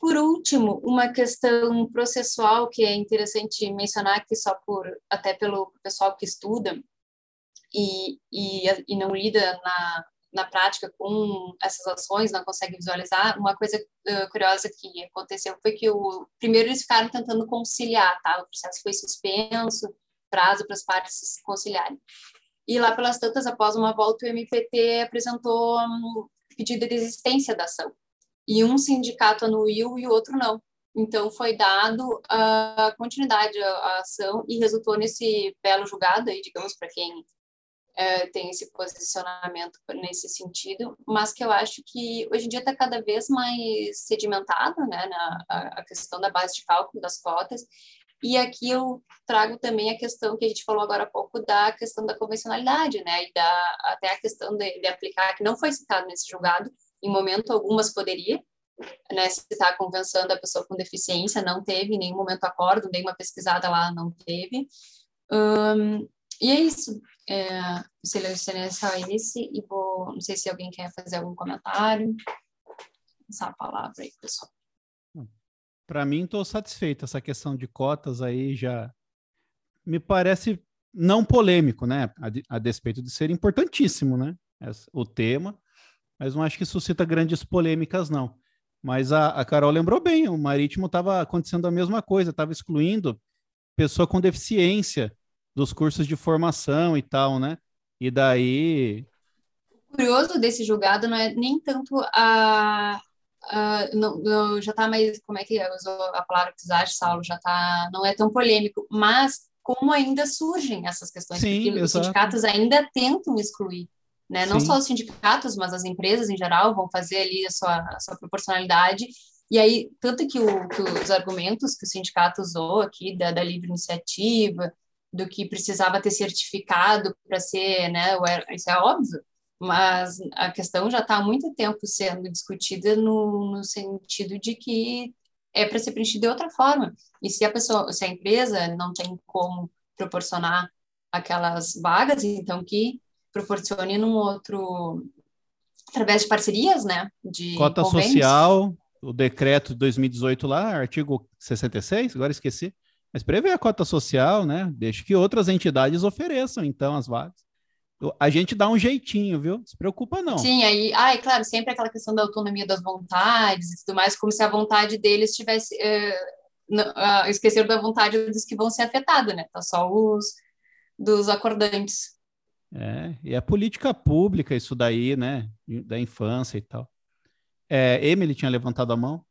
Por último, uma questão processual que é interessante mencionar aqui só por até pelo pessoal que estuda e, e, e não lida na, na prática com essas ações, não consegue visualizar. Uma coisa uh, curiosa que aconteceu foi que o primeiro eles ficaram tentando conciliar, tá? O processo foi suspenso, prazo para as partes se conciliarem. E lá pelas tantas, após uma volta, o MPT apresentou um pedido de desistência da ação. E um sindicato anuiu e o outro não. Então, foi dado a continuidade à ação e resultou nesse belo julgado aí, digamos, para quem é, tem esse posicionamento nesse sentido, mas que eu acho que hoje em dia está cada vez mais sedimentado, né, na, a, questão da base de cálculo das cotas, e aqui eu trago também a questão que a gente falou agora há pouco da questão da convencionalidade, né, e da, até a questão de, de aplicar, que não foi citado nesse julgado, em momento algumas poderia, né, se está convenção da pessoa com deficiência, não teve, em nenhum momento acordo, nenhuma pesquisada lá não teve, e é isso. É, selecionei só esse e vou. Não sei se alguém quer fazer algum comentário. Essa a palavra aí, pessoal. Para mim, estou satisfeito. Essa questão de cotas aí já me parece não polêmico, né? A, a despeito de ser importantíssimo, né? o tema, mas não acho que suscita grandes polêmicas, não. Mas a, a Carol lembrou bem, o Marítimo estava acontecendo a mesma coisa, estava excluindo pessoa com deficiência dos cursos de formação e tal, né? E daí. O curioso desse julgado não é nem tanto a. a não, não, já tá mais. Como é que é? usou a palavra que você Saulo? Já tá. Não é tão polêmico, mas como ainda surgem essas questões, Sim, porque os sindicatos ainda tentam excluir. Né? Não só os sindicatos, mas as empresas em geral vão fazer ali a sua, a sua proporcionalidade e aí, tanto que, o, que, os argumentos que o sindicato usou aqui da, da livre iniciativa, do que precisava ter certificado para ser, né? Isso é óbvio, mas a questão já está há muito tempo sendo discutida no, no sentido de que é para ser preenchido de outra forma. E se a pessoa, se a empresa não tem como proporcionar aquelas vagas, então que proporcione num outro através de parcerias, né? De cota convênios. social, o decreto de 2018 lá, artigo 66, agora esqueci. Mas prevê a cota social, né? Deixa que outras entidades ofereçam, então, as vagas. A gente dá um jeitinho, viu? Não se preocupa, não. Sim, aí, ai, claro, sempre aquela questão da autonomia das vontades e tudo mais, como se a vontade deles tivesse. É, uh, esquecer da vontade dos que vão ser afetados, né? Tá só os dos acordantes. É, e é política pública isso daí, né? Da infância e tal. É, Emily tinha levantado a mão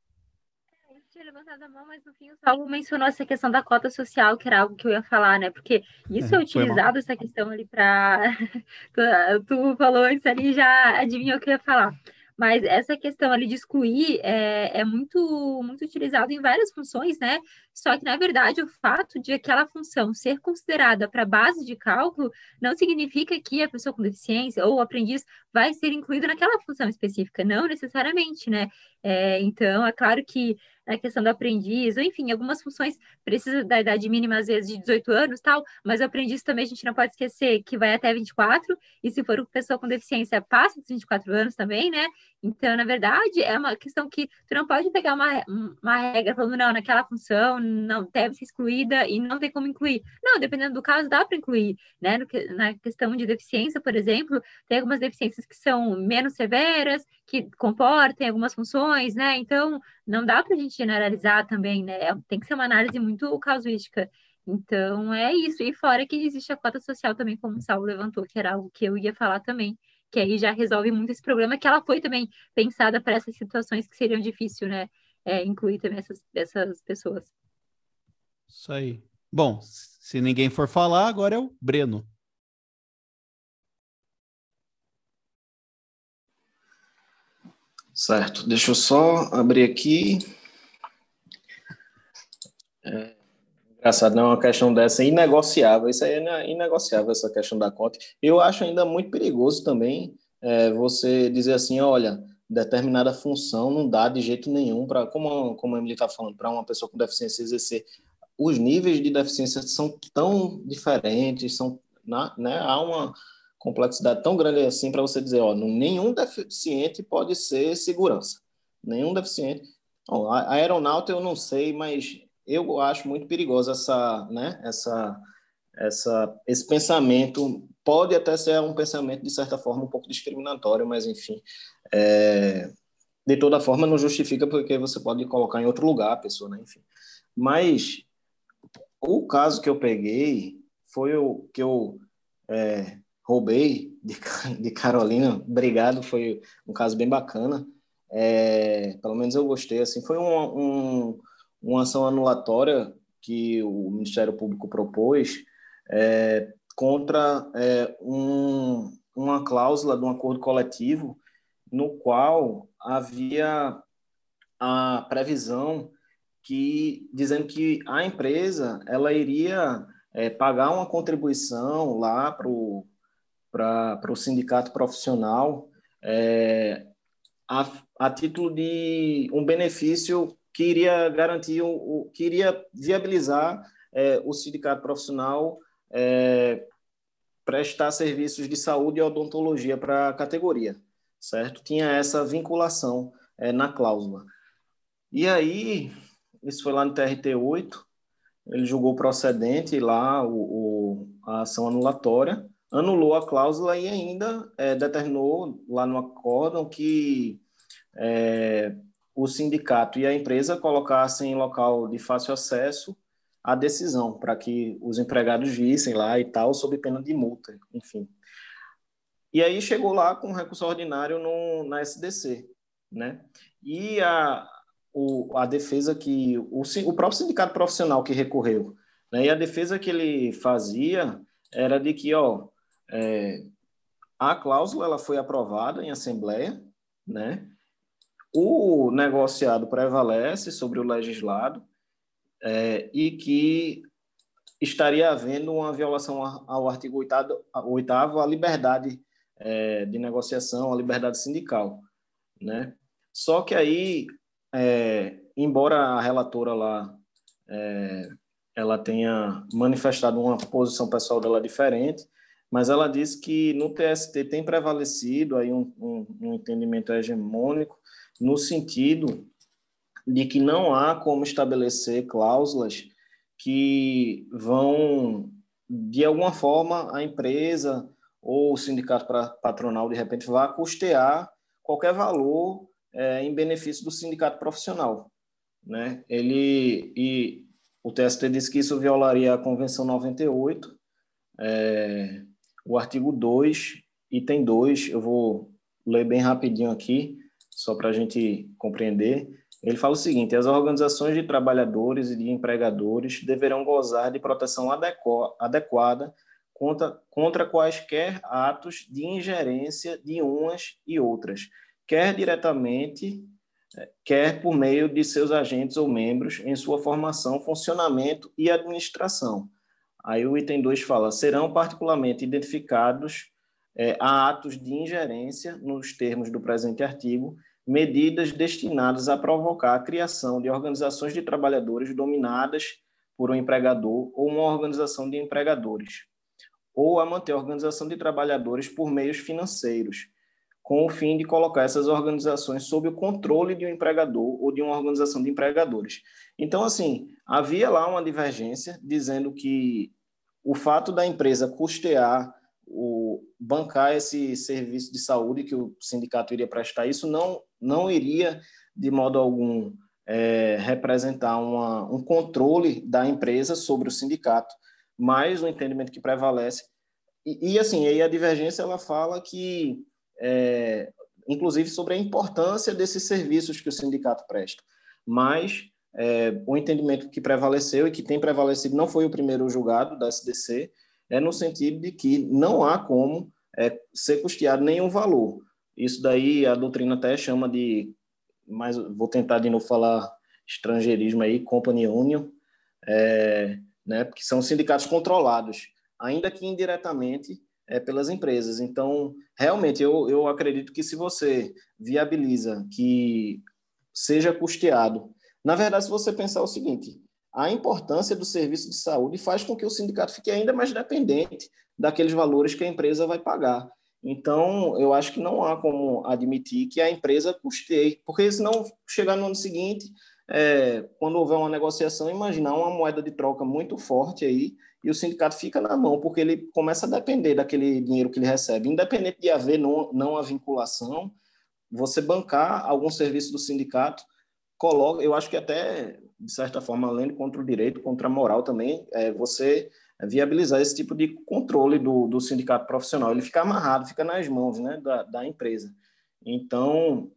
levantado a mão, mas no fim o Saulo mencionou essa questão da cota social, que era algo que eu ia falar, né? Porque isso é, é utilizado, essa questão ali para. tu, tu falou antes ali já adivinhou o que eu ia falar. Mas essa questão ali de excluir é, é muito, muito utilizado em várias funções, né? Só que, na verdade, o fato de aquela função ser considerada para base de cálculo não significa que a pessoa com deficiência ou o aprendiz vai ser incluído naquela função específica, não necessariamente, né? É, então, é claro que a questão do aprendiz, ou enfim, algumas funções precisa da idade mínima, às vezes, de 18 anos tal, mas o aprendiz também a gente não pode esquecer que vai até 24, e se for uma pessoa com deficiência, passa dos 24 anos também, né? Então, na verdade, é uma questão que tu não pode pegar uma, uma regra falando, não, naquela função não deve ser excluída e não tem como incluir. Não, dependendo do caso, dá para incluir, né? No, na questão de deficiência, por exemplo, tem algumas deficiências que são menos severas, que comportem algumas funções, né? Então, não dá para a gente generalizar também, né? É, tem que ser uma análise muito casuística. Então, é isso. E fora que existe a cota social também, como o Saulo levantou, que era algo que eu ia falar também que aí já resolve muito esse problema, que ela foi também pensada para essas situações que seriam difíceis, né? É, incluir também essas, essas pessoas. Isso aí. Bom, se ninguém for falar, agora é o Breno. Certo, deixa eu só abrir aqui. É, Engraçado, não é uma questão dessa inegociável. Isso aí é inegociável, essa questão da conta. Eu acho ainda muito perigoso também é, você dizer assim: olha, determinada função não dá de jeito nenhum para, como, como a Emily está falando, para uma pessoa com deficiência exercer. Os níveis de deficiência são tão diferentes, são, né, há uma complexidade tão grande assim para você dizer: ó, nenhum deficiente pode ser segurança. Nenhum deficiente. Bom, a aeronauta eu não sei, mas eu acho muito perigosa essa, né, essa, essa, esse pensamento. Pode até ser um pensamento, de certa forma, um pouco discriminatório, mas, enfim, é, de toda forma, não justifica porque você pode colocar em outro lugar a pessoa, né? enfim. Mas o caso que eu peguei foi o que eu é, roubei de, de Carolina. Obrigado, foi um caso bem bacana. É, pelo menos eu gostei. Assim, foi um, um uma ação anulatória que o Ministério Público propôs é, contra é, um, uma cláusula de um acordo coletivo no qual havia a previsão que dizendo que a empresa ela iria é, pagar uma contribuição lá para o para o sindicato profissional é, a, a título de um benefício que iria garantir, o, que iria viabilizar é, o sindicato profissional é, prestar serviços de saúde e odontologia para a categoria, certo? Tinha essa vinculação é, na cláusula. E aí, isso foi lá no TRT 8, ele julgou procedente lá o, o, a ação anulatória, anulou a cláusula e ainda é, determinou lá no acórdão que é, o sindicato e a empresa colocassem em local de fácil acesso a decisão, para que os empregados vissem lá e tal, sob pena de multa, enfim. E aí chegou lá com recurso ordinário no, na SDC, né? E a, o, a defesa que... O, o próprio sindicato profissional que recorreu, né? E a defesa que ele fazia era de que, ó, é, a cláusula ela foi aprovada em assembleia, né? O negociado prevalece sobre o legislado é, e que estaria havendo uma violação ao artigo 8 a liberdade é, de negociação, a liberdade sindical, né? Só que aí, é, embora a relatora lá é, ela tenha manifestado uma posição pessoal dela diferente, mas ela disse que no TST tem prevalecido aí um, um, um entendimento hegemônico no sentido de que não há como estabelecer cláusulas que vão, de alguma forma, a empresa ou o sindicato patronal, de repente, vá custear qualquer valor é, em benefício do sindicato profissional. Né? Ele, e o TST disse que isso violaria a Convenção 98, é, o artigo 2, item 2, eu vou ler bem rapidinho aqui, só para a gente compreender, ele fala o seguinte: as organizações de trabalhadores e de empregadores deverão gozar de proteção adequada contra, contra quaisquer atos de ingerência de umas e outras, quer diretamente, é, quer por meio de seus agentes ou membros em sua formação, funcionamento e administração. Aí o item 2 fala: serão particularmente identificados é, a atos de ingerência, nos termos do presente artigo, medidas destinadas a provocar a criação de organizações de trabalhadores dominadas por um empregador ou uma organização de empregadores, ou a manter a organização de trabalhadores por meios financeiros, com o fim de colocar essas organizações sob o controle de um empregador ou de uma organização de empregadores. Então, assim, havia lá uma divergência dizendo que o fato da empresa custear o bancar esse serviço de saúde que o sindicato iria prestar, isso não, não iria, de modo algum, é, representar uma, um controle da empresa sobre o sindicato, mas o entendimento que prevalece. E, e assim, aí a divergência ela fala que, é, inclusive, sobre a importância desses serviços que o sindicato presta, mas é, o entendimento que prevaleceu e que tem prevalecido não foi o primeiro julgado da SDC, é no sentido de que não há como é, ser custeado nenhum valor. Isso daí a doutrina até chama de, mas vou tentar de novo falar estrangeirismo aí, company union, é, né, porque são sindicatos controlados, ainda que indiretamente é, pelas empresas. Então, realmente, eu, eu acredito que se você viabiliza que seja custeado, na verdade, se você pensar o seguinte, a importância do serviço de saúde faz com que o sindicato fique ainda mais dependente daqueles valores que a empresa vai pagar. Então, eu acho que não há como admitir que a empresa custeie, porque senão chegar no ano seguinte, é, quando houver uma negociação, imaginar uma moeda de troca muito forte aí e o sindicato fica na mão, porque ele começa a depender daquele dinheiro que ele recebe. Independente de haver não, não a vinculação, você bancar algum serviço do sindicato, coloca, eu acho que até de certa forma, além do contra o direito, contra a moral também, é você viabilizar esse tipo de controle do, do sindicato profissional. Ele fica amarrado, fica nas mãos né, da, da empresa. Então,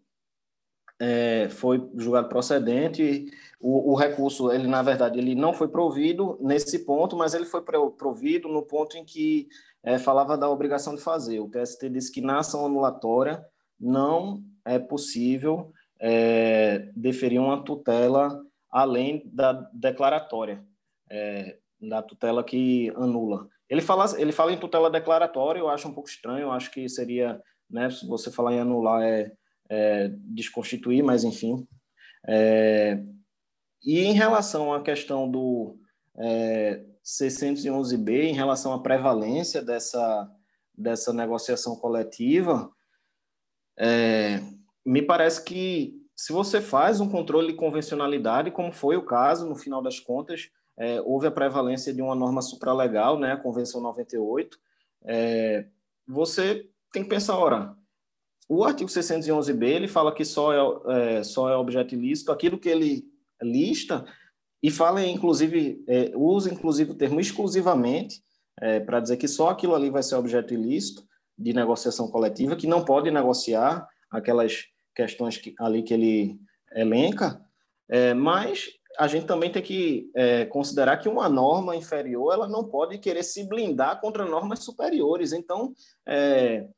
é, foi julgado procedente. O, o, recurso, ele na verdade, ele não foi provido nesse ponto, mas ele foi provido no ponto em que é, falava da obrigação de fazer. O TST disse que na ação anulatória não é possível é, deferir uma tutela além da declaratória, é, da tutela que anula. Ele fala, ele fala em tutela declaratória, eu acho um pouco estranho, eu acho que seria, né, se você falar em anular, é, é desconstituir, mas enfim. É, e em relação à questão do é, 611B, em relação à prevalência dessa, dessa negociação coletiva, é, me parece que se você faz um controle de convencionalidade, como foi o caso, no final das contas, é, houve a prevalência de uma norma supralegal, né, a Convenção 98, é, você tem que pensar, ora, o artigo 611b, ele fala que só é, é, só é objeto ilícito aquilo que ele lista e fala, inclusive, é, usa, inclusive, o termo exclusivamente, é, para dizer que só aquilo ali vai ser objeto ilícito de negociação coletiva, que não pode negociar aquelas questões que, ali que ele elenca, é, mas a gente também tem que é, considerar que uma norma inferior ela não pode querer se blindar contra normas superiores. Então, é,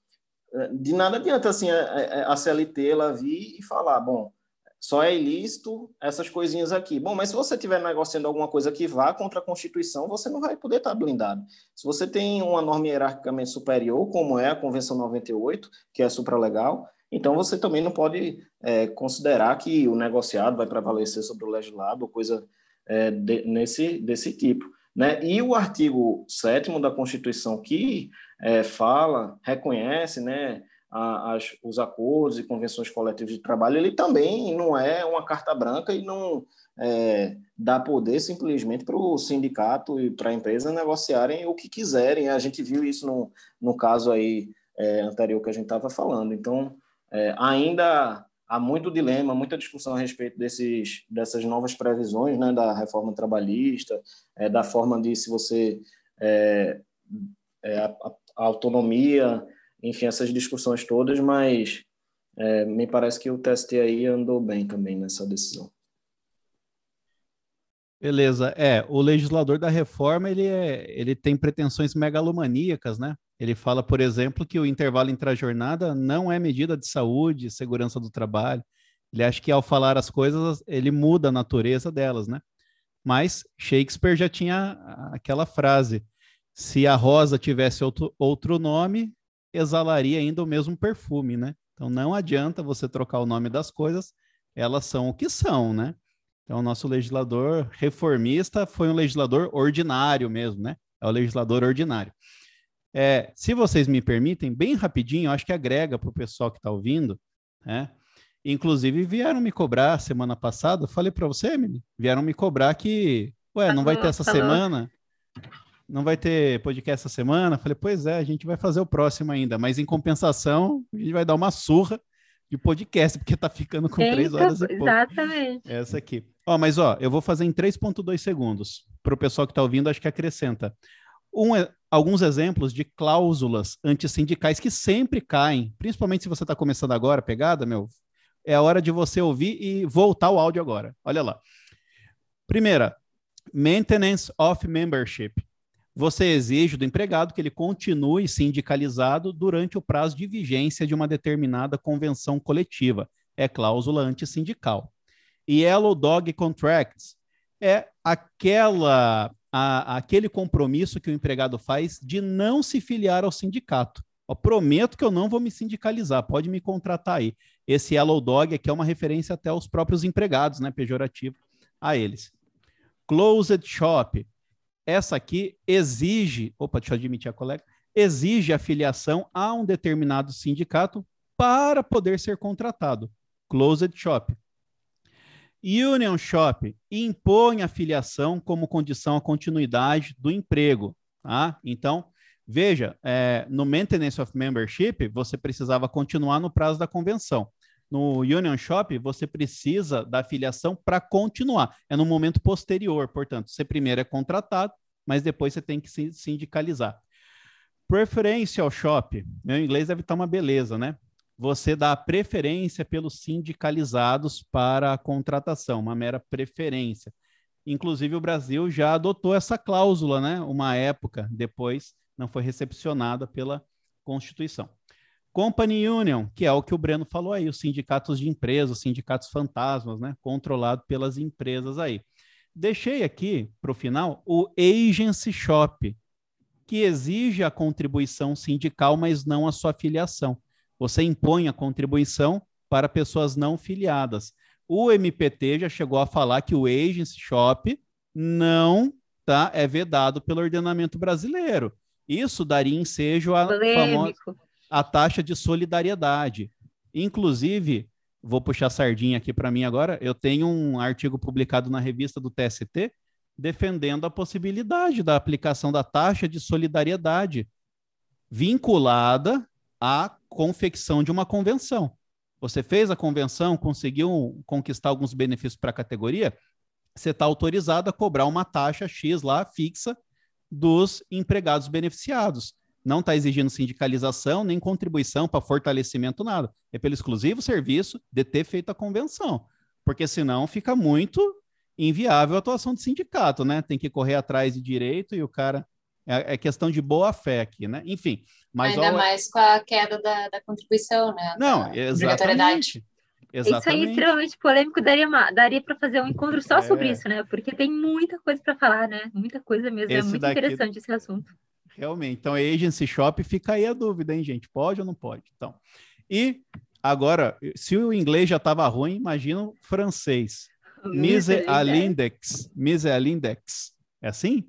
de nada adianta assim a, a CLT ela vir e falar, bom, só é ilícito essas coisinhas aqui. Bom, mas se você estiver negociando alguma coisa que vá contra a Constituição, você não vai poder estar blindado. Se você tem uma norma hierarquicamente superior, como é a Convenção 98, que é supralegal, então, você também não pode é, considerar que o negociado vai prevalecer sobre o legislado ou coisa é, de, nesse, desse tipo. Né? E o artigo 7 da Constituição, que é, fala, reconhece né, a, as, os acordos e convenções coletivas de trabalho, ele também não é uma carta branca e não é, dá poder simplesmente para o sindicato e para a empresa negociarem o que quiserem. A gente viu isso no, no caso aí é, anterior que a gente estava falando. Então, é, ainda há muito dilema, muita discussão a respeito desses, dessas novas previsões né, da reforma trabalhista, é, da forma de se você. É, é a, a, autonomia, enfim, essas discussões todas, mas é, me parece que o TST aí andou bem também nessa decisão. Beleza. É, o legislador da reforma, ele, é, ele tem pretensões megalomaníacas, né? Ele fala, por exemplo, que o intervalo entre a jornada não é medida de saúde, segurança do trabalho. Ele acha que ao falar as coisas, ele muda a natureza delas, né? Mas Shakespeare já tinha aquela frase: se a rosa tivesse outro, outro nome, exalaria ainda o mesmo perfume, né? Então não adianta você trocar o nome das coisas, elas são o que são, né? Então, nosso legislador reformista foi um legislador ordinário mesmo, né? É o legislador ordinário. É, se vocês me permitem, bem rapidinho, acho que agrega para o pessoal que está ouvindo, né? Inclusive, vieram me cobrar semana passada, falei para você, Emily, vieram me cobrar que, ué, não vai ter essa semana? Não vai ter podcast essa semana? Falei, pois é, a gente vai fazer o próximo ainda, mas em compensação, a gente vai dar uma surra de podcast, porque tá ficando com três horas e pouco. Exatamente. Essa aqui. Ó, mas ó, eu vou fazer em 3.2 segundos. Para o pessoal que está ouvindo, acho que acrescenta. Um, alguns exemplos de cláusulas antissindicais que sempre caem, principalmente se você está começando agora, pegada, meu, é a hora de você ouvir e voltar o áudio agora. Olha lá. Primeira, maintenance of membership. Você exige do empregado que ele continue sindicalizado durante o prazo de vigência de uma determinada convenção coletiva. É cláusula antissindical. Yellow Dog Contracts é aquela a, aquele compromisso que o empregado faz de não se filiar ao sindicato. Eu prometo que eu não vou me sindicalizar, pode me contratar aí. Esse Yellow Dog aqui é uma referência até aos próprios empregados, né, pejorativo a eles. Closed Shop. Essa aqui exige, opa, deixa eu admitir a colega, exige a filiação a um determinado sindicato para poder ser contratado. Closed Shop. Union Shop impõe a filiação como condição à continuidade do emprego. Tá? Então, veja, é, no Maintenance of Membership, você precisava continuar no prazo da convenção. No Union Shop, você precisa da filiação para continuar. É no momento posterior, portanto, você primeiro é contratado, mas depois você tem que se sindicalizar. Preferential Shop, meu inglês deve estar uma beleza, né? Você dá preferência pelos sindicalizados para a contratação, uma mera preferência. Inclusive, o Brasil já adotou essa cláusula, né? Uma época depois não foi recepcionada pela Constituição. Company Union, que é o que o Breno falou aí, os sindicatos de empresas, os sindicatos fantasmas, né? Controlado pelas empresas aí. Deixei aqui para o final o Agency Shop, que exige a contribuição sindical, mas não a sua filiação você impõe a contribuição para pessoas não filiadas. O MPT já chegou a falar que o agency shop não tá, é vedado pelo ordenamento brasileiro. Isso daria ensejo à famosa, a taxa de solidariedade. Inclusive, vou puxar a sardinha aqui para mim agora, eu tenho um artigo publicado na revista do TST defendendo a possibilidade da aplicação da taxa de solidariedade vinculada à confecção de uma convenção. Você fez a convenção, conseguiu conquistar alguns benefícios para a categoria, você está autorizado a cobrar uma taxa X lá fixa dos empregados beneficiados. Não está exigindo sindicalização nem contribuição para fortalecimento, nada. É pelo exclusivo serviço de ter feito a convenção. Porque senão fica muito inviável a atuação de sindicato, né? Tem que correr atrás de direito e o cara é, é, questão de boa fé aqui, né? Enfim. Mas Ainda ó, mais com a queda da, da contribuição, né? Não, exatamente. Exatamente. Isso aí é extremamente polêmico, daria, daria para fazer um encontro só é. sobre isso, né? Porque tem muita coisa para falar, né? Muita coisa mesmo. É esse é muito daqui... interessante esse assunto. Realmente. Então, agency shop, fica aí a dúvida, hein, gente? Pode ou não pode? Então. E agora, se o inglês já estava ruim, imagina o francês. Mise à l'index. Mise à l'index. É assim?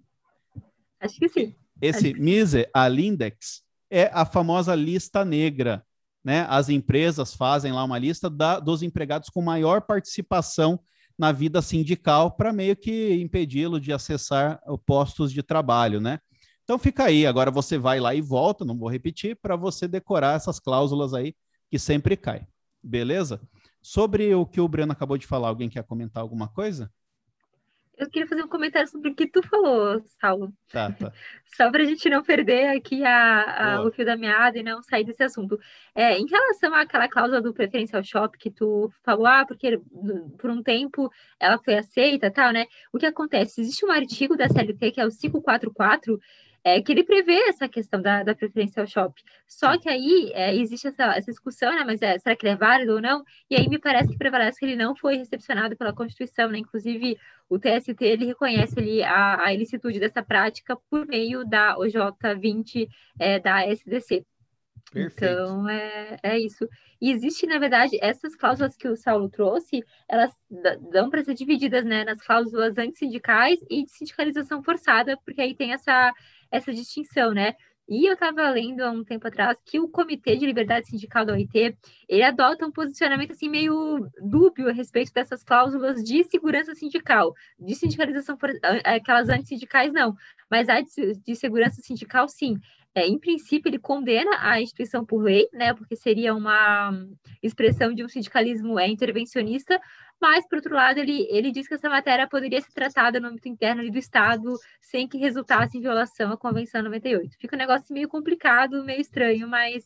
Acho que sim. Esse que Mise Alindex é a famosa lista negra. Né? As empresas fazem lá uma lista da, dos empregados com maior participação na vida sindical para meio que impedi-lo de acessar postos de trabalho, né? Então fica aí, agora você vai lá e volta, não vou repetir, para você decorar essas cláusulas aí que sempre cai. Beleza? Sobre o que o Breno acabou de falar, alguém quer comentar alguma coisa? Eu queria fazer um comentário sobre o que tu falou, Saulo. Tá, tá. Só para a gente não perder aqui a, a o fio da meada e não sair desse assunto. É, em relação àquela cláusula do preferencial shop que tu falou, ah, porque por um tempo ela foi aceita tal, né? O que acontece? Existe um artigo da CLT que é o 544, é, que ele prevê essa questão da, da preferência ao shopping. Só que aí é, existe essa, essa discussão, né? Mas é, será que ele é válido ou não? E aí me parece que prevalece que ele não foi recepcionado pela Constituição, né? Inclusive, o TST ele reconhece ali a, a ilicitude dessa prática por meio da OJ 20 é, da SDC. Perfeito. Então, é, é isso. E existe, na verdade, essas cláusulas que o Saulo trouxe, elas dão para ser divididas né, nas cláusulas antissindicais e de sindicalização forçada, porque aí tem essa, essa distinção, né? E eu estava lendo há um tempo atrás que o Comitê de Liberdade Sindical da OIT, ele adota um posicionamento assim meio dúbio a respeito dessas cláusulas de segurança sindical, de sindicalização, aquelas antissindicais não, mas a de, segurança sindical sim. É, em princípio, ele condena a instituição por lei, né, porque seria uma expressão de um sindicalismo é, intervencionista, mas, por outro lado, ele, ele diz que essa matéria poderia ser tratada no âmbito interno do Estado sem que resultasse em violação à Convenção 98. Fica um negócio meio complicado, meio estranho, mas,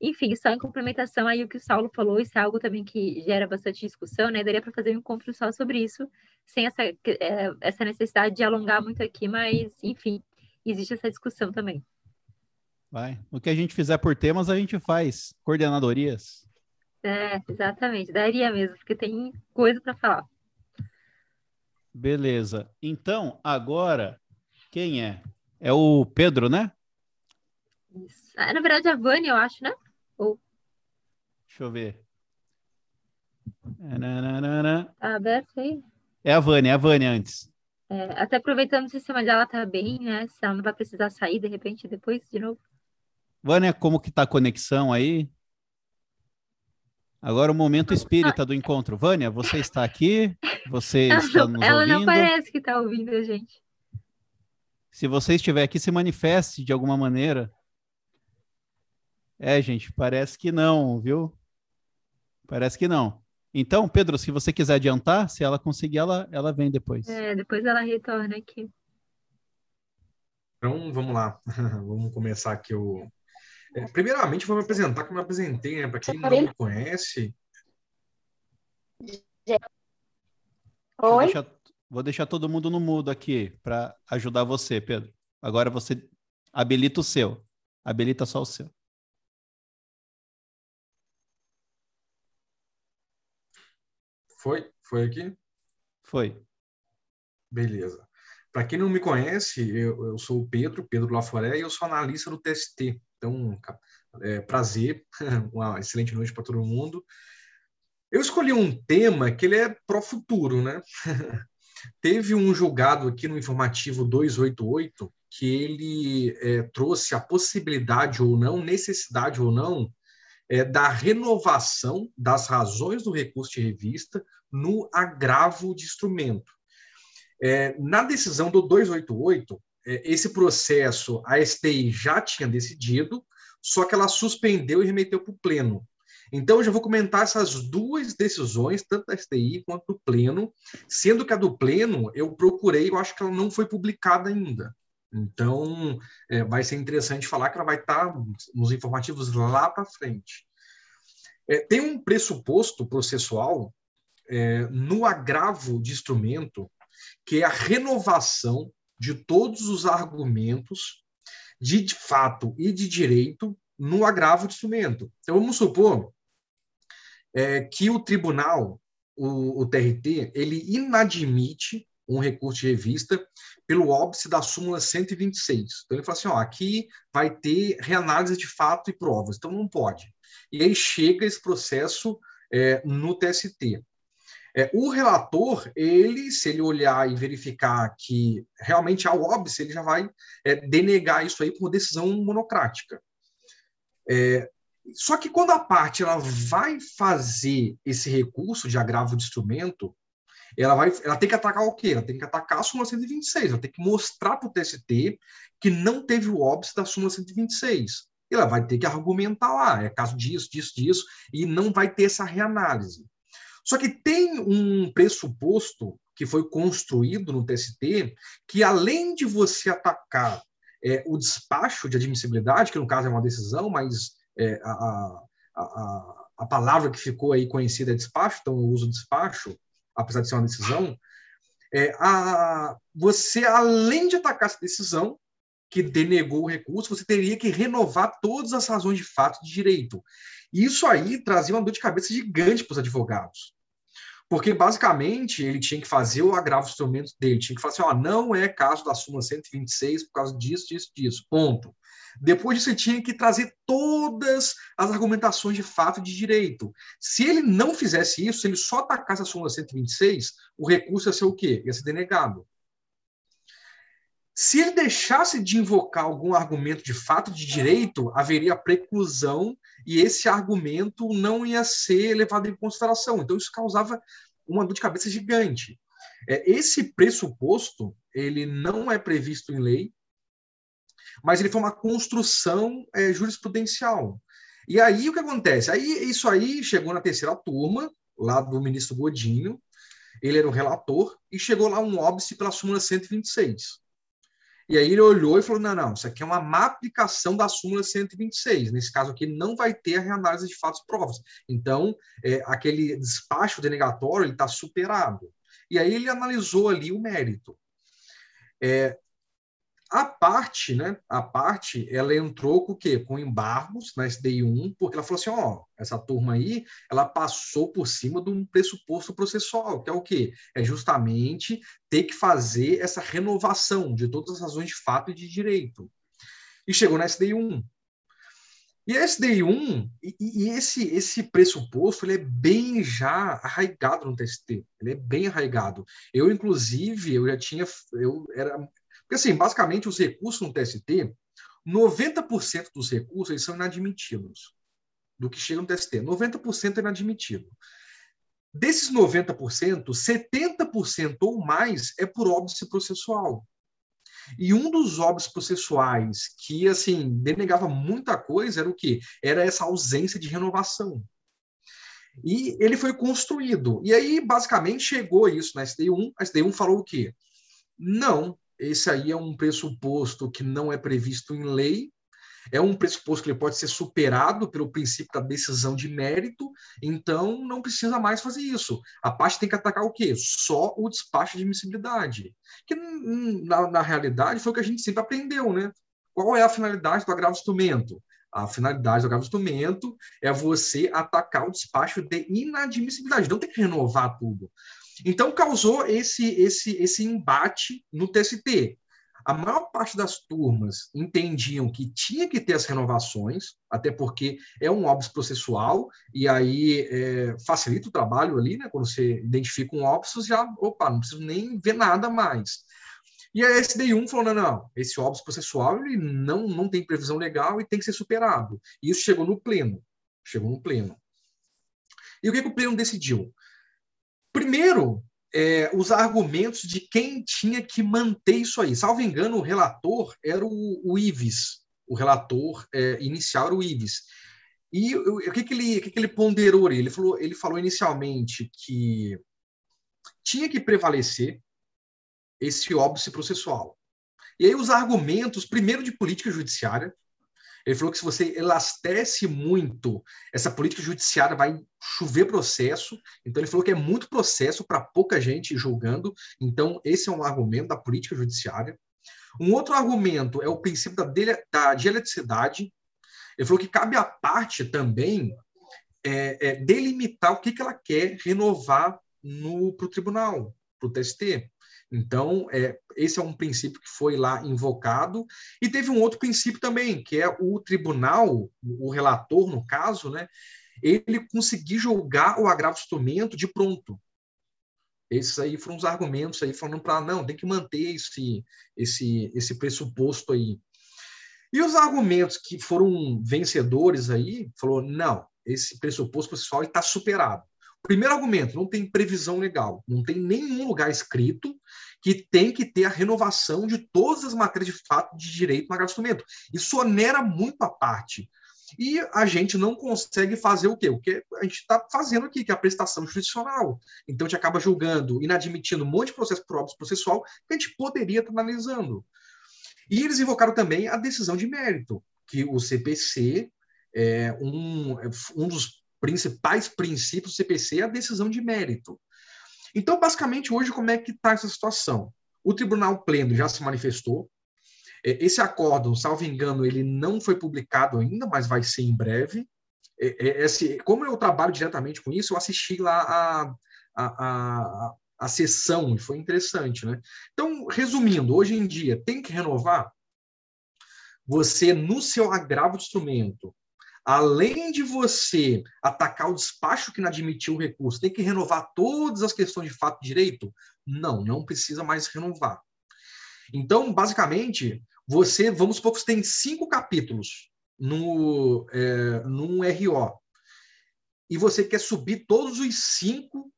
enfim, só em complementação aí o que o Saulo falou, isso é algo também que gera bastante discussão, né? Daria para fazer um encontro só sobre isso, sem essa, é, essa necessidade de alongar muito aqui, mas, enfim, existe essa discussão também. Vai. O que a gente fizer por temas, a gente faz. Coordenadorias. É, exatamente. Daria mesmo, porque tem coisa para falar. Beleza. Então, agora, quem é? É o Pedro, né? Isso. Ah, na verdade, a Vânia, eu acho, né? Ou... Deixa eu ver. Tá aberto aí? É a Vânia, é a Vânia antes. É, até aproveitando o sistema dela tá bem, né? Se ela não vai precisar sair de repente depois de novo. Vânia, como que tá a conexão aí? Agora o momento espírita do encontro. Vânia, você está aqui? Você ela está nos ela ouvindo? Ela não parece que está ouvindo a gente. Se você estiver aqui, se manifeste de alguma maneira. É, gente, parece que não, viu? Parece que não. Então, Pedro, se você quiser adiantar, se ela conseguir, ela, ela vem depois. É, depois ela retorna aqui. Então, vamos lá. vamos começar aqui o, primeiramente, vou me apresentar como eu apresentei, né? Para quem não me conhece. Vou deixar, vou deixar todo mundo no mudo aqui para ajudar você, Pedro. Agora você habilita o seu. Habilita só o seu. Foi? Foi aqui? Foi. Beleza. Para quem não me conhece, eu, eu sou o Pedro, Pedro Laforé, e eu sou analista do TST, então, é, prazer, uma excelente noite para todo mundo. Eu escolhi um tema que ele é pro futuro, né? Teve um julgado aqui no informativo 288 que ele é, trouxe a possibilidade ou não, necessidade ou não, é, da renovação das razões do recurso de revista no agravo de instrumento. É, na decisão do 288, é, esse processo a STI já tinha decidido, só que ela suspendeu e remeteu para o pleno. Então, eu já vou comentar essas duas decisões, tanto da STI quanto do pleno, sendo que a do pleno eu procurei, eu acho que ela não foi publicada ainda. Então, é, vai ser interessante falar que ela vai estar nos informativos lá para frente. É, tem um pressuposto processual é, no agravo de instrumento, que é a renovação de todos os argumentos de, fato e de direito no agravo de instrumento. Então, vamos supor é, que o tribunal, o, o, TRT, ele inadmite um recurso de revista pelo óbice da súmula 126. Então, ele fala assim, ó, aqui vai ter reanálise de fato e provas, então não pode. E aí chega esse processo é, no TST. É, o relator, ele, se ele olhar e verificar que realmente há o óbice, ele já vai é, denegar isso aí por decisão monocrática. É, só que quando a parte ela vai fazer esse recurso de agravo de instrumento, ela, vai, ela tem que atacar o quê? Ela tem que atacar a súmula 126, ela tem que mostrar para o TST que não teve o óbice da súmula 126. Ela vai ter que argumentar lá, é caso disso, disso, disso, e não vai ter essa reanálise. Só que tem um pressuposto que foi construído no TST que, além de você atacar é, o despacho de admissibilidade, que no caso é uma decisão, mas é, a, a, a, a, palavra que ficou aí conhecida é despacho, então eu uso despacho, apesar de ser uma decisão, é, a, você, além de atacar essa decisão, que denegou o recurso, você teria que renovar todas as razões de fato de direito. Isso aí trazia uma dor de cabeça gigante para os advogados. Porque, basicamente, ele tinha que fazer o agravo instrumento dele, tinha que falar assim: ó, não é caso da súmula 126 por causa disso, disso, disso, ponto. Depois disso, ele tinha que trazer todas as argumentações de fato de direito. Se ele não fizesse isso, se ele só atacasse a súmula 126, o recurso ia ser o quê? Ia ser denegado. Se ele deixasse de invocar algum argumento de fato de direito, haveria preclusão e esse argumento não ia ser levado em consideração. Então, isso causava uma dor de cabeça gigante. É, esse pressuposto, ele não é previsto em lei, mas ele foi uma construção é, jurisprudencial. E aí, o que acontece? Aí, isso aí chegou na terceira turma, lá do ministro Godinho, ele era o relator, e chegou lá um óbice pela súmula 126. E aí ele olhou e falou: não, não, isso aqui é uma má aplicação da súmula 126. Nesse caso aqui, não vai ter a reanálise de fatos provas. Então, é, aquele despacho denegatório está superado. E aí ele analisou ali o mérito. É, a parte, né? A parte, ela entrou com o quê? Com embargos na SDI 1, porque ela falou assim: ó, essa turma aí, ela passou por cima de um pressuposto processual, que é o quê? É justamente ter que fazer essa renovação de todas as razões de fato e de direito. E chegou na SDI 1. E a SDI 1, e, e, esse, esse pressuposto, ele é bem já arraigado no TST, ele é bem arraigado. Eu, inclusive, eu já tinha, eu era porque, assim, basicamente, os recursos no TST, 90% dos recursos eles são inadmitidos do que chega no TST. 90% é inadmitido. Desses 90%, 70% ou mais é por óbice processual. E um dos óbices processuais que, assim, denegava muita coisa era o quê? Era essa ausência de renovação. E ele foi construído. E aí, basicamente, chegou isso na SDI1. A SDI1 falou o quê? Não, esse aí é um pressuposto que não é previsto em lei, é um pressuposto que ele pode ser superado pelo princípio da decisão de mérito, então não precisa mais fazer isso. A parte tem que atacar o quê? Só o despacho de admissibilidade. Que, na, na realidade, foi o que a gente sempre aprendeu, né? Qual é a finalidade do agravo instrumento? A finalidade do agravo instrumento é você atacar o despacho de inadmissibilidade, não tem que renovar tudo. Então causou esse esse esse embate no TST. A maior parte das turmas entendiam que tinha que ter as renovações, até porque é um óbice processual, e aí é, facilita o trabalho ali, né? Quando você identifica um óbice, já, opa, não preciso nem ver nada mais. E a SDI1 falou: não, não, esse óbice processual ele não, não tem previsão legal e tem que ser superado. E isso chegou no pleno. Chegou no pleno. E o que, que o pleno decidiu? Primeiro, é, os argumentos de quem tinha que manter isso aí. Salvo engano, o relator era o, o Ives, o relator é, inicial era o Ives. E o, que, que, ele, que, que ele ponderou? Ele falou, ele falou inicialmente que tinha que prevalecer esse óbice processual. E aí os argumentos, primeiro de política judiciária, ele falou que se você elastece muito essa política judiciária, vai chover processo. Então, ele falou que é muito processo para pouca gente julgando. Então, esse é um argumento da política judiciária. Um outro argumento é o princípio da, dele, da dialeticidade. Ele falou que cabe à parte também é, é, delimitar o que, que ela quer renovar para o tribunal, para o TST. Então, é, esse é um princípio que foi lá invocado. E teve um outro princípio também, que é o tribunal, o relator, no caso, né, ele conseguir julgar o agravo instrumento de pronto. Esses aí foram os argumentos aí falando para não, tem que manter esse, esse, esse pressuposto aí. E os argumentos que foram vencedores aí, falou, não, esse pressuposto processual está superado. Primeiro argumento, não tem previsão legal, não tem nenhum lugar escrito que tem que ter a renovação de todas as matérias de fato de direito no instrumento. Isso onera muito a parte. E a gente não consegue fazer o quê? O que a gente está fazendo aqui, que é a prestação jurisdicional. Então, a gente acaba julgando, inadmitindo um monte de processo por óbito processual que a gente poderia estar analisando. E eles invocaram também a decisão de mérito, que o CPC, é um, um dos principais princípios do CPC é a decisão de mérito. Então, basicamente, hoje, como é que está essa situação? O Tribunal Pleno já se manifestou, É, esse acórdão, salvo engano, ele não foi publicado ainda, mas vai ser em breve. É, é, esse, como eu trabalho diretamente com isso, eu assisti lá a, a, a, a sessão e foi interessante, né? Então, resumindo, hoje em dia tem que renovar. Você no seu agravo de instrumento, além de você atacar o despacho que não admitiu o recurso, tem que renovar todas as questões de fato e direito? Não, não precisa mais renovar. Então, basicamente, você, vamos supor que você tem cinco capítulos no, é, num RO, e você quer subir todos os cinco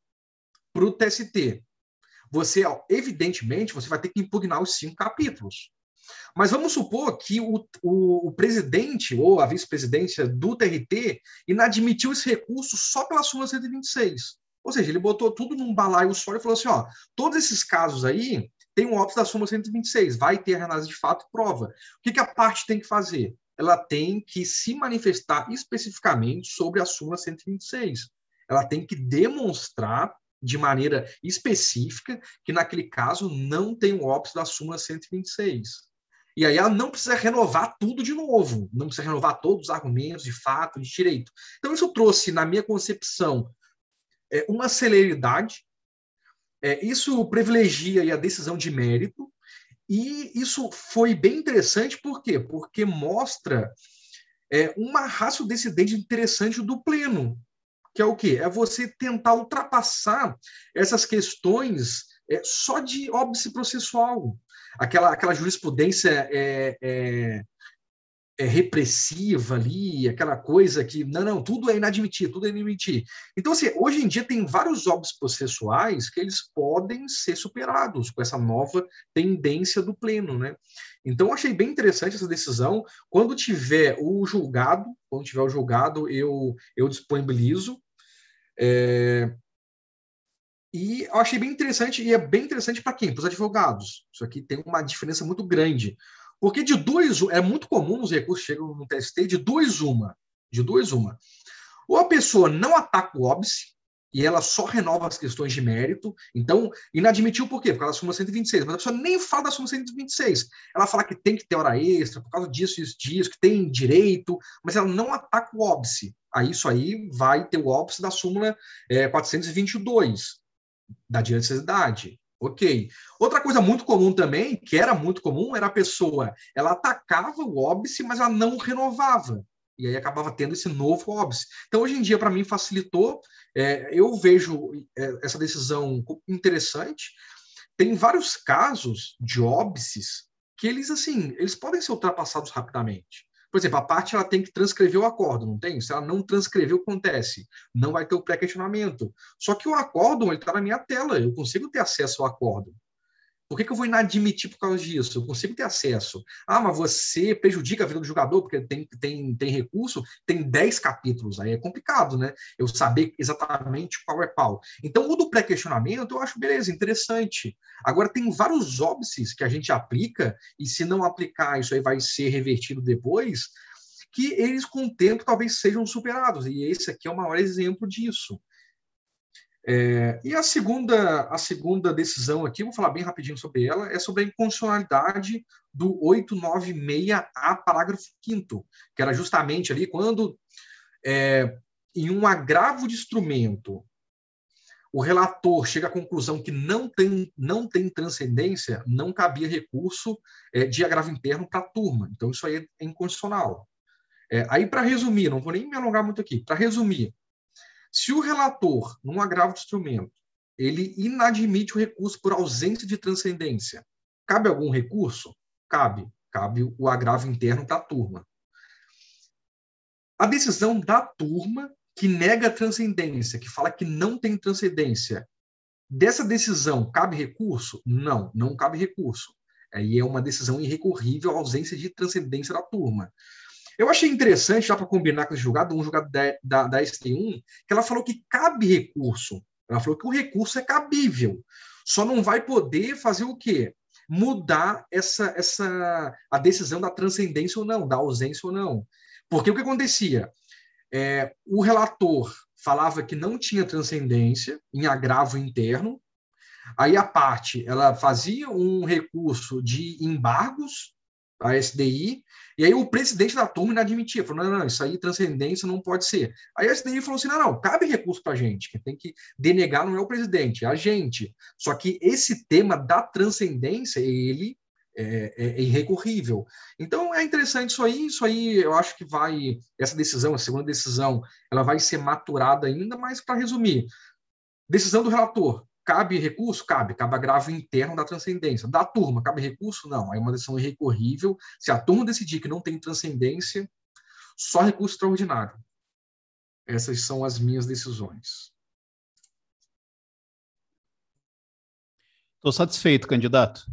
para o TST. Você, evidentemente, você vai ter que impugnar os cinco capítulos. Mas vamos supor que o, o, o presidente ou a vice-presidência do TRT inadmitiu esse recurso só pela súmula 126. Ou seja, ele botou tudo num balaio só e falou assim: ó, todos esses casos aí tem um óbito da súmula 126, vai ter análise de fato e prova. O que, que a parte tem que fazer? Ela tem que se manifestar especificamente sobre a súmula 126. Ela tem que demonstrar de maneira específica que naquele caso não tem o óbito da súmula 126. E aí ela não precisa renovar tudo de novo, não precisa renovar todos os argumentos de fato, de direito. Então, isso trouxe, na minha concepção, é, uma celeridade, é, isso privilegia a decisão de mérito, e isso foi bem interessante, por quê? Porque mostra é, uma raça decidente interessante do pleno, que é o quê? É você tentar ultrapassar essas questões é, só de óbice processual aquela, aquela jurisprudência é, é, é, repressiva ali, aquela coisa que, não, não, tudo é inadmitido, tudo é inadmitido. Então, assim, hoje em dia tem vários óbitos processuais que eles podem ser superados com essa nova tendência do pleno, né? Então, achei bem interessante essa decisão. Quando tiver o julgado, quando tiver o julgado, eu, eu disponibilizo. É, e eu achei bem interessante, e é bem interessante para quem? Para os advogados. Isso aqui tem uma diferença muito grande. Porque de duas, é muito comum os recursos chegam no TST de duas uma. De duas uma. Ou a pessoa não ataca o óbice, e ela só renova as questões de mérito. Então, inadmitiu por quê? Por causa da súmula 126. Mas a pessoa nem fala da súmula 126. Ela fala que tem que ter hora extra, por causa disso, isso, disso, que tem direito, mas ela não ataca o óbice. Aí isso aí vai ter o óbice da súmula é, 422 da diversidade. Ok. Outra coisa muito comum também, que era muito comum, era a pessoa, ela atacava o óbice, mas ela não renovava. E aí acabava tendo esse novo óbice. Então, hoje em dia, para mim, facilitou. É, eu vejo é, essa decisão interessante. Tem vários casos de óbices que eles, assim, eles podem ser ultrapassados rapidamente. Por exemplo, a parte ela tem que transcrever o acordo, não tem? Se ela não transcrever, o que acontece? Não vai ter o pré-questionamento. Só que o acordo está na minha tela, eu consigo ter acesso ao acordo. Por que, que, eu vou inadmitir por causa disso? Eu consigo ter acesso. Ah, mas você prejudica a vida do jogador porque tem, tem, tem recurso, tem 10 capítulos, aí é complicado, né? Eu saber exatamente qual é qual. Então, o do pré-questionamento eu acho beleza, interessante. Agora, tem vários óbices que a gente aplica, e se não aplicar, isso aí vai ser revertido depois, que eles com o tempo talvez sejam superados. E esse aqui é o maior exemplo disso. É, e a segunda, a segunda decisão aqui, vou falar bem rapidinho sobre ela, é sobre a inconstitucionalidade do 896A, parágrafo 5 que era justamente ali quando, é, em um agravo de instrumento, o relator chega à conclusão que não tem, não tem transcendência, não cabia recurso é, de agravo interno para a turma. Então, isso aí é inconstitucional. É, aí, para resumir, não vou nem me alongar muito aqui, para resumir, se o relator, num agravo de instrumento, ele inadmite o recurso por ausência de transcendência, cabe algum recurso? Cabe. Cabe o agravo interno da turma. A decisão da turma que nega a transcendência, que fala que não tem transcendência, dessa decisão cabe recurso? Não, não cabe recurso. Aí é uma decisão irrecorrível ausência de transcendência da turma. Eu achei interessante, já para combinar com esse julgado, um julgado da, da, da ST1, que ela falou que cabe recurso. Ela falou que o recurso é cabível. Só não vai poder fazer o quê? Mudar essa, essa a decisão da transcendência ou não, da ausência ou não. Porque o que acontecia? É, o relator falava que não tinha transcendência em agravo interno, aí a parte ela fazia um recurso de embargos a SDI, e aí o presidente da turma inadmitia, falou, não, não, isso aí transcendência não pode ser. Aí a SDI falou assim, não, não, cabe recurso para a gente, quem tem que denegar não é o presidente, é a gente. Só que esse tema da transcendência, ele é, é, é, irrecorrível. Então é interessante isso aí, isso aí eu acho que vai, essa decisão, a segunda decisão, ela vai ser maturada ainda, mas para resumir, decisão do relator, Cabe recurso? Cabe. Cabe agravo interno da transcendência. Da turma, cabe recurso? Não. Aí é uma decisão irrecorrível. Se a turma decidir que não tem transcendência, só recurso extraordinário. Essas são as minhas decisões. Estou satisfeito, candidato.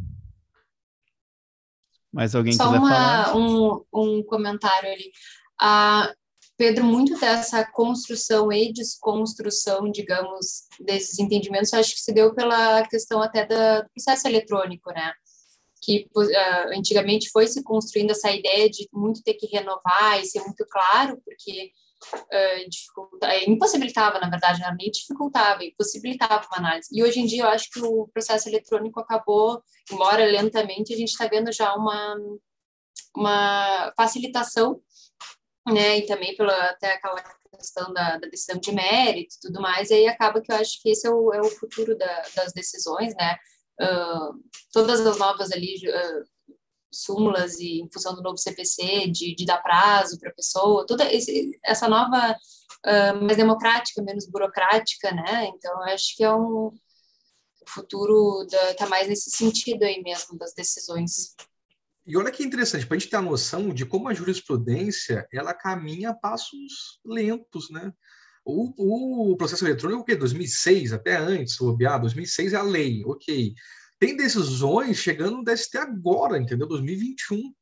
Mais alguém Só quiser uma, falar? Um, um comentário ali. Ah, Pedro, muito dessa construção e desconstrução, digamos, desses entendimentos, acho que se deu pela questão até do processo eletrônico, né? Que uh, antigamente foi se construindo essa ideia de muito ter que renovar e ser muito claro, porque uh, impossibilitava, na verdade, não nem dificultava, impossibilitava uma análise. E hoje em dia eu acho que o processo eletrônico acabou, embora lentamente, a gente está vendo já uma, uma facilitação né, e também pela até aquela questão da, da, decisão de mérito e tudo mais, e aí acaba que eu acho que esse é o, é o futuro da, das decisões, né, uh, todas as novas ali uh, súmulas e em função do novo CPC, de, de dar prazo para a pessoa, toda esse, essa nova, uh, mais democrática, menos burocrática, né, então eu acho que é um o futuro está mais nesse sentido aí mesmo das decisões. E olha que interessante, para a gente ter a noção de como a jurisprudência ela caminha a passos lentos, né? O, o processo eletrônico, o quê? 2006, até antes, o OBA, 2006 é a lei, ok. Tem decisões chegando no DST agora, entendeu? 2021.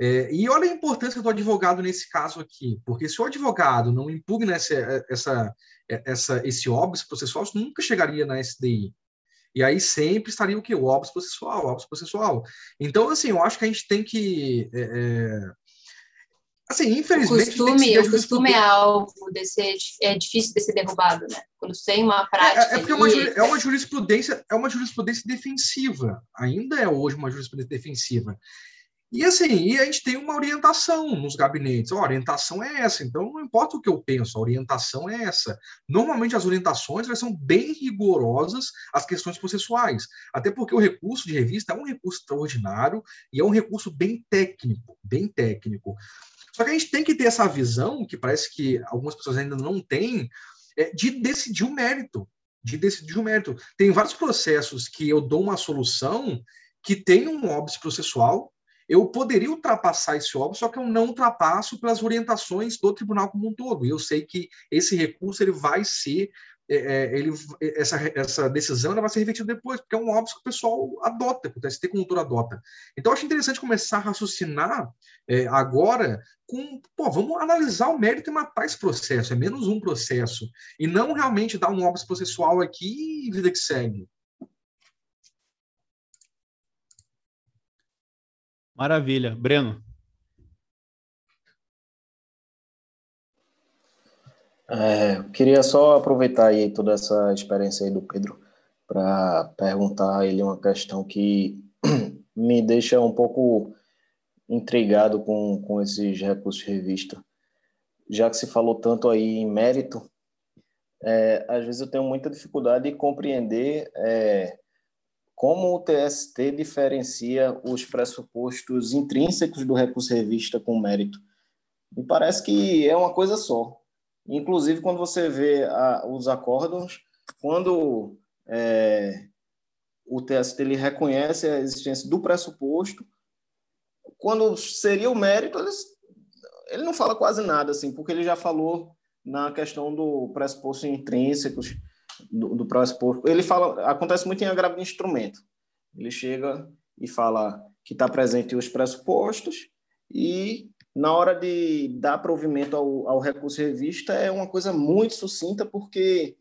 É, e olha a importância do advogado nesse caso aqui, porque se o advogado não impugna essa, essa, essa, esse óbito processual, nunca chegaria na SDI. E aí sempre estaria o quê? O óbito processual, o óbito processual. Então, assim, eu acho que a gente tem que. É, é assim, infelizmente. O costume, o costume é alvo desse, é difícil de ser derrubado, né? Quando tem uma prática. É, é porque é, uma, é uma jurisprudência, é uma jurisprudência defensiva. Ainda é hoje uma jurisprudência defensiva. E assim, e a gente tem uma orientação nos gabinetes. A orientação é essa, então não importa o que eu penso, a orientação é essa. Normalmente as orientações elas são bem rigorosas às questões processuais, até porque o recurso de revista é um recurso extraordinário e é um recurso bem técnico, bem técnico. Só que a gente tem que ter essa visão, que parece que algumas pessoas ainda não têm, é, de decidir o mérito. De decidir o mérito. Tem vários processos que eu dou uma solução que tem um óbice processual, eu poderia ultrapassar esse óbvio, só que eu não ultrapasso pelas orientações do tribunal como um todo. E eu sei que esse recurso ele vai ser é, é ele, essa, essa decisão ela vai ser revertida depois, porque é um óbvio que o pessoal adota, que o ST Condutor adota. Então, acho interessante começar a raciocinar é, agora com, pô, vamos analisar o mérito e matar esse processo, é menos um processo, e não realmente dar um óbvio processual aqui e vida que segue. Maravilha. Breno. É, queria só aproveitar aí toda essa experiência aí do Pedro para perguntar a ele uma questão que me deixa um pouco intrigado com, com esses recursos de revista. Já que se falou tanto aí em mérito, é, às vezes eu tenho muita dificuldade de compreender é, como o TST diferencia os pressupostos intrínsecos do recurso revista com mérito? Me parece que é uma coisa só. Inclusive, quando você vê a, os acórdons, quando é, o TST ele reconhece a existência do pressuposto, quando seria o mérito, ele não fala quase nada, assim, porque ele já falou na questão do pressuposto intrínsecos, do, do pressuposto. Ele fala, acontece muito em agravo de instrumento. Ele chega e fala que está presente os pressupostos e na hora de dar provimento ao, ao recurso revista é uma coisa muito sucinta porque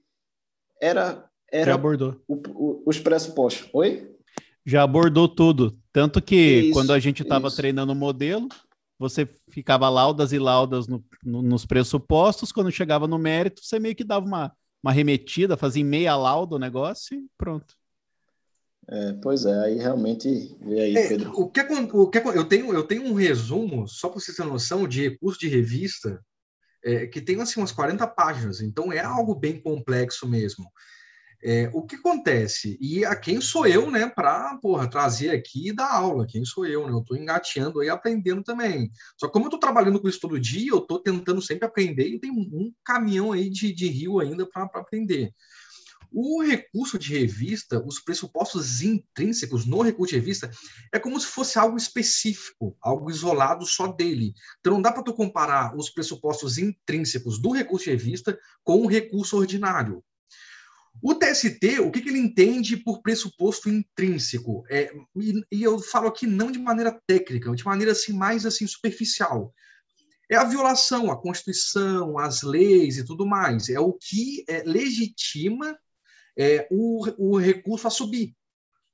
era era Já abordou. O, o, os pressupostos. Oi? Já abordou tudo. Tanto que isso, quando a gente estava treinando o modelo, você ficava laudas e laudas no, no, nos pressupostos, quando chegava no mérito, você meio que dava uma, uma remetida, fazia em meia lauda o negócio e pronto. É, pois é, aí realmente vê aí, É, Pedro. o que, o que eu tenho eu tenho um resumo só para você ter noção de recurso de revista é, que tem assim umas 40 páginas, então é algo bem complexo mesmo. É, o que acontece? E a quem sou eu, né, para trazer aqui e dar aula? Quem sou eu, né? Eu estou engateando aí, aprendendo também. Só que como eu estou trabalhando com isso todo dia, eu estou tentando sempre aprender e tem um, um caminhão aí de, de rio ainda para aprender. O recurso de revista, os pressupostos intrínsecos no recurso de revista, é como se fosse algo específico, algo isolado só dele. Então não dá para tu comparar os pressupostos intrínsecos do recurso de revista com o recurso ordinário. O TST, o que, que ele entende por pressuposto intrínseco? É, e, e eu falo aqui não de maneira técnica, de maneira assim mais assim superficial. É a violação à Constituição, às leis e tudo mais. É o que é, legitima é, o, o recurso a subir.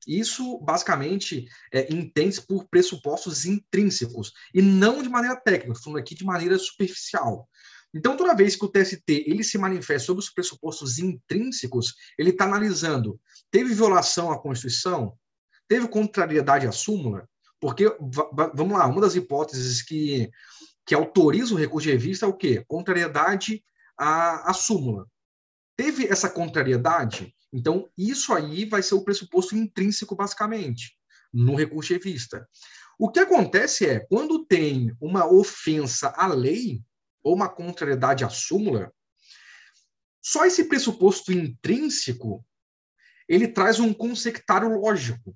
Isso, basicamente, é, entende-se por pressupostos intrínsecos, e não de maneira técnica, falando aqui de maneira superficial. Então, toda vez que o TST ele se manifesta sobre os pressupostos intrínsecos, ele está analisando: teve violação à Constituição? Teve contrariedade à súmula? Porque, vamos lá, uma das hipóteses que, que autoriza o recurso de revista é o quê? Contrariedade à, à súmula. Teve essa contrariedade? Então, isso aí vai ser o pressuposto intrínseco, basicamente, no recurso de revista. O que acontece é, quando tem uma ofensa à lei, ou uma contrariedade à súmula, só esse pressuposto intrínseco ele traz um consectário lógico.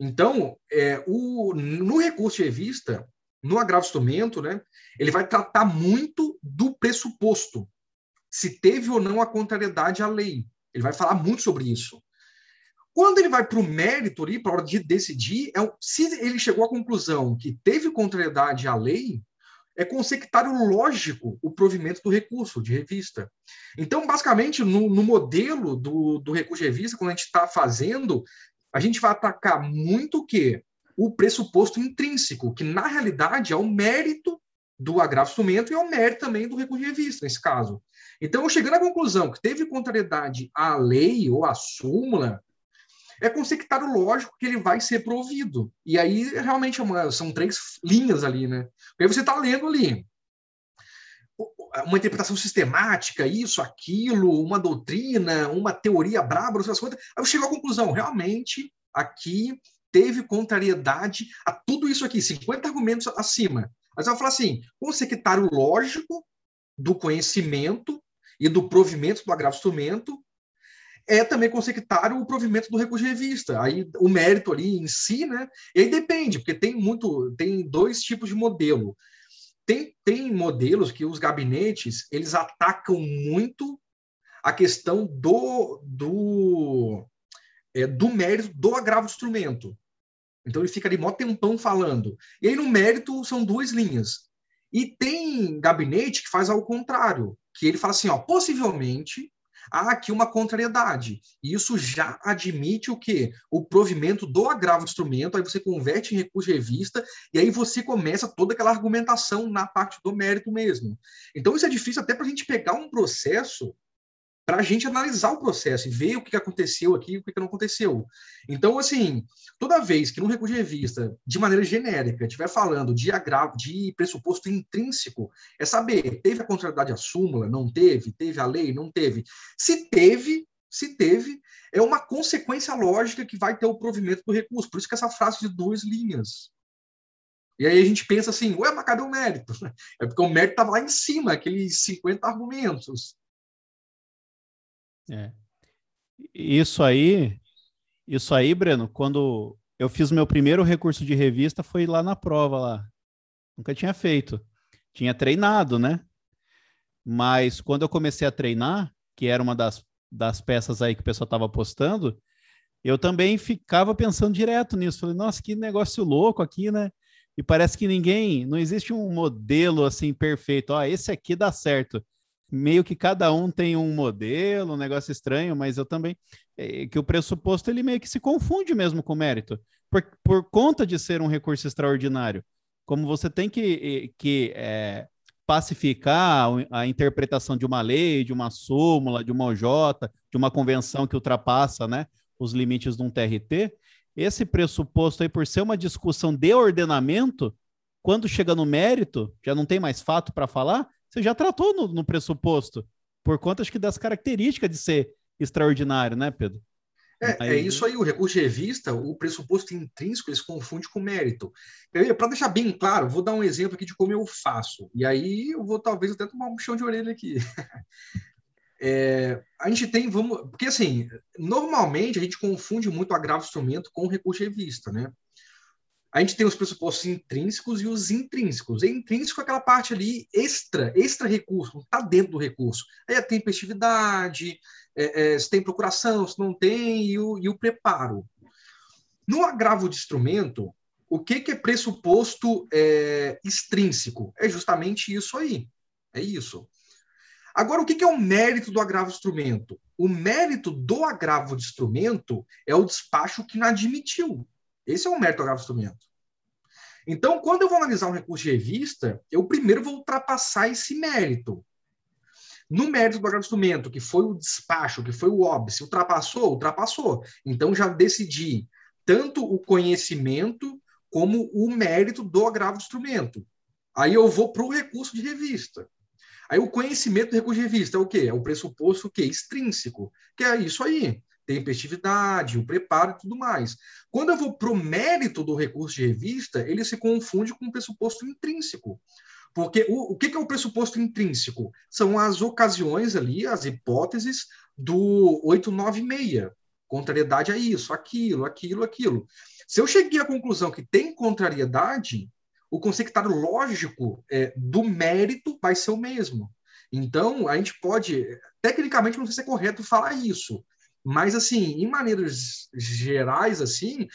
Então, é, o, no recurso de revista, no agravo instrumento, né, ele vai tratar muito do pressuposto, se teve ou não a contrariedade à lei. Ele vai falar muito sobre isso. Quando ele vai para o mérito ali, para a hora de decidir, é, se ele chegou à conclusão que teve contrariedade à lei, é consectário lógico o provimento do recurso de revista. Então, basicamente, no, no modelo do, do recurso de revista, quando a gente está fazendo, a gente vai atacar muito o quê? O pressuposto intrínseco, que na realidade é o mérito do agravo instrumento e é o mérito também do recurso de revista, nesse caso. Então, chegando à conclusão que teve contrariedade à lei ou à súmula, é consectário lógico que ele vai ser provido. E aí, realmente, é uma, são três linhas ali, né? Aí você está lendo ali uma interpretação sistemática, isso, aquilo, uma doutrina, uma teoria braba, essas coisas. Aí eu chego à conclusão, realmente, aqui teve contrariedade a tudo isso aqui, 50 argumentos acima. Mas eu falar assim, consectário lógico do conhecimento e do provimento do agravo instrumento é também consectário o provimento do recurso de revista. Aí o mérito ali em si, né? E aí depende, porque tem muito, tem dois tipos de modelo. Tem, tem modelos que os gabinetes eles atacam muito a questão do do, é, do mérito do agravo do instrumento. Então ele fica ali mó tempão falando. E aí no mérito são duas linhas. E tem gabinete que faz ao contrário, que ele fala assim, ó, possivelmente há aqui uma contrariedade. E isso já admite o quê? O provimento do agravo do instrumento, aí você converte em recurso de revista, e aí você começa toda aquela argumentação na parte do mérito mesmo. Então, isso é difícil até para a gente pegar um processo para a gente analisar o processo e ver o que aconteceu aqui e o que não aconteceu. Então, assim, toda vez que no recurso de revista, de maneira genérica, estiver falando de agravo, de pressuposto intrínseco, é saber, teve a contrariedade à súmula, não teve, teve a lei, não teve. Se teve, se teve, é uma consequência lógica que vai ter o provimento do recurso. Por isso que essa frase de duas linhas. E aí a gente pensa assim, ué, mas cadê o mérito? É porque o mérito estava lá em cima, aqueles 50 argumentos. É. Isso aí, isso aí, Breno, quando eu fiz meu primeiro recurso de revista foi lá na prova lá. Nunca tinha feito. Tinha treinado, né? Mas quando eu comecei a treinar, que era uma das, das peças aí que o pessoal estava postando, eu também ficava pensando direto nisso. Falei, nossa, que negócio louco aqui, né? E parece que ninguém, não existe um modelo assim perfeito. Ó, esse aqui dá certo meio que cada um tem um modelo, um negócio estranho, mas eu também é, que o pressuposto ele meio que se confunde mesmo com o mérito, por, por conta de ser um recurso extraordinário. Como você tem que, que é, pacificar a interpretação de uma lei, de uma súmula, de uma OJ, de uma convenção que ultrapassa, né? os limites de um TRT, esse pressuposto aí, por ser uma discussão de ordenamento, quando chega no mérito, já não tem mais fato para falar, você já tratou no, no, pressuposto, por conta, acho que, das características de ser extraordinário, né, Pedro? É, aí... é isso aí, o recurso de revista, o pressuposto intrínseco, eles confundem com mérito. Para deixar bem claro, vou dar um exemplo aqui de como eu faço, e aí eu vou talvez até tomar um chão de orelha aqui. É, a gente tem, vamos, porque assim, normalmente a gente confunde muito o agravo instrumento com o recurso de revista, né? A gente tem os pressupostos intrínsecos e os intrínsecos. E intrínseco é aquela parte ali extra, extra recurso, não está dentro do recurso. Aí a tempestividade, é, é, se tem procuração, se não tem, e o, e o preparo. No agravo de instrumento, o que, que é pressuposto é, extrínseco? É justamente isso aí. É isso. Agora, o que é o mérito do agravo de instrumento? O mérito do agravo de instrumento é o despacho que não admitiu. Esse é o mérito agravo instrumento. Então, quando eu vou analisar um recurso de revista, eu primeiro vou ultrapassar esse mérito. No mérito do agravo instrumento, que foi o despacho, que foi o óbice, ultrapassou? Ultrapassou. Então, já decidi tanto o conhecimento como o mérito do agravo instrumento. Aí eu vou para o recurso de revista. Aí o conhecimento do recurso de revista é o quê? É o pressuposto o quê? extrínseco, que é isso aí, tempestividade, o preparo e tudo mais. Quando eu vou para o mérito do recurso de revista, ele se confunde com o pressuposto intrínseco. Porque o, o que, que é o pressuposto intrínseco? São as ocasiões ali, as hipóteses do 896. Contrariedade a isso, aquilo, aquilo, aquilo. Se eu cheguei à conclusão que tem contrariedade, o conceituário lógico é, do mérito vai ser o mesmo. Então, a gente pode, tecnicamente, não sei se é correto falar isso, mas, assim, em maneiras gerais, assim,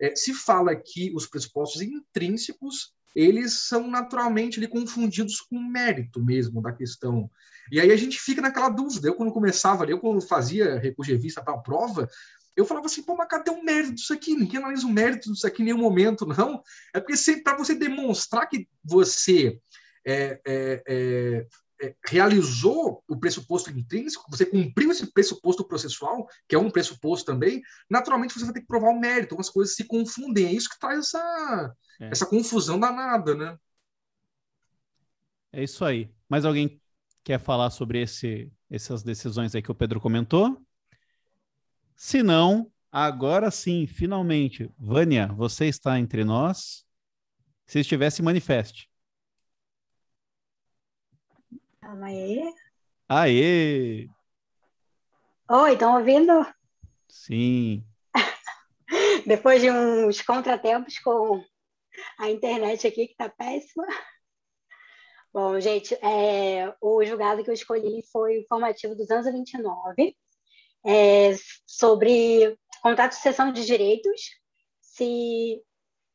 é, se fala que os pressupostos intrínsecos, eles são naturalmente ali, confundidos com o mérito mesmo da questão. E aí a gente fica naquela dúvida. Eu, quando começava ali, eu, quando fazia recurso de revista para a prova, eu falava assim, pô, mas cadê o mérito disso aqui? Ninguém analisa o mérito disso aqui em nenhum momento, não. É porque para você demonstrar que você é, é, é, realizou o pressuposto intrínseco, você cumpriu esse pressuposto processual, que é um pressuposto também, naturalmente você vai ter que provar o mérito, algumas coisas se confundem. É isso que traz essa, é. essa confusão danada, né? É isso aí. Mais alguém quer falar sobre esse, essas decisões aí que o Pedro comentou? Se não, agora sim, finalmente, Vânia, você está entre nós. Se estivesse, manifeste. Calma aí. Aê! Oi, estão ouvindo? Sim. Depois de uns contratempos com a internet aqui, que está péssima. Bom, gente, é, o julgado que eu escolhi foi o formativo dos anos 29 é, sobre contrato de cessão de direitos, se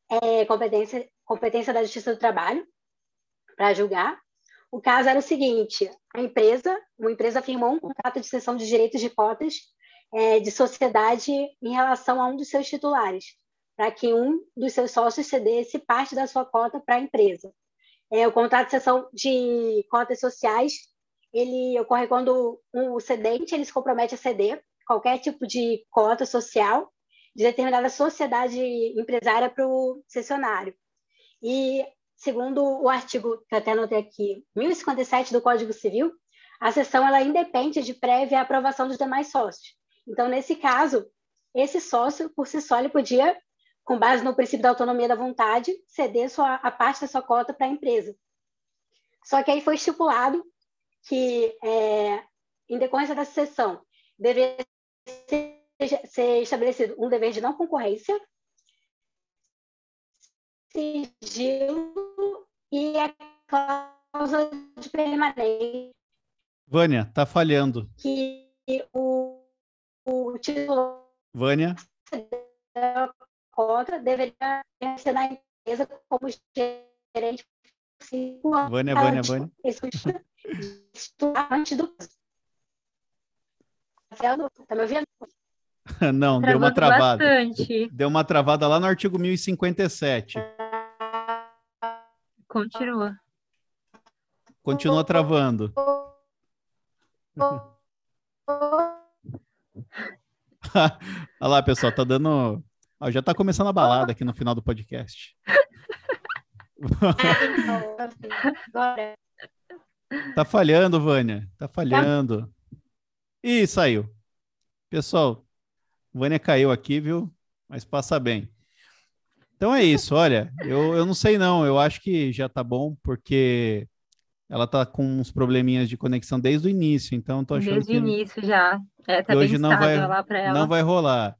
é competência, competência da Justiça do Trabalho para julgar. O caso era o seguinte: a empresa, uma empresa firmou um contrato de cessão de direitos de cotas é, de sociedade em relação a um dos seus titulares, para que um dos seus sócios cedesse parte da sua cota para a empresa. É, o contrato de cessão de cotas sociais ele ocorre quando o cedente ele se compromete a ceder qualquer tipo de cota social de determinada sociedade empresária para o cessionário. E, segundo o artigo que até anotei aqui, 1057 do Código Civil, a cessão ela independe de prévia aprovação dos demais sócios. Então, nesse caso, esse sócio, por si só, ele podia, com base no princípio da autonomia da vontade, ceder sua, a parte da sua cota para a empresa. Só que aí foi estipulado que, é, em decorrência da cessão, deveria ser estabelecido um dever de não concorrência, sigilo e a cláusula de permanência. Vânia, tá falhando. Que o, o titular Vânia da cota deveria ser na empresa como gerente Vânia, Vânia, Vânia antes do. Tá me ouvindo? Não, deu uma travada. Bastante. Deu uma travada lá no artigo 1057. Continua. Continua travando. Olha lá, pessoal, tá dando. Ó, já tá começando a balada aqui no final do podcast. Agora. Tá falhando, Vânia. Tá falhando. Ih, saiu. Pessoal, Vânia caiu aqui, viu? Mas passa bem. Então é isso, olha, eu, eu não sei não, eu acho que já tá bom, porque ela tá com uns probleminhas de conexão desde o início, então tô achando Desde que o início já. É, tá hoje não vai, não vai rolar.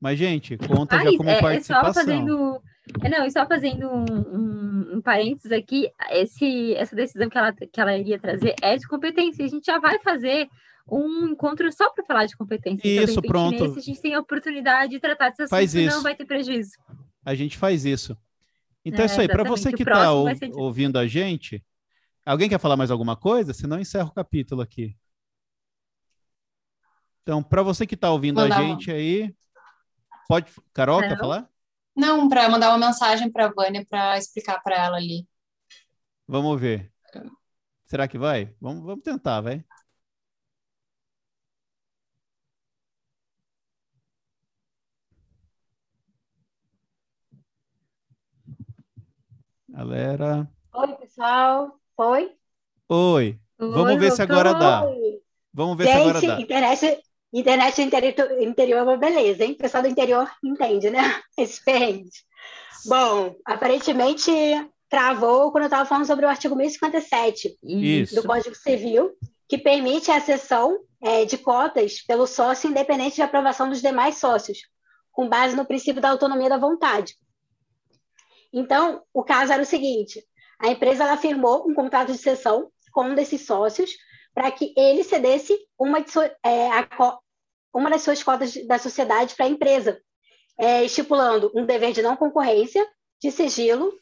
Mas, gente, conta já como é, é só participação. fazendo. É, não, e só fazendo um, um, um parênteses aqui, esse, essa decisão que ela, que ela iria trazer é de competência. A gente já vai fazer um encontro só para falar de competência. Então, Isso, repente, pronto. Nesse, a gente tem a oportunidade de tratar desse assunto Faz isso. não vai ter prejuízo. A gente faz isso. Então é, É, isso aí. Para você que está ser ouvindo a gente, alguém quer falar mais alguma coisa? Senão eu encerro o capítulo aqui. Então, para você que está ouvindo Mandar a uma- gente aí, pode. Carol, quer Não. falar? Não, para mandar uma mensagem para a Vânia para explicar para ela ali. Vamos ver. Será que vai? Vamos, vamos tentar, vai. Galera. Oi, pessoal. Oi. Oi. Vamos Oi, ver se agora dá. Vamos ver se agora Gente, dá. internet, internet interior, interior é uma beleza, hein? O pessoal do interior entende, né? Esses perrengues. Bom, aparentemente travou quando eu estava falando sobre o artigo 1057 Isso. do Código Civil, que permite a cessão eh, de cotas pelo sócio independente de aprovação dos demais sócios, com base no princípio da autonomia da vontade. Então, o caso era o seguinte: a empresa ela firmou um contrato de cessão com um desses sócios para que ele cedesse uma, de sua- eh, a uma das suas cotas da sociedade para a empresa, eh, estipulando um dever de não concorrência, de sigilo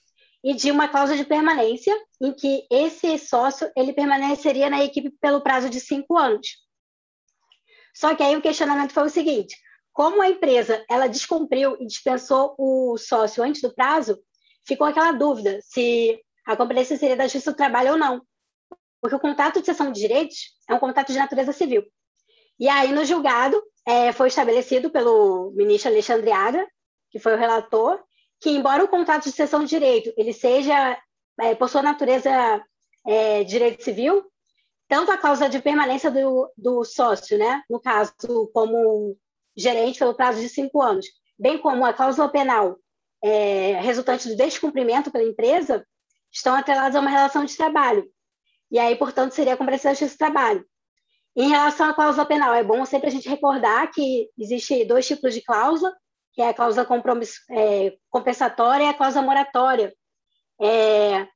e de uma cláusula de permanência em que esse sócio ele permaneceria na equipe pelo prazo de cinco anos. Só que aí o questionamento foi o seguinte: como a empresa ela descumpriu e dispensou o sócio antes do prazo, ficou aquela dúvida se a competência seria da Justiça do Trabalho ou não, porque o contrato de cessão de direitos é um contrato de natureza civil. E aí no julgado eh, foi estabelecido pelo ministro Alexandre Agra, que foi o relator, que embora o contrato de cessão de direito ele seja é, por sua natureza é, direito civil, tanto a causa de permanência do, do sócio, né, no caso como gerente pelo prazo de cinco anos, bem como a cláusula penal é, resultante do descumprimento pela empresa, estão atreladas a uma relação de trabalho. E aí, portanto, seria a justiça do trabalho. Em relação à cláusula penal, é bom sempre a gente recordar que existe dois tipos de cláusula, que é a cláusula é, compensatória e a cláusula moratória. É,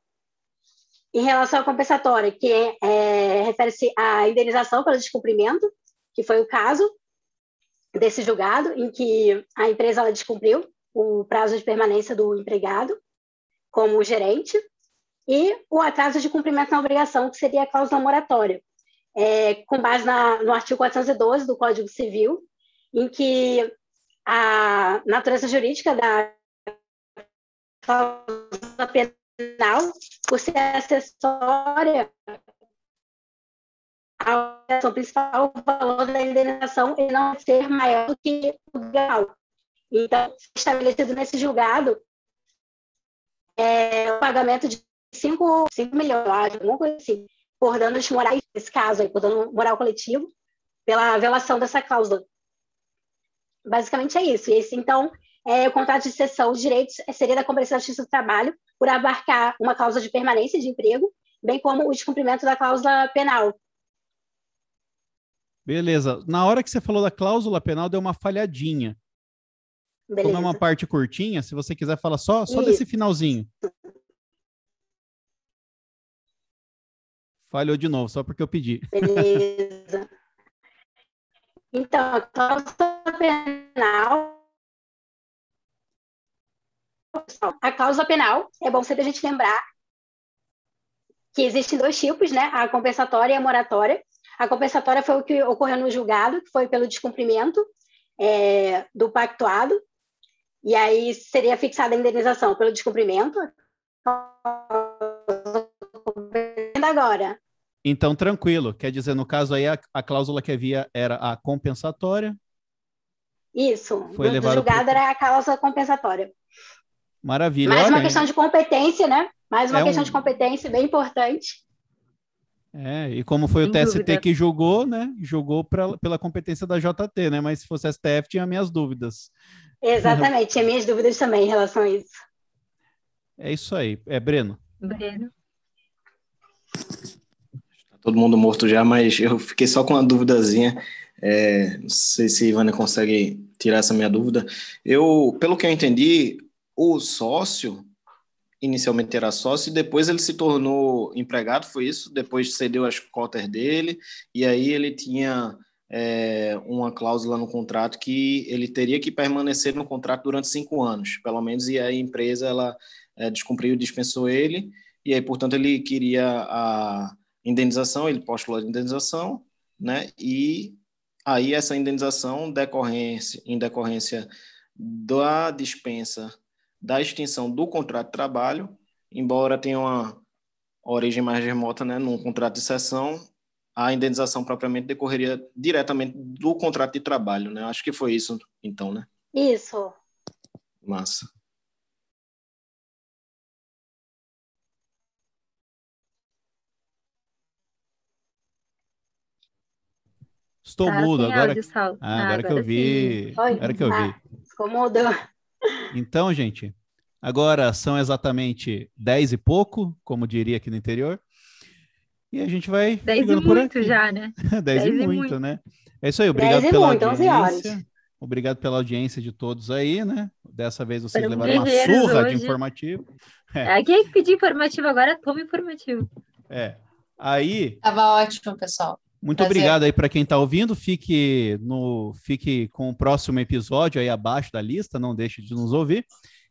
em relação à compensatória, que é, é, refere-se à indenização pelo descumprimento, que foi o caso desse julgado, em que a empresa ela descumpriu o prazo de permanência do empregado como gerente, e o atraso de cumprimento na obrigação, que seria a cláusula moratória, é, com base na, no artigo 412 do Código Civil, em que a natureza jurídica da cláusula penal, por ser acessória à obrigação principal, o valor da indenização ele não ser maior do que o legal. Então, estabelecido nesse julgado, é, o pagamento de 5, 5 milhões, alguma coisa assim, por danos morais, nesse caso aí, por dano moral coletivo, pela violação dessa cláusula. Basicamente é isso. E esse, então, é, o contrato de cessão de direitos seria da Convenção da Justiça do Trabalho por abarcar uma cláusula de permanência de emprego, bem como o descumprimento da cláusula penal. Beleza. Na hora que você falou da cláusula penal, deu uma falhadinha. Beleza. Como é uma parte curtinha, se você quiser falar só, só Isso. desse finalzinho. Falhou de novo, só porque eu pedi. Beleza. Então, a cláusula penal. A cláusula penal, é bom sempre a gente lembrar que existem dois tipos, né? A compensatória e a moratória. A compensatória foi o que ocorreu no julgado, que foi pelo descumprimento é, do pactuado, e aí seria fixada a indenização pelo descumprimento. Agora, Então, tranquilo. Quer dizer, no caso aí, a, a cláusula que havia era a compensatória. Isso. Foi do, julgado pro- era a causa compensatória. Maravilha. Mais Olha, uma questão de competência, né? Mais uma É questão um- de competência bem importante. É, e como foi o Sem TST dúvida. que julgou, né? Julgou pra, pela competência da JT, né? Mas se fosse STF, tinha minhas dúvidas. Exatamente. Tinha minhas dúvidas também em relação a isso. É isso aí. É, Breno. Breno. Tá todo mundo morto já, mas eu fiquei só com uma duvidazinha. É, não sei se Ivana consegue tirar essa minha dúvida. Eu, pelo que eu entendi, o sócio inicialmente era sócio e depois ele se tornou empregado, foi isso? Depois cedeu as cotas dele e aí ele tinha é, uma cláusula no contrato que ele teria que permanecer no contrato durante cinco anos, pelo menos, e a empresa ela é, descumpriu, dispensou ele e aí, portanto, ele queria a indenização, ele postulou a indenização, né? E aí essa indenização decorrência, em decorrência da dispensa da extinção do contrato de trabalho, embora tenha uma origem mais remota, né, num contrato de cessão, a indenização propriamente decorreria diretamente do contrato de trabalho, né? Acho que foi isso, então, né? Isso. Massa. Estou Tá mudo agora. áudio. Ah, Ah, agora que eu agora vi. Agora que eu vi. Ah, ficou mudo. Então, gente, agora são exatamente 10 e pouco, como diria aqui no interior. E a gente vai 10 e muito aqui. já, né? 10 e Dez e muito, muito. né? É isso aí, obrigado 10 e pela muito, 11 horas. audiência. Obrigado pela audiência de todos aí, né? Dessa vez vocês Foram levaram uma surra de hoje. informativo. É. Quem pedir informativo agora, toma informativo. É. Aí, Tava ótimo, pessoal. muito Prazer. obrigado aí para quem está ouvindo. Fique no fique com o próximo episódio aí abaixo da lista, não deixe de nos ouvir.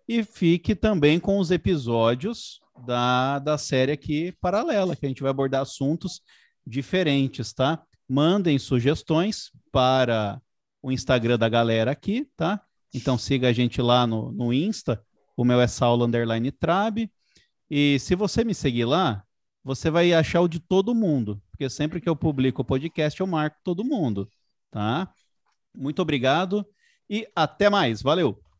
E fique também com os episódios da, da série aqui paralela, que a gente vai abordar assuntos diferentes, tá? Mandem sugestões para o Instagram da galera aqui, tá? Então siga a gente lá no, no Insta. O meu é Saulo Underline Trab. E se você me seguir lá, você vai achar o de todo mundo, porque sempre que eu publico o podcast, eu marco todo mundo, tá? Muito obrigado e até mais. Valeu!